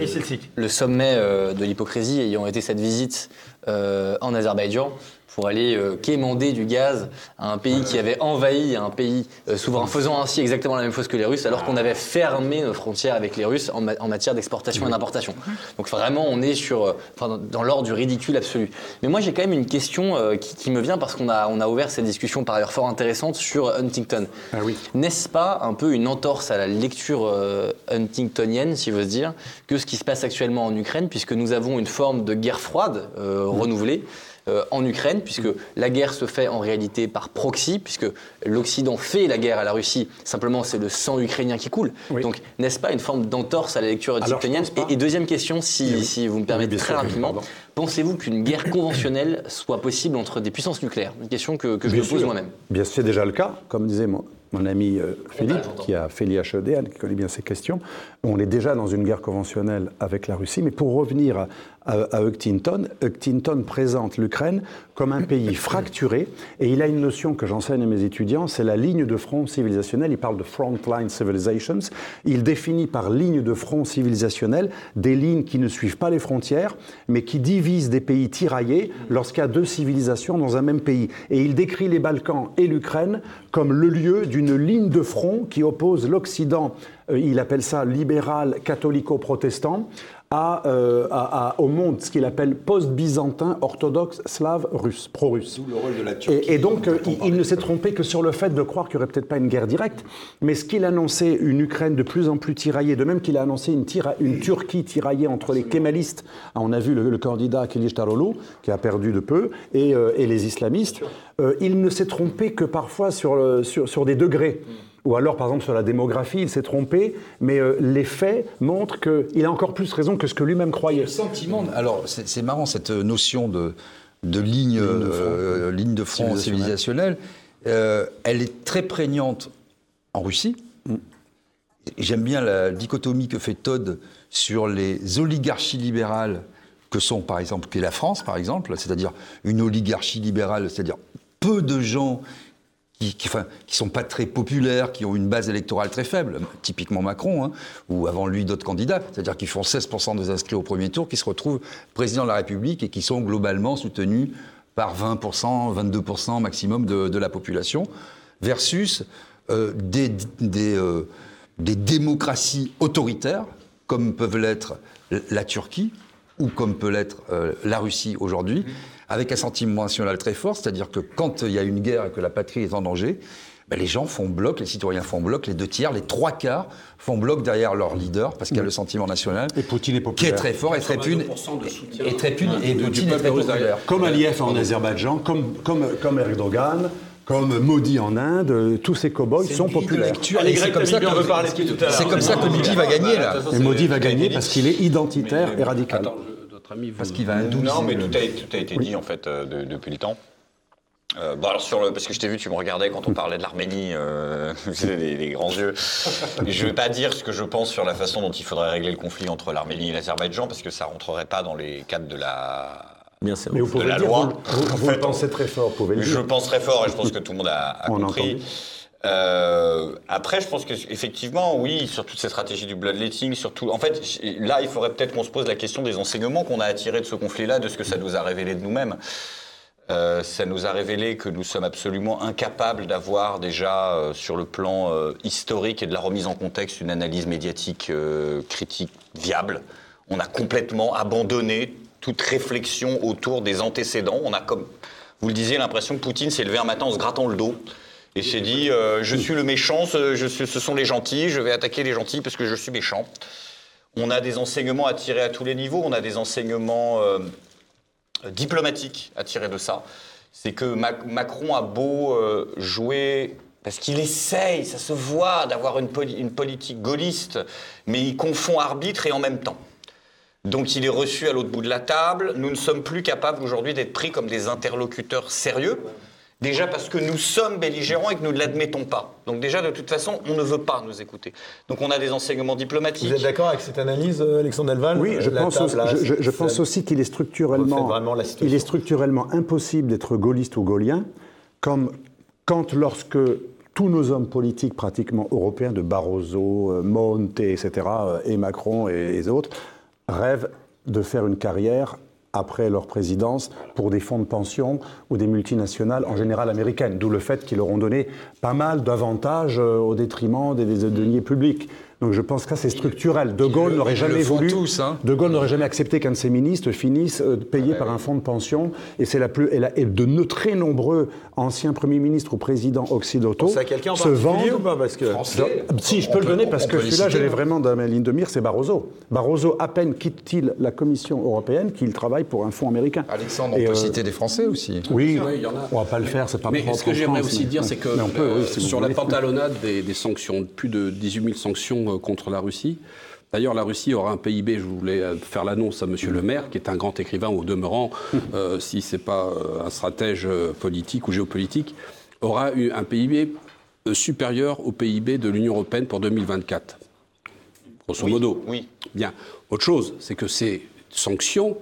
S2: Silsik.
S5: le sommet de l'hypocrisie ayant été cette visite euh, en Azerbaïdjan pour aller euh, quémander du gaz à un pays qui avait envahi un pays euh, souverain, faisant ainsi exactement la même chose que les Russes, alors qu'on avait fermé nos frontières avec les Russes en, ma- en matière d'exportation et d'importation. Donc vraiment, on est sur, euh, enfin, dans, l'ordre du ridicule absolu. Mais moi, j'ai quand même une question euh, qui, qui me vient parce qu'on a, on a ouvert cette discussion par ailleurs fort intéressante sur Huntington.
S6: Ah oui.
S5: N'est-ce pas un peu une entorse à la lecture euh, huntingtonienne, si j'ose dire, que ce qui se passe actuellement en Ukraine, puisque nous avons une forme de guerre froide euh, renouvelée euh, en Ukraine, puisque la guerre se fait en réalité par proxy, puisque l'Occident fait la guerre à la Russie, simplement c'est le sang ukrainien qui coule.
S6: Oui.
S5: Donc n'est-ce pas une forme d'entorse à la lecture
S6: pas.
S5: et, et deuxième question, si, si vous me permettez
S6: bien
S5: très
S6: sûr, oui,
S5: rapidement, pensez-vous qu'une guerre conventionnelle soit possible entre des puissances nucléaires? Une question que, que je me pose moi-même.
S6: Bien c'est déjà le cas, comme disait mon, mon ami euh, Philippe, qui a fait l'IHED, qui connaît bien ces questions. On est déjà dans une guerre conventionnelle avec la Russie, mais pour revenir à, à, à Huntington, Huntington présente l'Ukraine comme un pays fracturé, et il a une notion que j'enseigne à mes étudiants, c'est la ligne de front civilisationnel. Il parle de frontline civilizations. Il définit par ligne de front civilisationnel des lignes qui ne suivent pas les frontières, mais qui divisent des pays tiraillés lorsqu'il y a deux civilisations dans un même pays. Et il décrit les Balkans et l'Ukraine comme le lieu d'une ligne de front qui oppose l'Occident, euh, il appelle ça libéral catholico-protestant, à, euh, à- à- au monde, ce qu'il appelle post-byzantin, orthodoxe, slave, russe, pro-russe.
S8: le rôle de la Turquie
S6: Et, et donc, euh, il, ne s'est trompé que sur le fait de croire qu'il n'y aurait peut-être pas une guerre directe, mais ce qu'il annonçait, une Ukraine de plus en plus tiraillée, de même qu'il a annoncé une, tira- une Turquie tiraillée entre les kémalistes, ah, on a vu le, le candidat Kılıçdaroğlu, qui a perdu de peu, et, euh, et les islamistes, euh, il ne s'est trompé que parfois sur, le- sur, sur des degrés. Ou alors, par exemple, sur la démographie, il s'est trompé, mais euh, les faits montrent qu'il a encore plus raison que ce que lui-même croyait.
S8: Le sentiment. Alors, c'est c'est marrant cette notion de, de ligne, euh, ligne de front civilisationnelle. Euh, elle est très prégnante en Russie. J'aime bien la dichotomie que fait Todd sur les oligarchies libérales que sont, par exemple, qu'est la France, par exemple, c'est-à-dire une oligarchie libérale, c'est-à-dire peu de gens qui, qui, sont pas très populaires, qui ont une base électorale très faible, typiquement Macron, hein, ou avant lui d'autres candidats, c'est-à-dire qui font 16% des inscrits au premier tour, qui se retrouvent président de la République et qui sont globalement soutenus par 20%, 22% maximum de, la population, versus euh, euh, des démocraties autoritaires, comme peuvent l'être la Turquie, ou comme peut l'être euh, la Russie aujourd'hui, avec un sentiment national très fort, c'est-à-dire que quand il y a une guerre et que la patrie est en danger, ben, les gens font bloc, les citoyens font bloc, les deux tiers, les trois quarts font bloc derrière leur leader, parce qu'il y a le sentiment national,
S6: Et Poutine est
S8: qui est
S6: populaire.
S8: très fort, et très pune,
S7: 82% de soutien
S8: et très pune, et
S7: du
S8: Poutine est
S7: peuple
S8: très populaire.
S6: Comme Aliyev en Azerbaïdjan, comme, comme, comme Erdogan, comme Modi en Inde, tous ces cow-boys sont populaires.
S8: Et c'est comme ça que, c'est comme ça que Modi va gagner, là.
S6: Et Modi va gagner parce qu'il est identitaire et radical.
S7: Ami.
S8: Parce
S7: veut-
S8: qu'il va
S9: Non, mais tout a, tout a été dit en fait euh, de- depuis le temps. Euh, bon, alors sur le, parce que je t'ai vu, tu me regardais quand on parlait de l'Arménie, euh, c'est des, des grands yeux. Je ne vais pas dire ce que je pense sur la façon dont il faudrait régler le conflit entre l'Arménie et l'Azerbaïdjan, parce que ça rentrerait pas dans les cadres de la,
S2: Bien sûr.
S6: Mais vous
S9: de
S6: pouvez
S9: la
S6: dire,
S9: loi.
S6: vous, vous-
S9: En
S6: vous
S9: fait,
S6: le pensez très fort, vous pouvez le
S9: Je pense très fort et je pense que tout le monde a, a
S6: On a
S9: compris.
S6: entendu.
S9: Euh, après, je pense que effectivement, oui, sur toute cette stratégie du bloodletting, surtout, en fait, là, il faudrait peut-être qu'on se pose la question des enseignements qu'on a attirés de ce conflit-là, de ce que ça nous a révélé de nous-mêmes. Euh, ça nous a révélé que nous sommes absolument incapables d'avoir déjà euh, sur le plan euh, historique et de la remise en contexte une analyse médiatique euh, critique viable. On a complètement abandonné toute réflexion autour des antécédents. On a, comme vous le disiez, l'impression que Poutine s'est levé un matin en se grattant le dos et s'est dit euh, Je suis le méchant, ce, sont les gentils, je vais attaquer les gentils parce que je suis méchant. On a des enseignements à tirer à tous les niveaux. On a des enseignements euh, diplomatiques à tirer de ça. C'est que Mac- Macron a beau euh, jouer, parce qu'il essaye, ça se voit, d'avoir une politique gaulliste, mais il confond arbitre et en même temps. Donc il est reçu à l'autre bout de la table. Nous ne sommes plus capables aujourd'hui d'être pris comme des interlocuteurs sérieux. Déjà parce que nous sommes belligérants et que nous ne l'admettons pas. Donc déjà, de toute façon, on ne veut pas nous écouter. Donc on a des enseignements diplomatiques.
S3: Vous êtes d'accord avec cette analyse, euh, Alexandre Delval
S6: Oui, je pense,
S3: table,
S6: aussi,
S3: là,
S6: je, je- je
S3: c'est-
S6: pense aussi qu'il est structurellement, il est structurellement impossible d'être gaulliste ou gaullien, comme quand lorsque tous nos hommes politiques pratiquement européens, de Barroso, euh, Monte, etc., euh, et Macron et les autres, rêvent de faire une carrière après leur présidence pour des fonds de pension ou des multinationales en général américaines, d'où le fait qu'ils leur ont donné pas mal d'avantages euh, au détriment des, des deniers publics. Donc je pense que ça c'est structurel. De Gaulle
S8: le-
S6: n'aurait jamais voulu.
S8: tous, hein.
S6: De Gaulle n'aurait jamais accepté qu'un de ses ministres finisse euh, payé par un fonds de pension. Et c'est la plus et, la- et de très nombreux anciens premiers ministres ou présidents occidentaux
S3: quelqu'un en
S6: se vendent.
S3: ou pas Parce que
S6: Si, je peux le donner
S8: on
S6: parce que celui-là, je l'ai vraiment dans ma ligne de mire, c'est Barroso. Barroso, à peine quitte-t-il la Commission européenne qu'il travaille pour un fonds américain.
S8: Alexandre, on peut
S6: euh,
S8: citer des Français aussi.
S6: Oui,
S7: Oui, il y en a.
S6: on va pas le faire, c'est pas
S7: Mais
S6: propre
S7: ce que j'aimerais aussi
S6: mais-
S7: dire, c'est que
S6: mais on peut, oui,
S7: euh,
S6: si
S7: sur la pantalonnade des, des sanctions, plus de 18 000 sanctions euh, contre la Russie. D'ailleurs, la Russie aura un PIB, je voulais euh, faire l'annonce à Monsieur le maire, qui est un grand écrivain au demeurant, euh, si c'est pas euh, un stratège politique ou géopolitique, aura eu un PIB supérieur au PIB de l'Union européenne pour 2024. Grosso modo.
S9: oui.
S7: Bien. Autre chose, c'est que ces sanctions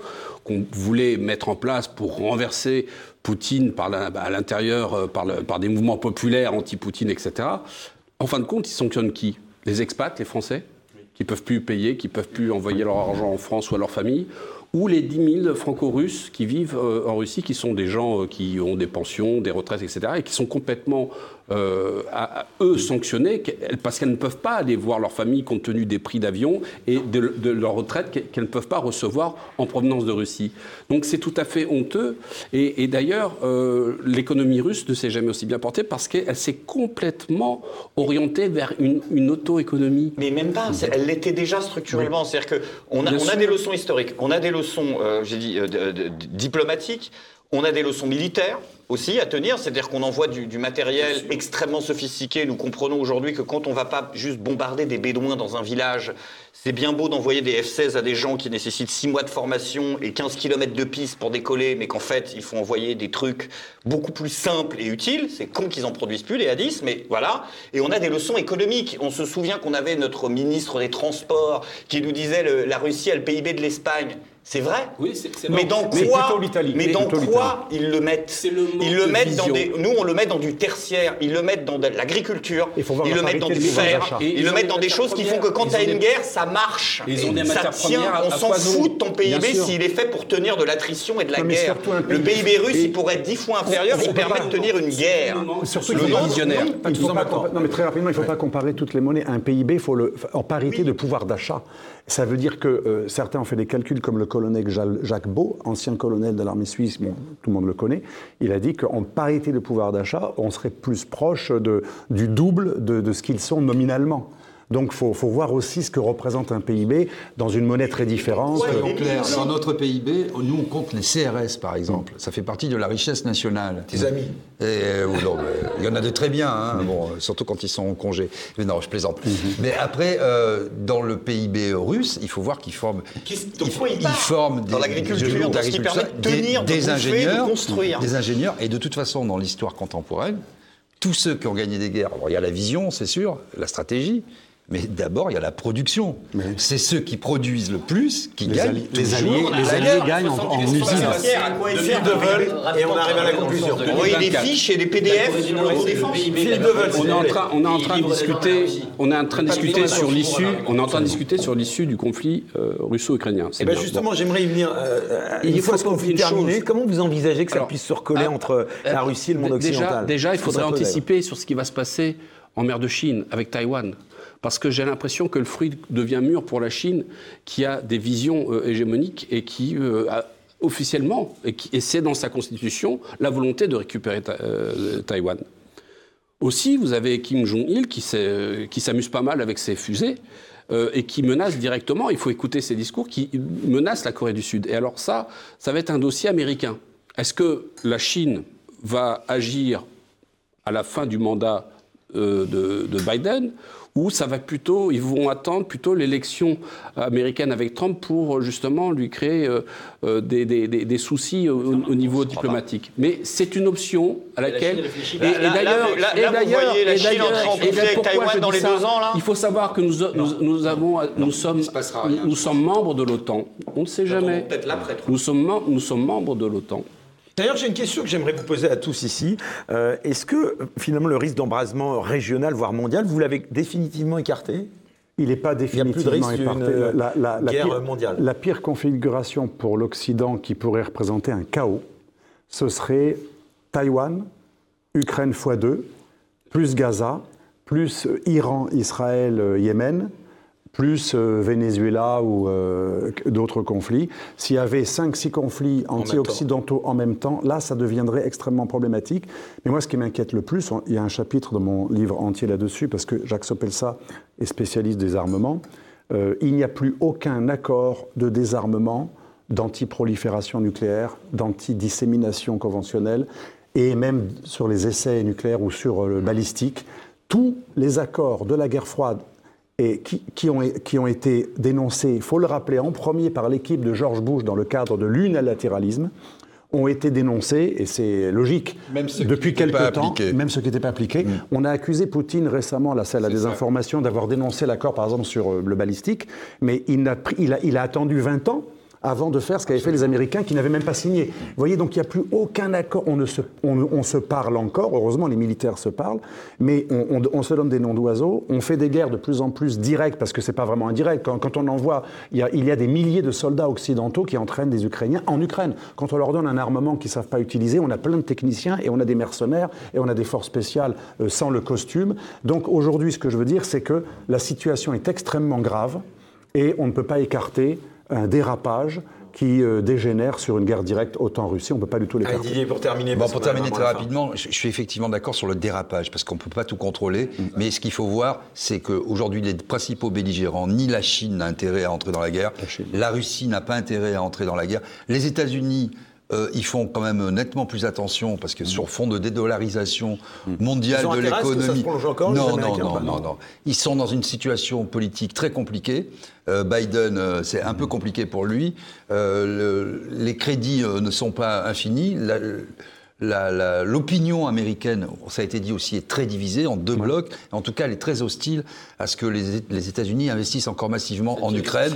S7: qu'on voulait mettre en place pour renverser Poutine par la- à l'intérieur, par des mouvements populaires anti-Poutine, etc., en fin de compte, ils sanctionnent qui? Les expats, les Français, qui peuvent plus payer, qui peuvent plus envoyer leur argent en France ou à leur famille, ou les 10 000 franco-russes qui vivent euh, en Russie, qui sont des gens euh, qui ont des pensions, des retraites, etc., et qui sont complètement, euh, à, à eux, sanctionnés, qu'elles- parce qu'elles ne peuvent pas aller voir leur famille compte tenu des prix d'avion et de, de leur retraite qu'elles ne peuvent pas recevoir en provenance de Russie. Donc c'est tout à fait honteux. Et, et d'ailleurs, euh, l'économie russe ne s'est jamais aussi bien portée parce qu'elle s'est complètement orientée vers une, une auto-économie.
S9: Mais même pas, elle l'était déjà structurellement. C'est-à-dire qu'on a, on a des leçons historiques, on a des leçons, euh, j'ai dit, diplomatiques, on a des leçons militaires aussi à tenir. C'est-à-dire qu'on envoie du, du matériel extrêmement sophistiqué. Nous comprenons aujourd'hui que quand on va pas juste bombarder des bédouins dans un village, c'est bien beau d'envoyer des F-16 à des gens qui nécessitent 6 mois de formation et 15 km de piste pour décoller, mais qu'en fait, il faut envoyer des trucs beaucoup plus simples et utiles. C'est con qu'ils en produisent plus, les A10, mais voilà. Et on a des leçons économiques. On se souvient qu'on avait notre ministre des Transports qui nous disait le- la Russie a le PIB de l'Espagne. C'est vrai
S7: Oui, c'est
S9: mais dans quoi. Mais
S6: Mais
S9: dans quoi ils le mettent
S7: le
S9: Ils le mettent dans des. Nous, on le met dans du tertiaire. Ils le mettent dans de l'agriculture. Ils le mettent dans du fer. Ils
S7: ils
S9: le mettent dans des choses qui font que quand tu as une
S7: des-
S9: guerre, ça marche.
S7: Ils ont des
S9: ça tient.
S7: à-
S9: On
S7: à
S9: s'en fout de ton PIB s'il est fait pour tenir de l'attrition et de la
S6: Non,
S9: guerre. Le PIB russe, il pourrait être dix fois inférieur. Il permet de tenir une guerre.
S6: Surtout
S9: Le
S7: visionnaire.
S9: non.
S6: Mais très rapidement, il ne faut pas comparer toutes les monnaies. Un PIB, il faut le, en parité de pouvoir d'achat. Ça veut dire que euh, certains ont fait des calculs, comme le colonel Jacques Beau, ancien colonel de l'armée suisse, tout le monde le connaît. Il a dit qu'en parité de pouvoir d'achat, on serait plus proche du double de ce qu'ils sont nominalement. Donc il faut, faut voir aussi ce que représente un PIB dans une monnaie très différente.
S9: Ouais,
S8: Soyons
S9: mais
S8: clairs,
S9: non.
S8: dans notre PIB, nous on compte les CRS par exemple. Ça fait partie de la richesse nationale.
S3: Tes amis.
S8: Et, euh, mais il y en a de très bien, hein, bon, surtout quand ils sont en congé. Mais non, je plaisante. Mais après, euh, dans le PIB russe, il faut voir qu'ils forment.
S9: Qu'est-ce-
S8: ils,
S9: quoi ils
S8: ils forment
S9: Dans
S8: des-
S9: l'agriculture,
S8: des-
S9: dans ce qui permet de
S8: des-
S9: tenir, de
S8: des
S9: bouffer, de
S8: ingénieurs,
S9: construire.
S8: des ingénieurs. Et de toute façon, dans l'histoire contemporaine, tous ceux qui ont gagné des guerres, alors il y a la vision, c'est sûr, la stratégie. Mais d'abord, il y a la production. C'est ceux qui produisent le plus qui
S6: Les
S8: gagnent.
S6: les alliés- les
S8: guerre.
S6: alliés gagnent en- en usine.
S2: À quoi ils servent de vol Et on arrive à la conclusion.
S9: Vous voyez des fiches et des PDF
S7: On est
S2: vous
S7: en train, on est en train de discuter, on est en train de discuter sur l'issue, on est en train de discuter sur l'issue du conflit euh, russo-ukrainien.
S2: Eh ben
S7: bien.
S2: justement, j'aimerais y venir. euh, euh,
S7: Il
S2: une
S7: faut
S2: fois ce
S7: qu'on
S2: conflit
S7: une
S2: terminé,
S7: chose.
S2: comment vous envisagez que ça puisse se recoller
S7: ah,
S2: entre la Russie et le monde occidental?
S7: Déjà, il faudrait anticiper sur ce qui va se passer en mer de Chine avec Taïwan. Parce que j'ai l'impression que le fruit devient mûr pour la Chine, qui a des visions euh, hégémoniques et qui euh, a officiellement, et, c'est dans sa constitution, la volonté de récupérer euh, Taïwan. Aussi, vous avez Kim Jong-il qui s'amuse pas mal avec ses fusées et qui menace directement, il faut écouter ses discours, qui menace la Corée du Sud. Et alors ça, ça va être un dossier américain. Est-ce que la Chine va agir à la fin du mandat de Biden ou ça va plutôt, ils vont attendre plutôt l'élection américaine avec Trump pour justement lui créer euh, euh, des, des- des- des soucis au, au niveau diplomatique. Mais c'est une option à laquelle. Et, et d'ailleurs,
S9: la Chine en conflit Taïwan dans les
S7: ça
S9: deux ans, là?
S7: Il faut savoir que nous, nous, nous avons, nous sommes,
S10: rien.
S7: nous sommes membres de l'OTAN. On ne sait jamais.
S9: Peut-être l'après.
S7: Nous sommes, nous sommes membres de l'OTAN.
S2: D'ailleurs, j'ai une question que j'aimerais vous poser à tous ici. Euh, Est-ce que euh, finalement le risque d'embrasement régional, voire mondial, vous l'avez définitivement écarté?
S6: Il n'est pas définitivement
S2: d'une
S6: La, la- la
S2: guerre
S6: pire,
S2: mondiale.
S6: la pire configuration pour l'Occident qui pourrait représenter un chaos, ce serait Taïwan, Ukraine x2, plus Gaza, plus Iran, Israël, euh, Yémen, plus euh, Venezuela ou euh, d'autres conflits. S'il y avait 5-6 conflits anti-occidentaux en même temps, là, ça deviendrait extrêmement problématique. Mais moi, ce qui m'inquiète le plus, on- il y a un chapitre dans mon livre entier là-dessus, parce que Jacques Sopelsa est spécialiste des armements. Euh, il n'y a plus aucun accord de désarmement, d'anti-prolifération nucléaire, d'anti-dissémination conventionnelle, et même sur les essais nucléaires ou sur le balistique. Tous les accords de la guerre froide et qui, qui ont, qui ont été dénoncés, il faut le rappeler, en premier par l'équipe de George Bush dans le cadre de l'unilatéralisme, ont été dénoncés, et c'est logique,
S8: Même
S6: depuis quelque temps, même ceux qui n'étaient pas appliqués. On a accusé Poutine récemment, la salle à des informations, d'avoir dénoncé l'accord, par exemple, sur euh, le balistique, mais il a, pris- il, a, il a attendu 20 ans avant de faire ce qu'avaient fait les Américains qui n'avaient même pas signé. Vous voyez, donc il n'y a plus aucun accord. On, ne se, on, on se parle encore, heureusement les militaires se parlent, mais on, on- on se donne des noms d'oiseaux. On fait des guerres de plus en plus directes, parce que c'est pas vraiment indirect. Quand, quand on envoie, il y, a, il y a des milliers de soldats occidentaux qui entraînent des Ukrainiens en Ukraine. Quand on leur donne un armement qu'ils ne savent pas utiliser, on a plein de techniciens et on a des mercenaires et on a des forces spéciales euh, sans le costume. Donc aujourd'hui, ce que je veux dire, c'est que la situation est extrêmement grave et on ne peut pas écarter un dérapage qui euh, dégénère sur une guerre directe OTAN-Russie. On ne peut pas du tout
S2: Allez,
S6: l'écarter.
S2: Didier, pour terminer.
S8: Bon, pour terminer très
S2: la
S8: rapidement, je, je suis effectivement d'accord sur le dérapage, parce qu'on ne peut pas tout contrôler. Mais ce qu'il faut voir, c'est qu'aujourd'hui, les principaux belligérants, ni la Chine n'a intérêt à entrer dans la guerre, la, Russie n'a pas intérêt à entrer dans la guerre, les États-Unis. Euh, ils font quand même nettement plus attention parce que sur fond de dédollarisation mondiale
S2: Ils ont
S8: de l'économie. non, non, non, non, non. Ils sont dans une situation politique très compliquée. Euh, Biden, euh, c'est un peu compliqué pour lui. Euh, le- les crédits euh, ne sont pas infinis. La- L'opinion américaine, ça a été dit aussi, est très divisée en deux blocs. En tout cas, elle est très hostile à ce que les, les États-Unis investissent encore massivement en Ukraine.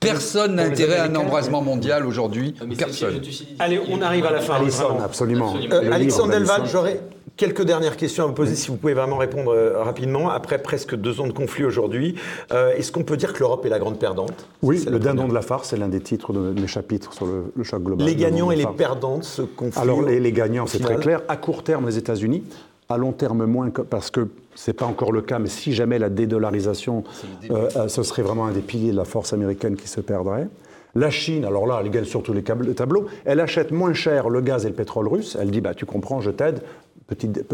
S8: Personne n'a intérêt à un embrasement mondial aujourd'hui. Personne.
S2: Allez, on arrive à la fin. Vraiment.
S6: absolument.
S2: Euh,
S6: Le
S2: Alexandre Delval, j'aurais quelques dernières questions à vous poser, si vous pouvez vraiment répondre euh, rapidement. Après presque deux ans de conflit aujourd'hui, euh, est-ce qu'on peut dire que l'Europe est la grande perdante?
S6: Oui,
S2: C'est
S6: le dindon de la farce, c'est l'un des titres de mes chapitres sur le, le choc global.
S2: Les gagnants et les perdants de ce conflit
S6: Alors, les, gagnants, c'est très clair. À court terme, les États-Unis. À long terme, moins, que- parce que c'est pas encore le cas, mais si jamais la dédollarisation, euh, euh, ce serait vraiment un des piliers de la force américaine qui se perdrait. La Chine, alors là, elle gagne sur tous les tableaux. Elle achète moins cher le gaz et le pétrole russe. Elle dit, bah, tu comprends, je t'aide.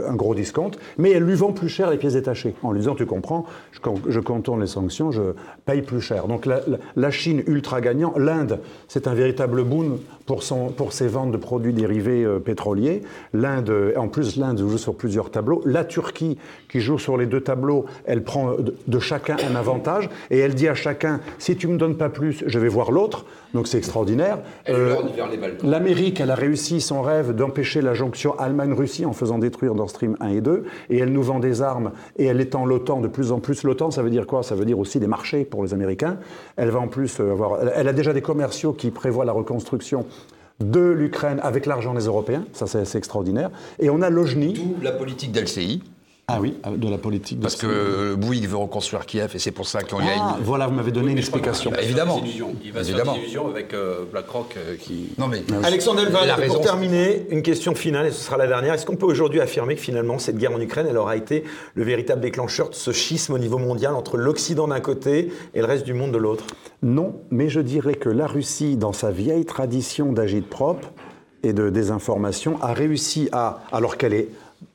S6: Un gros discount, mais elle lui vend plus cher les pièces détachées, en lui disant, tu comprends, je, je contourne les sanctions, je paye plus cher. Donc la, la- la Chine ultra gagnant, l'Inde, c'est un véritable boon pour, son, pour ses ventes de produits dérivés euh, pétroliers. L'Inde, euh, en plus l'Inde joue sur plusieurs tableaux. La Turquie, qui joue sur les deux tableaux, elle prend de, de chacun un avantage, et elle dit à chacun, si tu me donnes pas plus, je vais voir l'autre. Donc c'est extraordinaire. Euh. L'Amérique, elle a réussi son rêve d'empêcher la jonction Allemagne-Russie en faisant détruire Nord Stream 1 et 2, et elle nous vend des armes, et elle étend l'OTAN de plus en plus. L'OTAN, ça veut dire quoi? Ça veut dire aussi des marchés pour les Américains. Elle va en plus euh, avoir... Elle a déjà des commerciaux qui prévoient la reconstruction de l'Ukraine avec l'argent des Européens, ça c'est assez extraordinaire. Et on a Lojny.
S8: D'où la politique.
S6: Ah oui, de la politique. de
S8: Parce que euh, Bouygues veut reconstruire Kiev et c'est pour ça qu'il y a
S6: Ah,
S8: une.
S6: voilà, vous m'avez donné une explication.
S8: Bah, évidemment.
S7: Il va
S8: Évidemment.
S7: illusions avec euh, BlackRock euh, qui.
S8: Non mais
S2: Alexandre
S8: il a
S2: Delval,
S8: raison.
S2: pour terminer, une question finale, et ce sera la dernière. Est-ce qu'on peut aujourd'hui affirmer que finalement cette guerre en Ukraine, elle aura été le véritable déclencheur de ce schisme au niveau mondial entre l'Occident d'un côté et le reste du monde de l'autre?
S6: Non, mais je dirais que la Russie, dans sa vieille tradition d'agite-propre et de désinformation, a réussi à, alors qu'elle est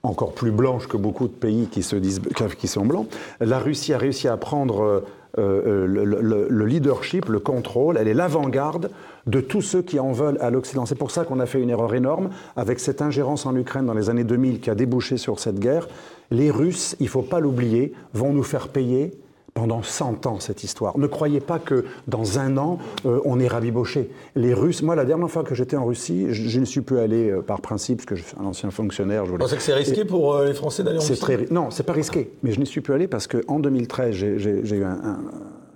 S6: encore plus blanche que beaucoup de pays qui se disent qui sont blancs, la Russie a réussi à prendre euh, euh, le, le- le leadership, le contrôle, elle est l'avant-garde de tous ceux qui en veulent à l'Occident. C'est pour ça qu'on a fait une erreur énorme avec cette ingérence en Ukraine dans les années 2000 qui a débouché sur cette guerre. Les Russes, il ne faut pas l'oublier, vont nous faire payer pendant 100 ans cette histoire. Ne croyez pas que dans un an, euh, on est rabiboché. Les Russes, moi la dernière fois que j'étais en Russie, je, je ne suis plus allé euh, par principe, parce que je suis un ancien fonctionnaire. Je
S2: Vous pensez que c'est risqué pour euh, les Français d'aller en Russie
S6: très, non, c'est pas risqué. Mais je n'y suis plus allé parce qu'en 2013, j'ai- eu un, un-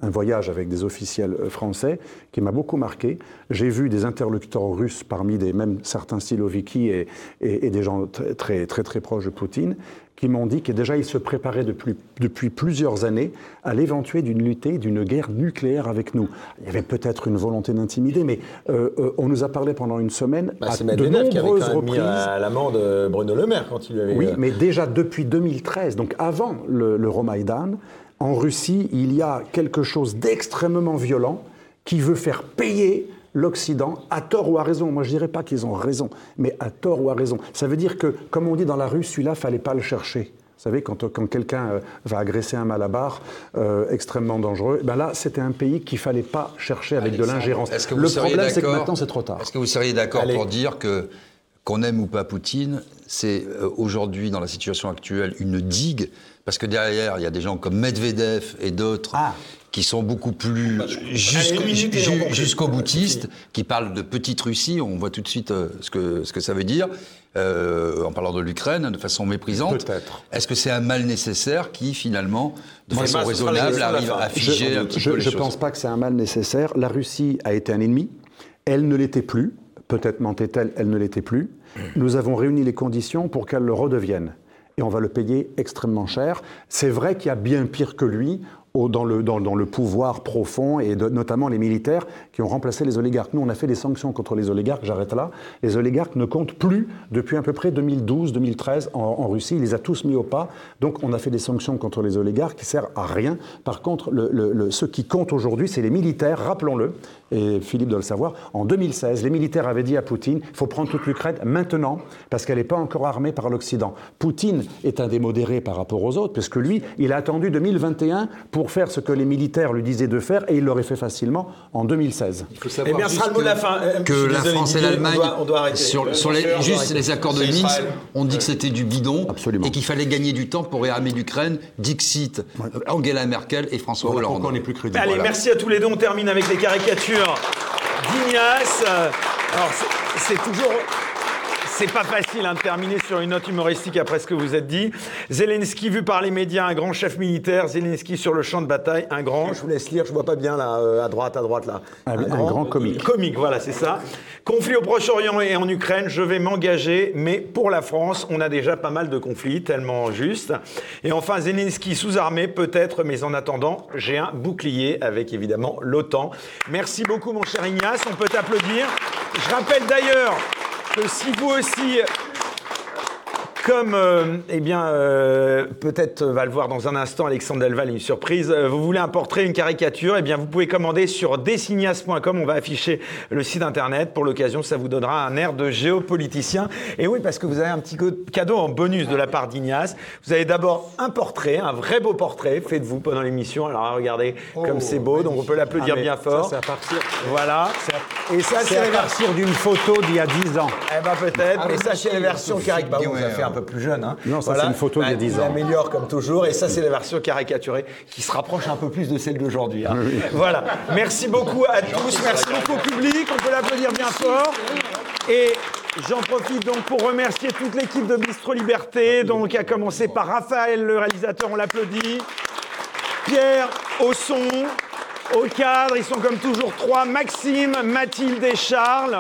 S6: un voyage avec des officiels français qui m'a beaucoup marqué. J'ai vu des interlocuteurs russes parmi des même certains Siloviki et, et, et des gens très, très très très proches de Poutine qui m'ont dit que déjà ils se préparaient depuis, depuis plusieurs années à l'éventualité d'une lutte, d'une guerre nucléaire avec nous. Il y avait peut-être une volonté d'intimider, mais euh, euh, on nous a parlé pendant une semaine
S2: Bah,
S6: à de
S2: Medvedev qui avait
S6: nombreuses
S2: quand même mis
S6: reprises.
S2: à l'amende Bruno Le Maire quand il lui avait...
S6: Oui,
S2: euh,
S6: mais déjà depuis 2013, donc avant le, l'Euromaïdan, en Russie, il y a quelque chose d'extrêmement violent qui veut faire payer l'Occident, à tort ou à raison. Moi, je dirais pas qu'ils ont raison, mais à tort ou à raison. Ça veut dire que, comme on dit dans la rue, celui-là, fallait pas le chercher. Vous savez, quand, quand quelqu'un euh, va agresser un malabar euh, extrêmement dangereux, ben là, c'était un pays qu'il fallait pas chercher avec de l'ingérence.
S8: est-ce que vous
S6: Le problème, c'est que maintenant, c'est trop tard.
S8: Est-ce que vous seriez d'accord pour dire que qu'on aime ou pas Poutine, c'est euh, aujourd'hui dans la situation actuelle une digue? Parce que derrière il y a des gens comme Medvedev et d'autres
S6: Ah.
S8: Qui sont beaucoup plus jusqu'au
S2: Allez, une minute et on
S8: ju-
S2: conclut.
S8: jusqu'au boutistes, qui parlent de petite Russie. On voit tout de suite euh, ce que ce que ça veut dire euh, en parlant de l'Ukraine de façon méprisante.
S6: Peut-être.
S8: Est-ce que c'est un mal nécessaire qui finalement de
S2: Moi,
S8: façon raisonnable arrive à figer un petit
S6: Je
S8: peu les
S6: ne
S8: choses
S6: pense pas que c'est un mal nécessaire. La Russie a été un ennemi. Elle ne l'était plus. Peut-être mentait-elle, elle ne l'était plus. Nous avons réuni les conditions pour qu'elle le redevienne. Et on va le payer extrêmement cher. C'est vrai qu'il y a bien pire que lui dans, le, dans, le pouvoir profond, et notamment les militaires ont remplacé les oligarques. Nous, on a fait des sanctions contre les oligarques, j'arrête là. Les oligarques ne comptent plus depuis à peu près 2012-2013 en, Russie. Il les a tous mis au pas. Donc, on a fait des sanctions contre les oligarques qui servent à rien. Par contre, ce qui compte aujourd'hui, c'est les militaires, rappelons-le, et Philippe doit le savoir. En 2016, les militaires avaient dit à Poutine il faut prendre toute l'Ukraine maintenant, parce qu'elle n'est pas encore armée par l'Occident. Poutine est un des modérés par rapport aux autres, puisque lui, il a attendu 2021 pour faire ce que les militaires lui disaient de faire, et il l'aurait fait facilement en 2016.
S7: Il faut
S2: Eh
S7: savoir
S2: bien, ce
S7: juste
S2: sera le mot de la
S7: que-
S2: fin. Euh,
S8: que la
S2: désolé,
S8: France et l'Allemagne,
S2: on doit- on doit arrêter.
S8: sur, sur les, juste les accords de Minsk, on dit que c'était du bidon
S6: Absolument.
S8: et qu'il fallait gagner du temps pour réarmer l'Ukraine. Dixit, euh, Angela Merkel et François
S6: Voilà
S8: Hollande.
S6: on est plus crédible.
S2: Allez,
S8: Voilà.
S2: merci à tous les deux. On termine avec les caricatures d'Ignace. Euh, Alors, c'est toujours. C'est pas facile hein, de terminer sur une note humoristique après ce que vous êtes dit. Zelensky vu par les médias, un grand chef militaire. Zelensky sur le champ de bataille, un grand. Je vous laisse lire, je vois pas bien là, euh, à droite, à droite là.
S6: Un- un grand comique.
S2: Comique, voilà, c'est ça. Conflit au Proche-Orient et en Ukraine, je vais m'engager, mais pour la France, on a déjà pas mal de conflits, tellement juste. Et enfin, Zelensky sous-armé, peut-être, mais en attendant, j'ai un bouclier avec évidemment l'OTAN. Merci beaucoup, mon cher Ignace, on peut t'applaudir. Je rappelle d'ailleurs que si vous aussi comme, euh, eh bien, euh, peut-être va le voir dans un instant, Alexandre Delval, une surprise. euh, vous voulez un portrait, une caricature, eh bien, vous pouvez commander sur designas.com. On va afficher le site internet. Pour l'occasion, ça vous donnera un air de géopoliticien. Et oui, parce que vous avez un petit cadeau en bonus de la part d'Ignace. Vous avez d'abord un portrait, un vrai beau portrait, fait de vous pendant l'émission. Alors, regardez comme c'est beau. Donc, on peut l'applaudir
S6: Ah,
S2: bien
S6: ça,
S2: fort.
S6: c'est à partir-
S2: Voilà. Et ça,
S6: C'est
S2: c'est
S6: à partir d'une photo d'il y a 10 ans.
S2: Eh ben peut-être, mais ça c'est la version caricaturée. Bah, un peu plus jeune. Hein.
S6: Non, ça, c'est une photo d'il y a 10
S2: il
S6: ans.
S2: améliore comme toujours, et ça c'est la version caricaturée qui se rapproche un peu plus de celle d'aujourd'hui. hein. Voilà. Merci beaucoup à tous, merci beaucoup au public, on peut l'applaudir bien fort. Et J'en profite donc pour remercier toute l'équipe de Bistro Liberté, donc à commencer par Raphaël, le réalisateur, on l'applaudit. Pierre au son, au cadre, ils sont comme toujours trois, Maxime, Mathilde et Charles.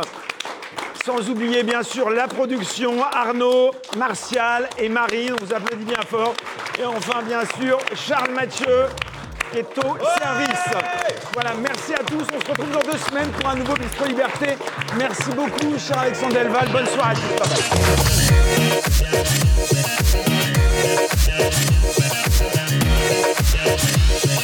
S2: Sans oublier bien sûr la production, Arnaud, Martial et Marine, on vous applaudit bien fort. Et enfin bien sûr Charles Mathieu qui est au service. Voilà, merci à tous, on se retrouve dans deux semaines pour un nouveau Bistro Liberté. Merci beaucoup cher Alexandre Delval, bonne soirée à tous. Bye bye.